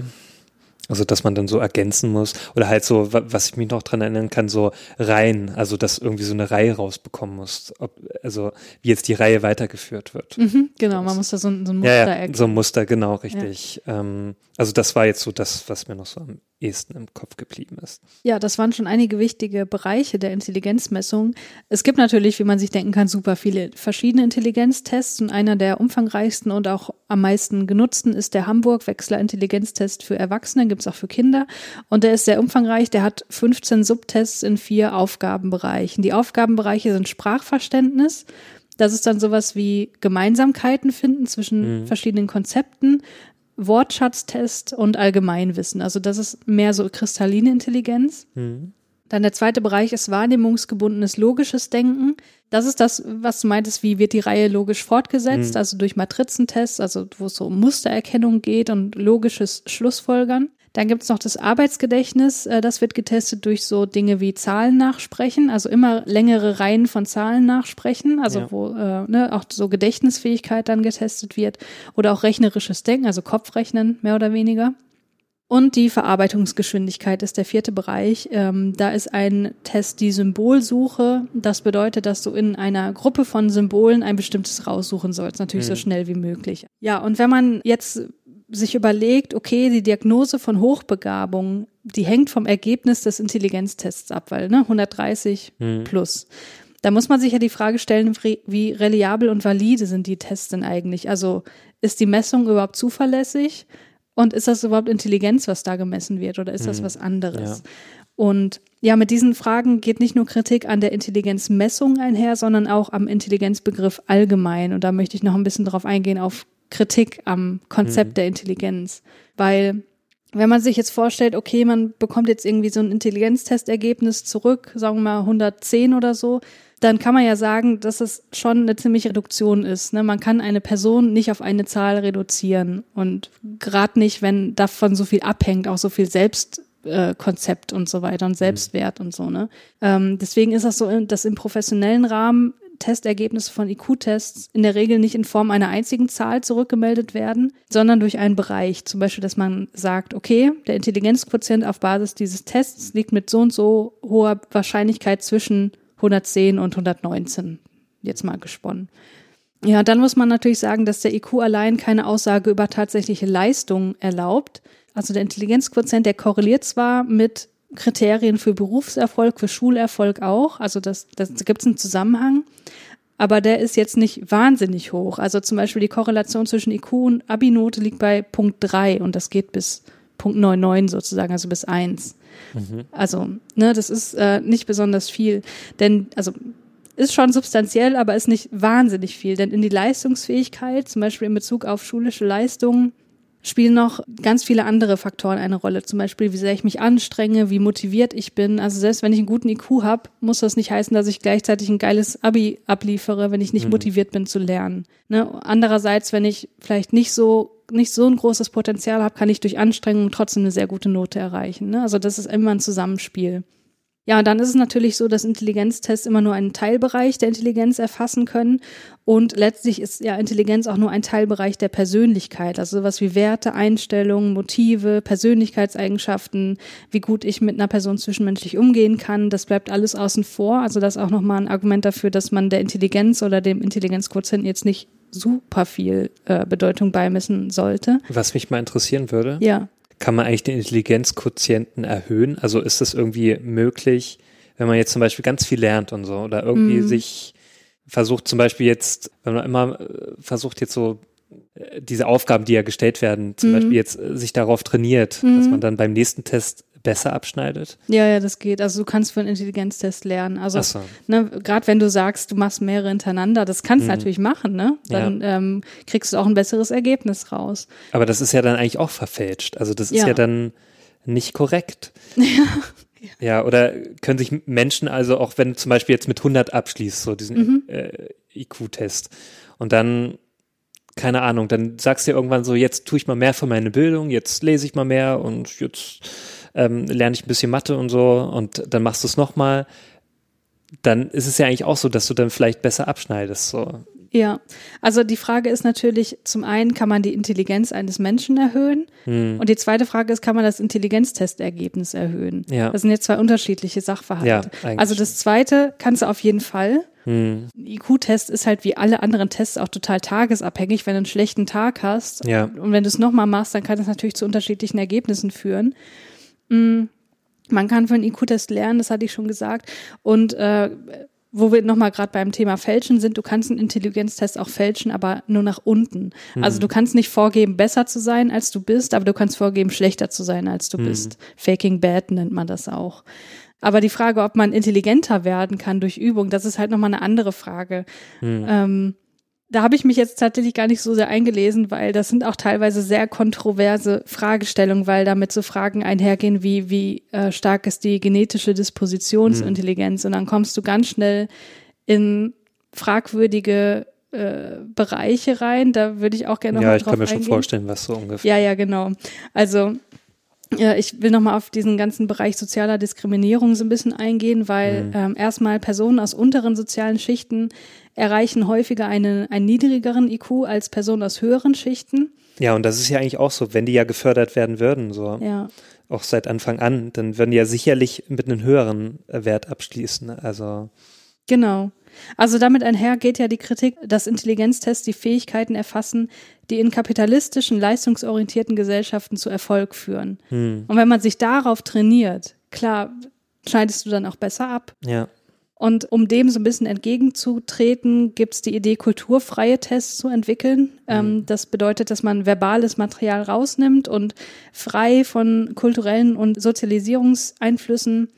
Also, dass man dann so ergänzen muss. Oder halt so, was ich mich noch dran erinnern kann, so Reihen. Also, dass irgendwie so eine Reihe rausbekommen muss. Ob, also, wie jetzt die Reihe weitergeführt wird. Mhm, genau, man muss da so, so ein Muster ja, ja, erkennen. So ein Muster, genau, richtig. Ja. Ähm, also, das war jetzt so das, was mir noch so am ehesten im Kopf geblieben ist. Ja, das waren schon einige wichtige Bereiche der Intelligenzmessung. Es gibt natürlich, wie man sich denken kann, super viele verschiedene Intelligenztests und einer der umfangreichsten und auch am meisten genutzten ist der Hamburg Wechsler Intelligenztest für Erwachsene, gibt es auch für Kinder und der ist sehr umfangreich, der hat 15 Subtests in vier Aufgabenbereichen. Die Aufgabenbereiche sind Sprachverständnis, das ist dann sowas wie Gemeinsamkeiten finden zwischen mhm. verschiedenen Konzepten, Wortschatztest und Allgemeinwissen. Also das ist mehr so kristalline Intelligenz. Mhm. Dann der zweite Bereich ist wahrnehmungsgebundenes logisches Denken. Das ist das, was du meintest, wie wird die Reihe logisch fortgesetzt, mhm. also durch Matrizentests, also wo es so um Mustererkennung geht und logisches Schlussfolgern. Dann gibt es noch das Arbeitsgedächtnis. Äh, das wird getestet durch so Dinge wie Zahlen nachsprechen, also immer längere Reihen von Zahlen nachsprechen, also ja. wo äh, ne, auch so Gedächtnisfähigkeit dann getestet wird oder auch rechnerisches Denken, also Kopfrechnen mehr oder weniger. Und die Verarbeitungsgeschwindigkeit ist der vierte Bereich. Ähm, da ist ein Test die Symbolsuche. Das bedeutet, dass du in einer Gruppe von Symbolen ein bestimmtes raussuchen sollst, natürlich mhm. so schnell wie möglich. Ja, und wenn man jetzt sich überlegt, okay, die Diagnose von Hochbegabung, die hängt vom Ergebnis des Intelligenztests ab, weil ne, 130 mhm. plus. Da muss man sich ja die Frage stellen, wie reliabel und valide sind die Tests denn eigentlich? Also ist die Messung überhaupt zuverlässig? Und ist das überhaupt Intelligenz, was da gemessen wird, oder ist das mhm. was anderes? Ja. Und ja, mit diesen Fragen geht nicht nur Kritik an der Intelligenzmessung einher, sondern auch am Intelligenzbegriff allgemein. Und da möchte ich noch ein bisschen drauf eingehen, auf Kritik am Konzept mhm. der Intelligenz. Weil wenn man sich jetzt vorstellt, okay, man bekommt jetzt irgendwie so ein Intelligenztestergebnis zurück, sagen wir mal 110 oder so, dann kann man ja sagen, dass es schon eine ziemliche Reduktion ist. Ne? Man kann eine Person nicht auf eine Zahl reduzieren und gerade nicht, wenn davon so viel abhängt, auch so viel Selbstkonzept äh, und so weiter und Selbstwert mhm. und so. Ne? Ähm, deswegen ist das so, dass im professionellen Rahmen Testergebnisse von IQ-Tests in der Regel nicht in Form einer einzigen Zahl zurückgemeldet werden, sondern durch einen Bereich. Zum Beispiel, dass man sagt, okay, der Intelligenzquotient auf Basis dieses Tests liegt mit so und so hoher Wahrscheinlichkeit zwischen 110 und 119. Jetzt mal gesponnen. Ja, dann muss man natürlich sagen, dass der IQ allein keine Aussage über tatsächliche Leistung erlaubt. Also der Intelligenzquotient, der korreliert zwar mit Kriterien für Berufserfolg, für Schulerfolg auch. Also das, das gibt es einen Zusammenhang. Aber der ist jetzt nicht wahnsinnig hoch. Also zum Beispiel die Korrelation zwischen IQ und Abi-Note liegt bei Punkt 3 und das geht bis Punkt 99 sozusagen, also bis 1. Mhm. Also, ne, das ist äh, nicht besonders viel. Denn, also ist schon substanziell, aber ist nicht wahnsinnig viel. Denn in die Leistungsfähigkeit, zum Beispiel in Bezug auf schulische Leistungen, spielen noch ganz viele andere Faktoren eine Rolle. Zum Beispiel, wie sehr ich mich anstrenge, wie motiviert ich bin. Also selbst wenn ich einen guten IQ habe, muss das nicht heißen, dass ich gleichzeitig ein geiles Abi abliefere, wenn ich nicht mhm. motiviert bin zu lernen. Ne? Andererseits, wenn ich vielleicht nicht so nicht so ein großes Potenzial habe, kann ich durch Anstrengung trotzdem eine sehr gute Note erreichen. Ne? Also das ist immer ein Zusammenspiel. Ja, und dann ist es natürlich so, dass Intelligenztests immer nur einen Teilbereich der Intelligenz erfassen können. Und letztlich ist ja Intelligenz auch nur ein Teilbereich der Persönlichkeit. Also sowas wie Werte, Einstellungen, Motive, Persönlichkeitseigenschaften, wie gut ich mit einer Person zwischenmenschlich umgehen kann. Das bleibt alles außen vor. Also das ist auch nochmal ein Argument dafür, dass man der Intelligenz oder dem Intelligenzquotienten jetzt nicht super viel äh, Bedeutung beimessen sollte. Was mich mal interessieren würde. Ja kann man eigentlich den Intelligenzquotienten erhöhen? Also ist das irgendwie möglich, wenn man jetzt zum Beispiel ganz viel lernt und so oder irgendwie mhm. sich versucht zum Beispiel jetzt, wenn man immer äh, versucht jetzt so äh, diese Aufgaben, die ja gestellt werden, zum mhm. Beispiel jetzt äh, sich darauf trainiert, mhm. dass man dann beim nächsten Test besser abschneidet? Ja, ja, das geht. Also du kannst für einen Intelligenztest lernen. Also so. ne, gerade wenn du sagst, du machst mehrere hintereinander, das kannst du mhm. natürlich machen, ne? Dann ja. ähm, kriegst du auch ein besseres Ergebnis raus. Aber das ist ja dann eigentlich auch verfälscht. Also das ist ja, ja dann nicht korrekt. Ja. Ja, oder können sich Menschen also auch, wenn du zum Beispiel jetzt mit 100 abschließt, so diesen mhm. äh, IQ-Test und dann keine Ahnung, dann sagst du dir irgendwann so, jetzt tue ich mal mehr für meine Bildung, jetzt lese ich mal mehr und jetzt ähm, lerne ich ein bisschen Mathe und so und dann machst du es nochmal, dann ist es ja eigentlich auch so, dass du dann vielleicht besser abschneidest. So. Ja, also die Frage ist natürlich, zum einen kann man die Intelligenz eines Menschen erhöhen hm. und die zweite Frage ist, kann man das Intelligenztestergebnis erhöhen? Ja. Das sind jetzt zwei unterschiedliche Sachverhalte. Ja, also das zweite kannst du auf jeden Fall. Hm. IQ-Test ist halt wie alle anderen Tests auch total tagesabhängig. Wenn du einen schlechten Tag hast ja. und wenn du es nochmal machst, dann kann das natürlich zu unterschiedlichen Ergebnissen führen. Mm, man kann für einen IQ-Test lernen, das hatte ich schon gesagt. Und äh, wo wir nochmal gerade beim Thema Fälschen sind, du kannst einen Intelligenztest auch fälschen, aber nur nach unten. Mhm. Also du kannst nicht vorgeben, besser zu sein, als du bist, aber du kannst vorgeben, schlechter zu sein, als du mhm. bist. Faking bad nennt man das auch. Aber die Frage, ob man intelligenter werden kann durch Übung, das ist halt nochmal eine andere Frage. Mhm. Ähm, da habe ich mich jetzt tatsächlich gar nicht so sehr eingelesen, weil das sind auch teilweise sehr kontroverse Fragestellungen, weil damit so Fragen einhergehen wie, wie äh, stark ist die genetische Dispositionsintelligenz? Mhm. Und dann kommst du ganz schnell in fragwürdige äh, Bereiche rein. Da würde ich auch gerne noch ja, drauf eingehen. Ja, ich kann mir schon vorstellen, was so ungefähr. Ja, ja, genau. Also ja, ich will nochmal auf diesen ganzen Bereich sozialer Diskriminierung so ein bisschen eingehen, weil mhm. ähm, erstmal Personen aus unteren sozialen Schichten erreichen häufiger einen, einen niedrigeren IQ als Personen aus höheren Schichten. Ja, und das ist ja eigentlich auch so, wenn die ja gefördert werden würden, so ja. auch seit Anfang an, dann würden die ja sicherlich mit einem höheren Wert abschließen. Also genau. Also damit einher geht ja die Kritik, dass Intelligenztests die Fähigkeiten erfassen, die in kapitalistischen, leistungsorientierten Gesellschaften zu Erfolg führen. Hm. Und wenn man sich darauf trainiert, klar, schneidest du dann auch besser ab. Ja. Und um dem so ein bisschen entgegenzutreten, gibt es die Idee, kulturfreie Tests zu entwickeln. Ähm, mhm. das bedeutet, dass man verbales Material rausnimmt und frei von kulturellen und Sozialisierungseinflüssen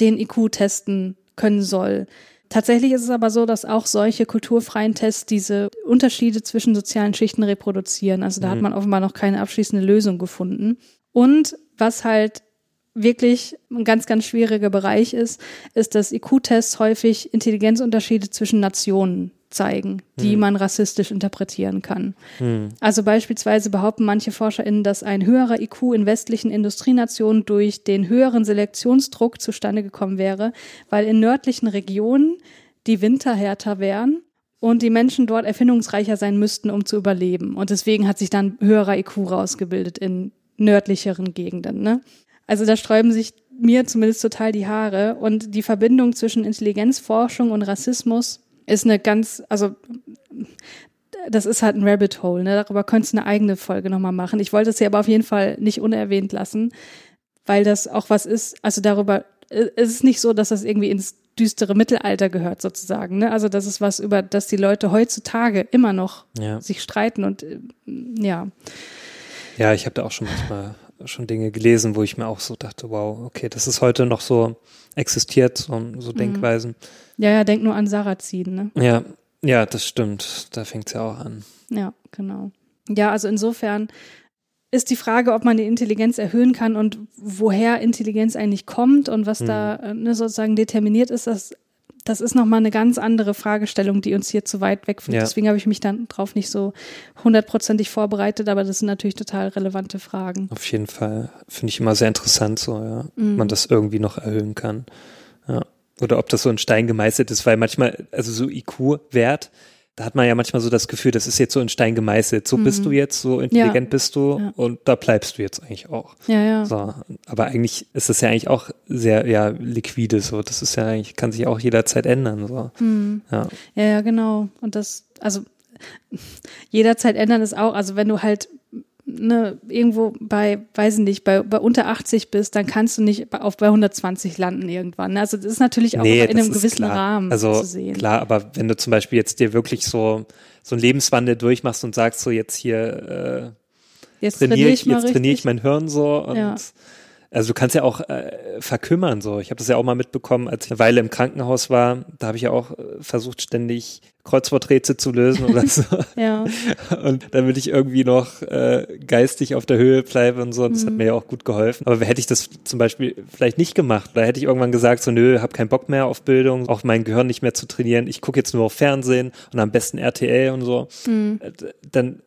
den IQ testen können soll. Tatsächlich ist es aber so, dass auch solche kulturfreien Tests diese Unterschiede zwischen sozialen Schichten reproduzieren. Also da mhm. hat man offenbar noch keine abschließende Lösung gefunden. Und was halt wirklich ein ganz, ganz schwieriger Bereich ist, ist, dass IQ-Tests häufig Intelligenzunterschiede zwischen Nationen zeigen, die hm. man rassistisch interpretieren kann. Hm. Also beispielsweise behaupten manche ForscherInnen, dass ein höherer IQ in westlichen Industrienationen durch den höheren Selektionsdruck zustande gekommen wäre, weil in nördlichen Regionen die Winter härter wären und die Menschen dort erfindungsreicher sein müssten, um zu überleben. Und deswegen hat sich dann höherer IQ rausgebildet in nördlicheren Gegenden. Ne? Also da sträuben sich mir zumindest total die Haare. Und die Verbindung zwischen Intelligenzforschung und Rassismus ist eine ganz, also das ist halt ein Rabbit Hole, ne? Darüber könntest du eine eigene Folge nochmal machen. Ich wollte es hier aber auf jeden Fall nicht unerwähnt lassen, weil das auch was ist, also darüber, es ist nicht so, dass das irgendwie ins düstere Mittelalter gehört sozusagen. Ne? Also das ist was, über das die Leute heutzutage immer noch ja. sich streiten und äh, ja. Ja, ich habe da auch schon manchmal schon Dinge gelesen, wo ich mir auch so dachte, wow, okay, das ist heute noch so existiert, so, so mhm. Denkweisen. Ja, ja, denk nur an Sarrazin, ne? Ja, ja, das stimmt. Da fängt es ja auch an. Ja, genau. Ja, also insofern ist die Frage, ob man die Intelligenz erhöhen kann und woher Intelligenz eigentlich kommt und was mhm. da äh, ne, sozusagen determiniert ist, das, das ist nochmal eine ganz andere Fragestellung, die uns hier zu weit wegführt. Ja. Deswegen habe ich mich dann drauf nicht so hundertprozentig vorbereitet, aber das sind natürlich total relevante Fragen. Auf jeden Fall. Finde ich immer sehr interessant, so, ja. Mhm. Man das irgendwie noch erhöhen kann. Ja. Oder ob das so ein Stein gemeißelt ist, weil manchmal, also so IQ-Wert, da hat man ja manchmal so das Gefühl, das ist jetzt so in Stein gemeißelt. So mhm. bist du mhm. jetzt, so intelligent ja. bist du ja. und da bleibst du jetzt eigentlich auch. Ja, ja. So, aber eigentlich ist das ja eigentlich auch sehr, ja, liquide, so. Das ist ja eigentlich, kann sich auch jederzeit ändern, so. Mhm. Ja. ja, ja, genau. Und das, also, jederzeit ändern ist auch, also wenn du halt ne, irgendwo bei, weiß ich nicht, bei, bei unter 80 bist, dann kannst du nicht auf bei 120 landen irgendwann. Ne? Also das ist natürlich auch nee, in einem gewissen klar. Rahmen also, zu sehen. Klar, aber wenn du zum Beispiel jetzt dir wirklich so, so einen Lebenswandel durchmachst und sagst so jetzt hier äh, jetzt trainiere ich, jetzt trainiere ich mein Hirn so und ja. Also du kannst ja auch äh, verkümmern so. Ich habe das ja auch mal mitbekommen, als ich eine Weile im Krankenhaus war. Da habe ich ja auch äh, versucht, ständig Kreuzworträtsel zu lösen oder so. ja. Und damit ich irgendwie noch äh, geistig auf der Höhe bleibe und so. Das mhm. hat mir ja auch gut geholfen. Aber hätte ich das zum Beispiel vielleicht nicht gemacht, da hätte ich irgendwann gesagt, so nö, hab keinen Bock mehr auf Bildung, auch mein Gehirn nicht mehr zu trainieren. Ich gucke jetzt nur auf Fernsehen und am besten RTL und so. Mhm. Äh, dann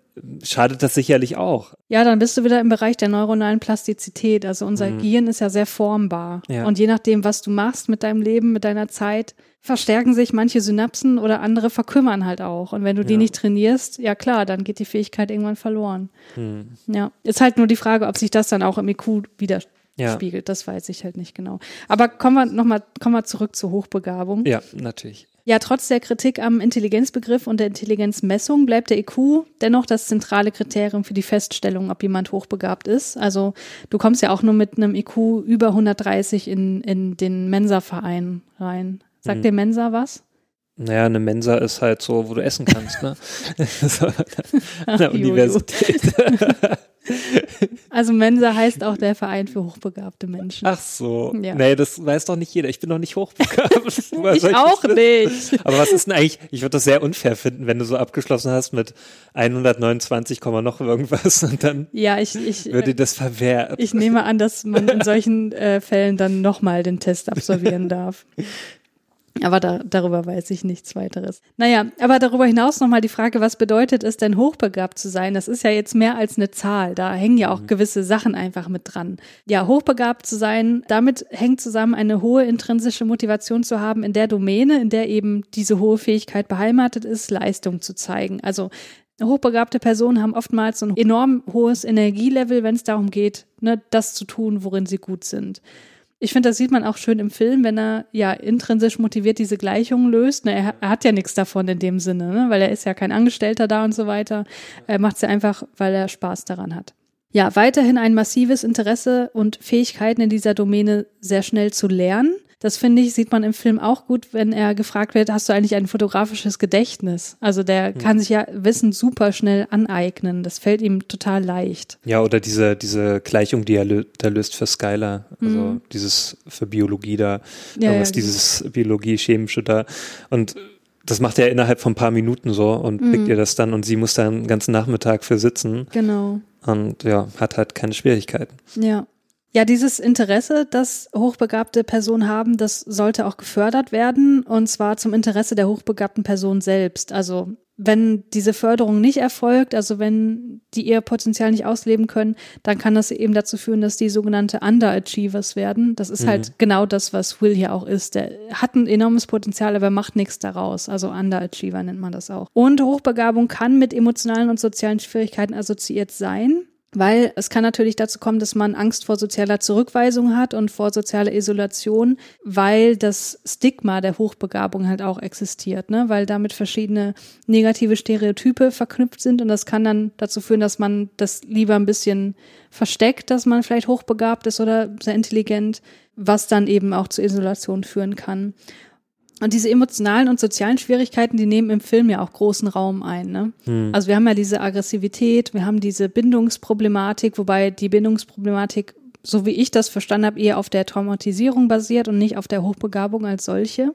schadet das sicherlich auch. Ja, dann bist du wieder im Bereich der neuronalen Plastizität. Also unser mhm. Gehirn ist ja sehr formbar. Ja. Und je nachdem, was du machst mit deinem Leben, mit deiner Zeit, verstärken sich manche Synapsen oder andere verkümmern halt auch. Und wenn du die ja. nicht trainierst, ja klar, dann geht die Fähigkeit irgendwann verloren. Mhm. Ja, ist halt nur die Frage, ob sich das dann auch im IQ widerspiegelt. Ja. Das weiß ich halt nicht genau. Aber kommen wir nochmal, kommen wir zurück zur Hochbegabung. Ja, natürlich. Ja, trotz der Kritik am Intelligenzbegriff und der Intelligenzmessung bleibt der IQ dennoch das zentrale Kriterium für die Feststellung, ob jemand hochbegabt ist. Also du kommst ja auch nur mit einem IQ über 130 in, in den Mensa-Verein rein. Sagt mhm. dir Mensa was? Naja, eine Mensa ist halt so, wo du essen kannst, ne? an der Universität. Also Mensa heißt auch der Verein für hochbegabte Menschen. Ach so. Ja. Nee, das weiß doch nicht jeder. Ich bin doch nicht hochbegabt. ich auch nicht. Aber was ist denn eigentlich, ich würde das sehr unfair finden, wenn du so abgeschlossen hast mit 129, noch irgendwas und dann ja, ich, ich, würde das verwehrt. Ich nehme an, dass man in solchen äh, Fällen dann nochmal den Test absolvieren darf. Aber da, darüber weiß ich nichts weiteres. Naja, aber darüber hinaus nochmal die Frage, was bedeutet es denn, hochbegabt zu sein? Das ist ja jetzt mehr als eine Zahl. Da hängen ja auch mhm. gewisse Sachen einfach mit dran. Ja, hochbegabt zu sein, damit hängt zusammen, eine hohe intrinsische Motivation zu haben, in der Domäne, in der eben diese hohe Fähigkeit beheimatet ist, Leistung zu zeigen. Also Hochbegabte Personen haben oftmals so ein enorm hohes Energielevel, wenn es darum geht, ne, das zu tun, worin sie gut sind. Ich finde, das sieht man auch schön im Film, wenn er ja intrinsisch motiviert diese Gleichungen löst. Ne, er, er, hat ja nichts davon in dem Sinne, ne? weil er ist ja kein Angestellter da und so weiter. Er macht es ja einfach, weil er Spaß daran hat. Ja, weiterhin ein massives Interesse und Fähigkeiten in dieser Domäne sehr schnell zu lernen. Das finde ich, sieht man im Film auch gut, wenn er gefragt wird, hast du eigentlich ein fotografisches Gedächtnis? Also der mhm. kann sich ja Wissen super schnell aneignen. Das fällt ihm total leicht. Ja, oder diese, diese Gleichung, die er lö da löst für Skylar. Also mhm. dieses für Biologie da, ja, ja, dieses Biologie-Chemische da. Und das macht er innerhalb von ein paar Minuten so und mhm. kriegt ihr das dann und sie muss da einen ganzen Nachmittag für sitzen. Genau. Und ja, hat halt keine Schwierigkeiten. Ja. Ja, dieses Interesse, das hochbegabte Personen haben, das sollte auch gefördert werden und zwar zum Interesse der hochbegabten Person selbst. Also wenn diese Förderung nicht erfolgt, also wenn die ihr Potenzial nicht ausleben können, dann kann das eben dazu führen, dass die sogenannte Underachievers werden. Das ist halt mhm. halt genau das, was Will hier auch ist. Der hat ein enormes Potenzial, aber macht nichts daraus. Also Underachiever nennt man das auch. Und Hochbegabung kann mit emotionalen und sozialen Schwierigkeiten assoziiert sein. Weil es kann natürlich dazu kommen, dass man Angst vor sozialer Zurückweisung hat und vor sozialer Isolation, weil das Stigma der Hochbegabung halt auch existiert, ne? weil damit verschiedene negative Stereotype verknüpft sind und das kann dann dazu führen, dass man das lieber ein bisschen versteckt, dass man vielleicht hochbegabt ist oder sehr intelligent, was dann eben auch zur Isolation führen kann. Und diese emotionalen und sozialen Schwierigkeiten, die nehmen im Film ja auch großen Raum ein. Ne? Hm. Also wir haben ja diese Aggressivität, wir haben diese Bindungsproblematik, wobei die Bindungsproblematik, so wie ich das verstanden habe, eher auf der Traumatisierung basiert und nicht auf der Hochbegabung als solche.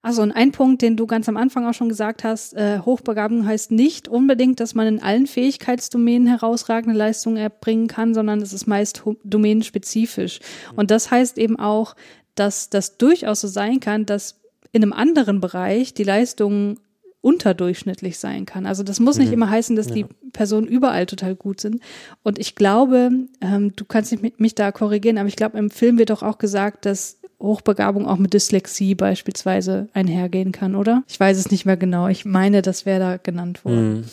Also und ein Punkt, den du ganz am Anfang auch schon gesagt hast, äh, Hochbegabung heißt nicht unbedingt, dass man in allen Fähigkeitsdomänen herausragende Leistungen erbringen kann, sondern es ist meist domänenspezifisch. Und das heißt eben auch, dass das durchaus so sein kann, dass in einem anderen Bereich die Leistungen unterdurchschnittlich sein kann. Also das muss nicht mhm. immer heißen, dass ja. die Personen überall total gut sind. Und ich glaube, ähm, du kannst mich, mich da korrigieren, aber ich glaube, im Film wird doch auch gesagt, dass Hochbegabung auch mit Dyslexie beispielsweise einhergehen kann, oder? Ich weiß es nicht mehr genau. Ich meine, das wäre da genannt worden. Mhm.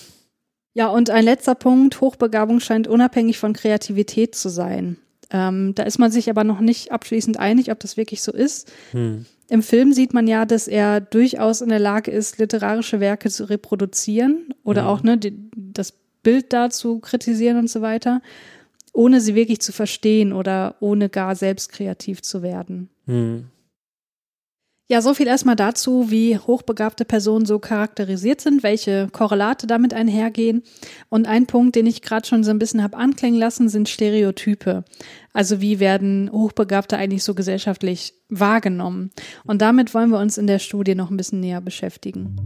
Ja, und ein letzter Punkt. Hochbegabung scheint unabhängig von Kreativität zu sein. Ähm, da ist man sich aber noch nicht abschließend einig, ob das wirklich so ist. Mhm. Im Film sieht man ja, dass er durchaus in der Lage ist, literarische Werke zu reproduzieren oder mhm. auch ne, die, das Bild dazu kritisieren und so weiter ohne sie wirklich zu verstehen oder ohne gar selbst kreativ zu werden. Hm. Ja, so viel erstmal dazu, wie hochbegabte Personen so charakterisiert sind, welche Korrelate damit einhergehen. Und ein Punkt, den ich gerade schon so ein bisschen habe anklingen lassen, sind Stereotype. Also wie werden Hochbegabte eigentlich so gesellschaftlich wahrgenommen? Und damit wollen wir uns in der Studie noch ein bisschen näher beschäftigen.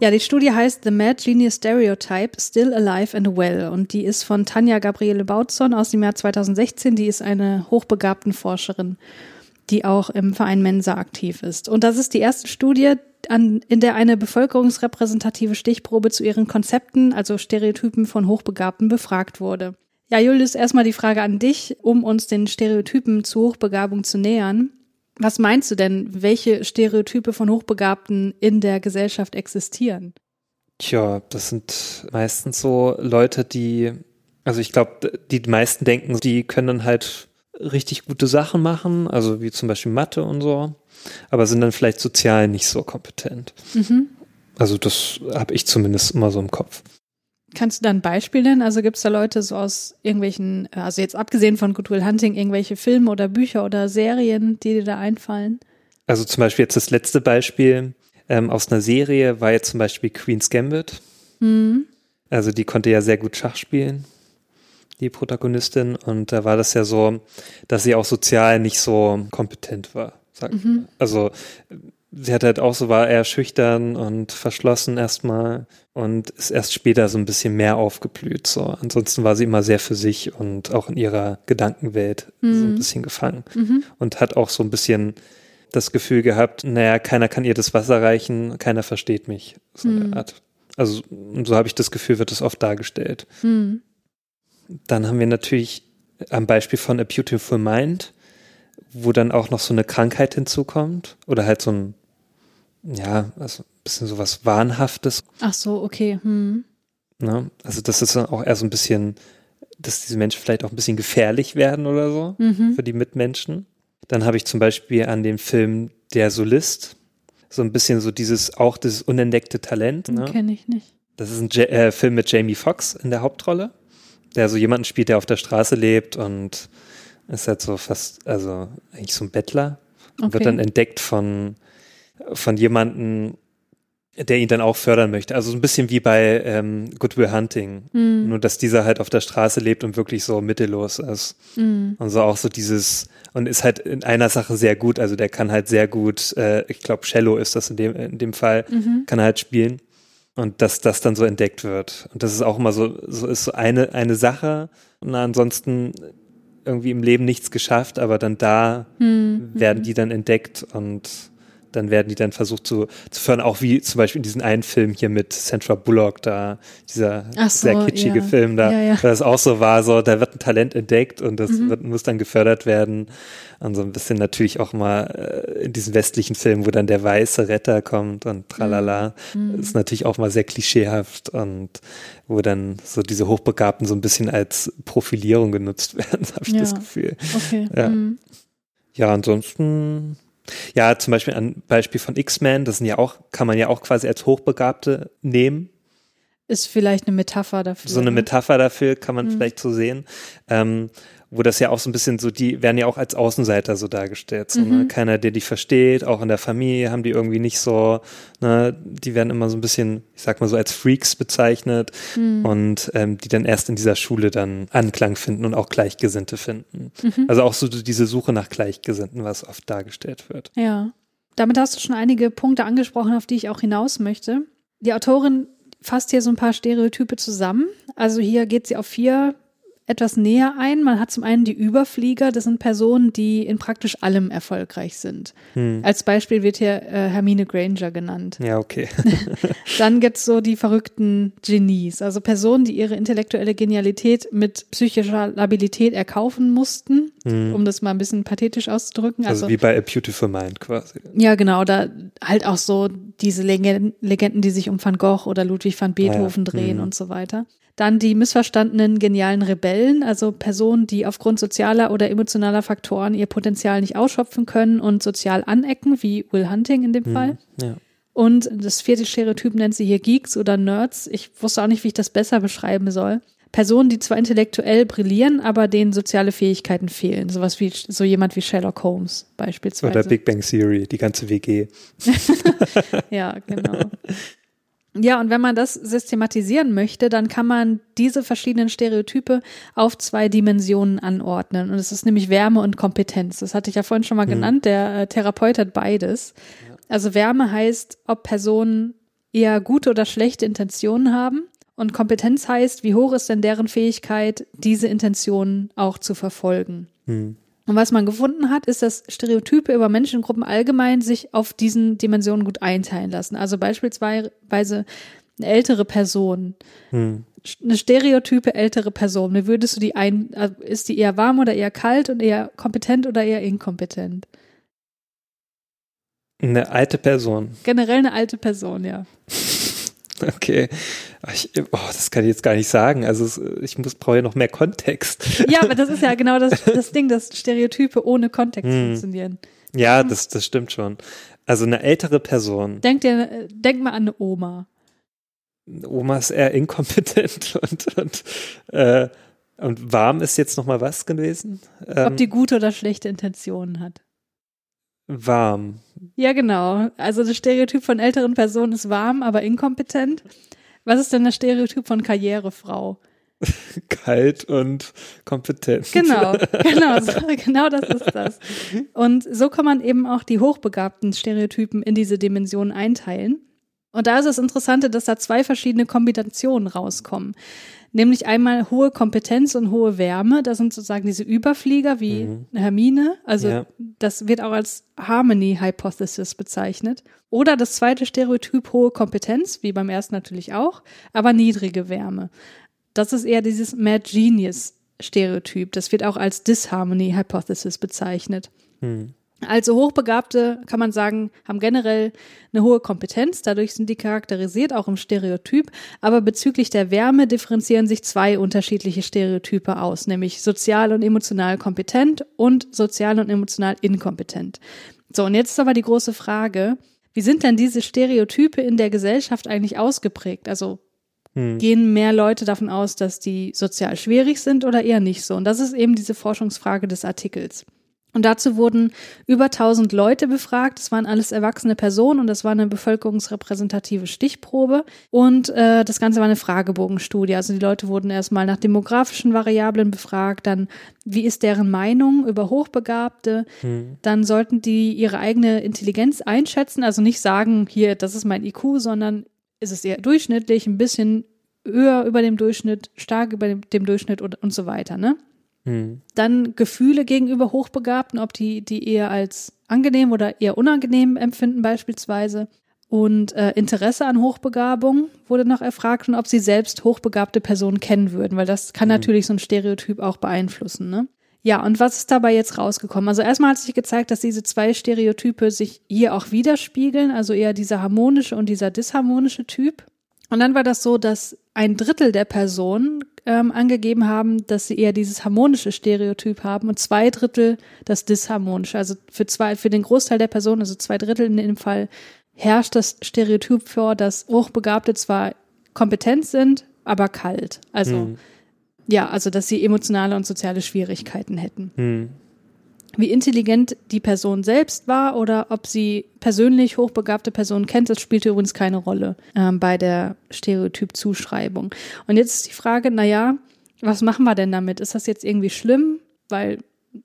Ja, die Studie heißt The Mad Genius Stereotype Still Alive and Well und die ist von Tanja Gabriele Bautzon aus dem Jahr 2016. Die ist eine hochbegabten Forscherin, die auch im Verein Mensa aktiv ist. Und das ist die erste Studie, an, in der eine bevölkerungsrepräsentative Stichprobe zu ihren Konzepten, also Stereotypen von Hochbegabten, befragt wurde. Ja, Julius, erstmal die Frage an dich, um uns den Stereotypen zu Hochbegabung zu nähern. Was meinst du denn, welche Stereotype von Hochbegabten in der Gesellschaft existieren? Tja, das sind meistens so Leute, die, also ich glaube, die meisten denken, die können halt richtig gute Sachen machen, also wie zum Beispiel Mathe und so, aber sind dann vielleicht sozial nicht so kompetent. Mhm. Also das habe ich zumindest immer so im Kopf. Kannst du da ein Beispiel nennen? Also gibt es da Leute so aus irgendwelchen, also jetzt abgesehen von Good Will Hunting, irgendwelche Filme oder Bücher oder Serien, die dir da einfallen? Also zum Beispiel jetzt das letzte Beispiel ähm, aus einer Serie war jetzt zum Beispiel Queen's Gambit. Mhm. Also die konnte ja sehr gut Schach spielen, die Protagonistin. Und da war das ja so, dass sie auch sozial nicht so kompetent war. Mhm. Also sie hat halt auch so, war eher schüchtern und verschlossen erstmal und ist erst später so ein bisschen mehr aufgeblüht. So. Ansonsten war sie immer sehr für sich und auch in ihrer Gedankenwelt mhm. so ein mhm. bisschen gefangen mhm. und hat auch so ein bisschen das Gefühl gehabt, naja, keiner kann ihr das Wasser reichen, keiner versteht mich. So mhm. Art. Also so habe ich das Gefühl, wird es oft dargestellt. Mhm. Dann haben wir natürlich am Beispiel von A Beautiful Mind, wo dann auch noch so eine Krankheit hinzukommt oder halt so ein ja, also ein bisschen so was Wahnhaftes. Ach so, okay. Hm. Ne? Also das ist dann auch eher so ein bisschen, dass diese Menschen vielleicht auch ein bisschen gefährlich werden oder so mhm. für die Mitmenschen. Dann habe ich zum Beispiel an dem Film Der Solist so ein bisschen so dieses, auch das unentdeckte Talent. Ne? Kenne ich nicht. Das ist ein J äh, Film mit Jamie Foxx in der Hauptrolle, der so jemanden spielt, der auf der Straße lebt und ist halt so fast, also eigentlich so ein Bettler. Okay. Wird dann entdeckt von von jemandem, der ihn dann auch fördern möchte. Also so ein bisschen wie bei ähm, Goodwill Hunting. Mm. Nur, dass dieser halt auf der Straße lebt und wirklich so mittellos ist. Mm. Und so auch so dieses, und ist halt in einer Sache sehr gut. Also der kann halt sehr gut, äh, ich glaube, Cello ist das in dem, in dem Fall, mhm. kann er halt spielen. Und dass das dann so entdeckt wird. Und das ist auch immer so, so ist so eine, eine Sache. Und ansonsten irgendwie im Leben nichts geschafft, aber dann da mhm. werden die dann entdeckt und dann werden die dann versucht zu, zu fördern, auch wie zum Beispiel in diesem einen Film hier mit Sandra Bullock, da dieser so, sehr kitschige ja. Film, da, ja, ja. das auch so war, so, da wird ein Talent entdeckt und das mhm. wird, muss dann gefördert werden. Und so ein bisschen natürlich auch mal äh, in diesen westlichen Filmen, wo dann der weiße Retter kommt und tralala, mhm. ist natürlich auch mal sehr klischeehaft und wo dann so diese Hochbegabten so ein bisschen als Profilierung genutzt werden, habe ich das Gefühl. Okay. Ja. Mhm. ja, ansonsten ja, zum Beispiel ein Beispiel von X-Men, das sind ja auch, kann man ja auch quasi als Hochbegabte nehmen. Ist vielleicht eine Metapher dafür. So eine ne? Metapher dafür kann man mhm. vielleicht so sehen. Ähm, wo das ja auch so ein bisschen so, die werden ja auch als Außenseiter so dargestellt. So, ne? Mhm. ne? Keiner, der die versteht, auch in der Familie haben die irgendwie nicht so, ne, die werden immer so ein bisschen, ich sag mal so, als Freaks bezeichnet Mhm. und ähm, die dann erst in dieser Schule dann Anklang finden und auch Gleichgesinnte finden. Mhm. Also auch so diese Suche nach Gleichgesinnten, was oft dargestellt wird. Ja. Damit hast du schon einige Punkte angesprochen, auf die ich auch hinaus möchte. Die Autorin fasst hier so ein paar Stereotype zusammen. Also hier geht sie auf vier etwas näher ein. Man hat zum einen die Überflieger, das sind Personen, die in praktisch allem erfolgreich sind. Hm. Als Beispiel wird hier äh, Hermine Granger genannt. Ja, okay. Dann gibt's so die verrückten Genies, also Personen, die ihre intellektuelle Genialität mit psychischer Labilität erkaufen mussten, Hm. um das mal ein bisschen pathetisch auszudrücken. Also, wie bei A Beautiful Mind quasi. Ja, genau, da halt auch so diese Legenden, die sich um Van Gogh oder Ludwig van Beethoven Ja, drehen mhm. und so weiter. Dann die missverstandenen genialen Rebellen, also Personen, die aufgrund sozialer oder emotionaler Faktoren ihr Potenzial nicht ausschöpfen können und sozial anecken, wie Will Hunting in dem Fall. Ja. Und das vierte Stereotyp nennt sie hier Geeks oder Nerds. Ich wusste auch nicht, wie ich das besser beschreiben soll. Personen, die zwar intellektuell brillieren, aber denen soziale Fähigkeiten fehlen. Sowas wie so jemand wie Sherlock Holmes beispielsweise. Oder Big Bang Theory, die ganze WG. Ja, genau. Ja, und wenn man das systematisieren möchte, dann kann man diese verschiedenen Stereotype auf zwei Dimensionen anordnen. Und es ist nämlich Wärme und Kompetenz. Das hatte ich ja vorhin schon mal genannt. Der äh, Therapeut hat beides. Also Wärme heißt, ob Personen eher gute oder schlechte Intentionen haben. Und Kompetenz heißt, wie hoch ist denn deren Fähigkeit, diese Intentionen auch zu verfolgen. Hm. Und was man gefunden hat, ist, dass Stereotype über Menschengruppen allgemein sich auf diesen Dimensionen gut einteilen lassen. Also beispielsweise eine ältere Person, Hm. eine stereotype ältere Person. Wie würdest du die ein, also ist die eher warm oder eher kalt und eher kompetent oder eher inkompetent? Eine alte Person. Generell eine alte Person, ja. Okay. Ich, oh, das kann ich jetzt gar nicht sagen. Also es, ich muss brauche ja noch mehr Kontext. Ja, aber das ist ja genau das, das Ding, dass Stereotype ohne Kontext Hm. funktionieren. Ja, das, das stimmt schon. Also eine ältere Person. Denk dir, äh, denk mal an eine Oma. Oma ist eher inkompetent und, und, äh, und warm ist jetzt noch mal was gewesen? Ähm, Ob die gute oder schlechte Intentionen hat. Warm. Ja, genau. Also das Stereotyp von älteren Personen ist warm, aber inkompetent. Was ist denn das Stereotyp von Karrierefrau? Kalt und kompetent. Genau, genau, so, genau das ist das. Und so kann man eben auch die hochbegabten Stereotypen in diese Dimensionen einteilen. Und da ist das Interessante, dass da zwei verschiedene Kombinationen rauskommen. Nämlich einmal hohe Kompetenz und hohe Wärme. Das sind sozusagen diese Überflieger wie Mhm. Hermine. Also Ja. das wird auch als Harmony Hypothesis bezeichnet. Oder das zweite Stereotyp hohe Kompetenz, wie beim ersten natürlich auch, aber niedrige Wärme. Das ist eher dieses Mad Genius Stereotyp. Das wird auch als Disharmony Hypothesis bezeichnet. Hm. Also Hochbegabte, kann man sagen, haben generell eine hohe Kompetenz, dadurch sind die charakterisiert, auch im Stereotyp, aber bezüglich der Wärme differenzieren sich zwei unterschiedliche Stereotype aus, nämlich sozial und emotional kompetent und sozial und emotional inkompetent. So, und jetzt ist aber die große Frage, wie sind denn diese Stereotype in der Gesellschaft eigentlich ausgeprägt? Also Hm. gehen mehr Leute davon aus, dass die sozial schwierig sind oder eher nicht so? Und das ist eben diese Forschungsfrage des Artikels. Und dazu wurden über 1000 Leute befragt. Das waren alles erwachsene Personen und das war eine bevölkerungsrepräsentative Stichprobe. Und äh, das Ganze war eine Fragebogenstudie. Also die Leute wurden erstmal nach demografischen Variablen befragt, dann wie ist deren Meinung über Hochbegabte. Hm. Dann sollten die ihre eigene Intelligenz einschätzen, also nicht sagen, hier, das ist mein IQ, sondern ist es eher durchschnittlich, ein bisschen höher über dem Durchschnitt, stark über dem, dem Durchschnitt und, und so weiter, ne? Hm. Dann Gefühle gegenüber Hochbegabten, ob die die eher als angenehm oder eher unangenehm empfinden beispielsweise. Und äh, Interesse an Hochbegabung wurde noch erfragt und ob sie selbst hochbegabte Personen kennen würden, weil das kann Mhm. natürlich so ein Stereotyp auch beeinflussen. Ne? Ja, und was ist dabei jetzt rausgekommen? Also erstmal hat sich gezeigt, dass diese zwei Stereotype sich hier auch widerspiegeln, also eher dieser harmonische und dieser disharmonische Typ. Und dann war das so, dass ein Drittel der Personen ähm, angegeben haben, dass sie eher dieses harmonische Stereotyp haben und zwei Drittel das disharmonische. Also für zwei, für den Großteil der Personen, also zwei Drittel in dem Fall, herrscht das Stereotyp vor, dass Hochbegabte zwar kompetent sind, aber kalt. Also Hm. ja, also dass sie emotionale und soziale Schwierigkeiten hätten. Hm. Wie intelligent die Person selbst war oder ob sie persönlich hochbegabte Personen kennt, das spielte übrigens keine Rolle ähm, bei der Stereotypzuschreibung. Und jetzt ist die Frage, naja, was machen wir denn damit? Ist das jetzt irgendwie schlimm? Weil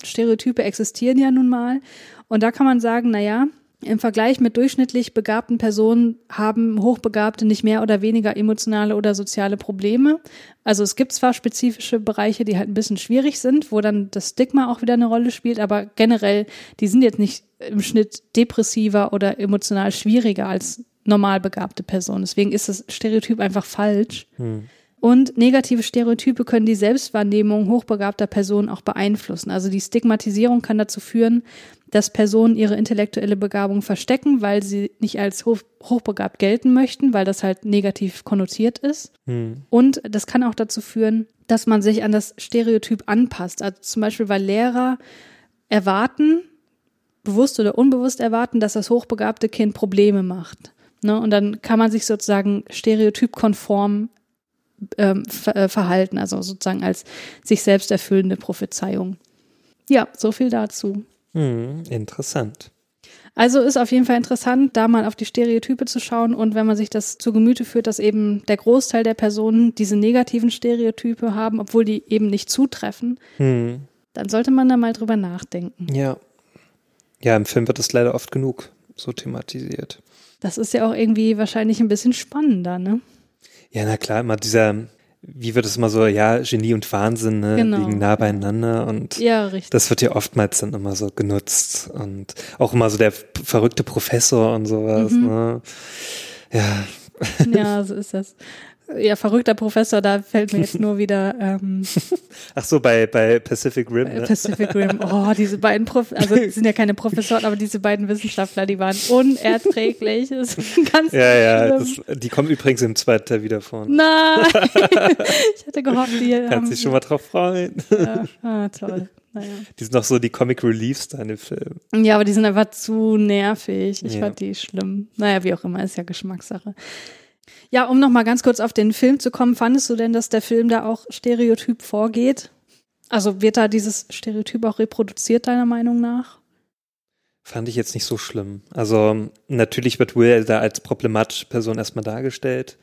Stereotype existieren ja nun mal. Und da kann man sagen, naja, im Vergleich mit durchschnittlich begabten Personen haben Hochbegabte nicht mehr oder weniger emotionale oder soziale Probleme. Also es gibt zwar spezifische Bereiche, die halt ein bisschen schwierig sind, wo dann das Stigma auch wieder eine Rolle spielt, aber generell, die sind jetzt nicht im Schnitt depressiver oder emotional schwieriger als normal begabte Personen. Deswegen ist das Stereotyp einfach falsch. Hm. Und negative Stereotype können die Selbstwahrnehmung hochbegabter Personen auch beeinflussen. Also die Stigmatisierung kann dazu führen, dass Personen ihre intellektuelle Begabung verstecken, weil sie nicht als hoch, hochbegabt gelten möchten, weil das halt negativ konnotiert ist. Hm. Und das kann auch dazu führen, dass man sich an das Stereotyp anpasst. Also zum Beispiel, weil Lehrer erwarten, bewusst oder unbewusst erwarten, dass das hochbegabte Kind Probleme macht. Ne? Und dann kann man sich sozusagen stereotypkonform ähm, äh, verhalten, also sozusagen als sich selbst erfüllende Prophezeiung. Ja, so viel dazu. Hm, interessant. Also ist auf jeden Fall interessant, da mal auf die Stereotype zu schauen und wenn man sich das zu Gemüte führt, dass eben der Großteil der Personen diese negativen Stereotype haben, obwohl die eben nicht zutreffen, hm. dann sollte man da mal drüber nachdenken. Ja. Ja, im Film wird es leider oft genug so thematisiert. Das ist ja auch irgendwie wahrscheinlich ein bisschen spannender, ne? Ja, na klar, immer dieser, wie wird es immer so, ja, Genie und Wahnsinn ne, genau. liegen nah beieinander und ja, richtig. das wird ja oftmals dann immer so genutzt und auch immer so der verrückte Professor und sowas. Mhm. Ne? Ja. Ja, so ist das ja, verrückter Professor, da fällt mir jetzt nur wieder. Ähm, Ach so, bei, bei Pacific Rim. Ne? Pacific Rim. Oh, diese beiden Prof also sind ja keine Professoren, aber diese beiden Wissenschaftler, die waren unerträglich. Das ist ganz ja, ja, das, die kommen übrigens im zweiten Teil wieder vor. Nein, ich hatte gehofft, die Kannst haben, dich schon mal drauf freuen. Ja, ah, toll. Naja. Die sind noch so die Comic Reliefs da in dem Film. Ja, aber die sind einfach zu nervig. Ich ja. fand die schlimm. Naja, wie auch immer, ist ja Geschmackssache. Ja, um noch mal ganz kurz auf den Film zu kommen, fandest du denn, dass der Film da auch stereotyp vorgeht? Also wird da dieses Stereotyp auch reproduziert, deiner Meinung nach? Fand ich jetzt nicht so schlimm. Also natürlich wird Will da als problematische Person erstmal dargestellt,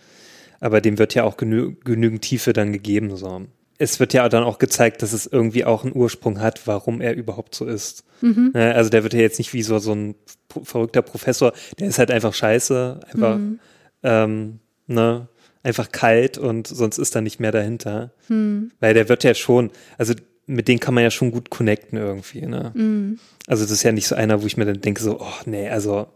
aber dem wird ja auch genü genügend Tiefe dann gegeben. So. Es wird ja dann auch gezeigt, dass es irgendwie auch einen Ursprung hat, warum er überhaupt so ist. Mhm. Ne, also der wird ja jetzt nicht wie so, so ein verrückter Professor, der ist halt einfach scheiße, einfach mhm. Ähm, ne, einfach kalt und sonst ist da nicht mehr dahinter. Hm. Weil der wird ja schon, also mit denen kann man ja schon gut connecten irgendwie, ne? Hm. Also das ist ja nicht so einer, wo ich mir dann denke so, oh nee, also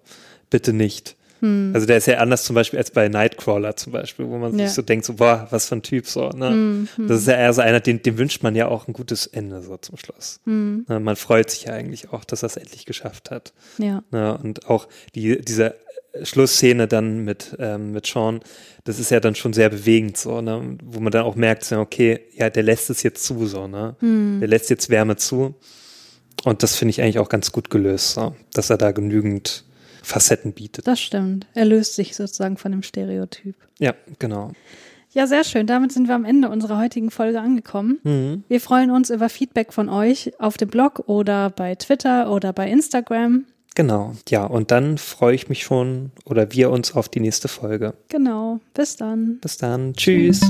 bitte nicht. Hm. Also der ist ja anders zum Beispiel als bei Nightcrawler zum Beispiel, wo man ja. sich so denkt, so, boah, was für ein Typ so, ne? Hm, hm. Das ist ja eher so einer, dem, dem wünscht man ja auch ein gutes Ende so zum Schluss. Hm. Ne, man freut sich ja eigentlich auch, dass er es endlich geschafft hat. Ja. Ne? Und auch die, diese Schlussszene dann mit, ähm, mit Sean, das ist ja dann schon sehr bewegend, so, ne? wo man dann auch merkt, so, okay, ja, der lässt es jetzt zu, so, ne? Hm. Der lässt jetzt Wärme zu. Und das finde ich eigentlich auch ganz gut gelöst, so, dass er da genügend Facetten bietet. Das stimmt. Er löst sich sozusagen von dem Stereotyp. Ja, genau. Ja, sehr schön. Damit sind wir am Ende unserer heutigen Folge angekommen. Mhm. Wir freuen uns über Feedback von euch auf dem Blog oder bei Twitter oder bei Instagram. Genau, ja, und dann freue ich mich schon oder wir uns auf die nächste Folge. Genau, bis dann. Bis dann, tschüss.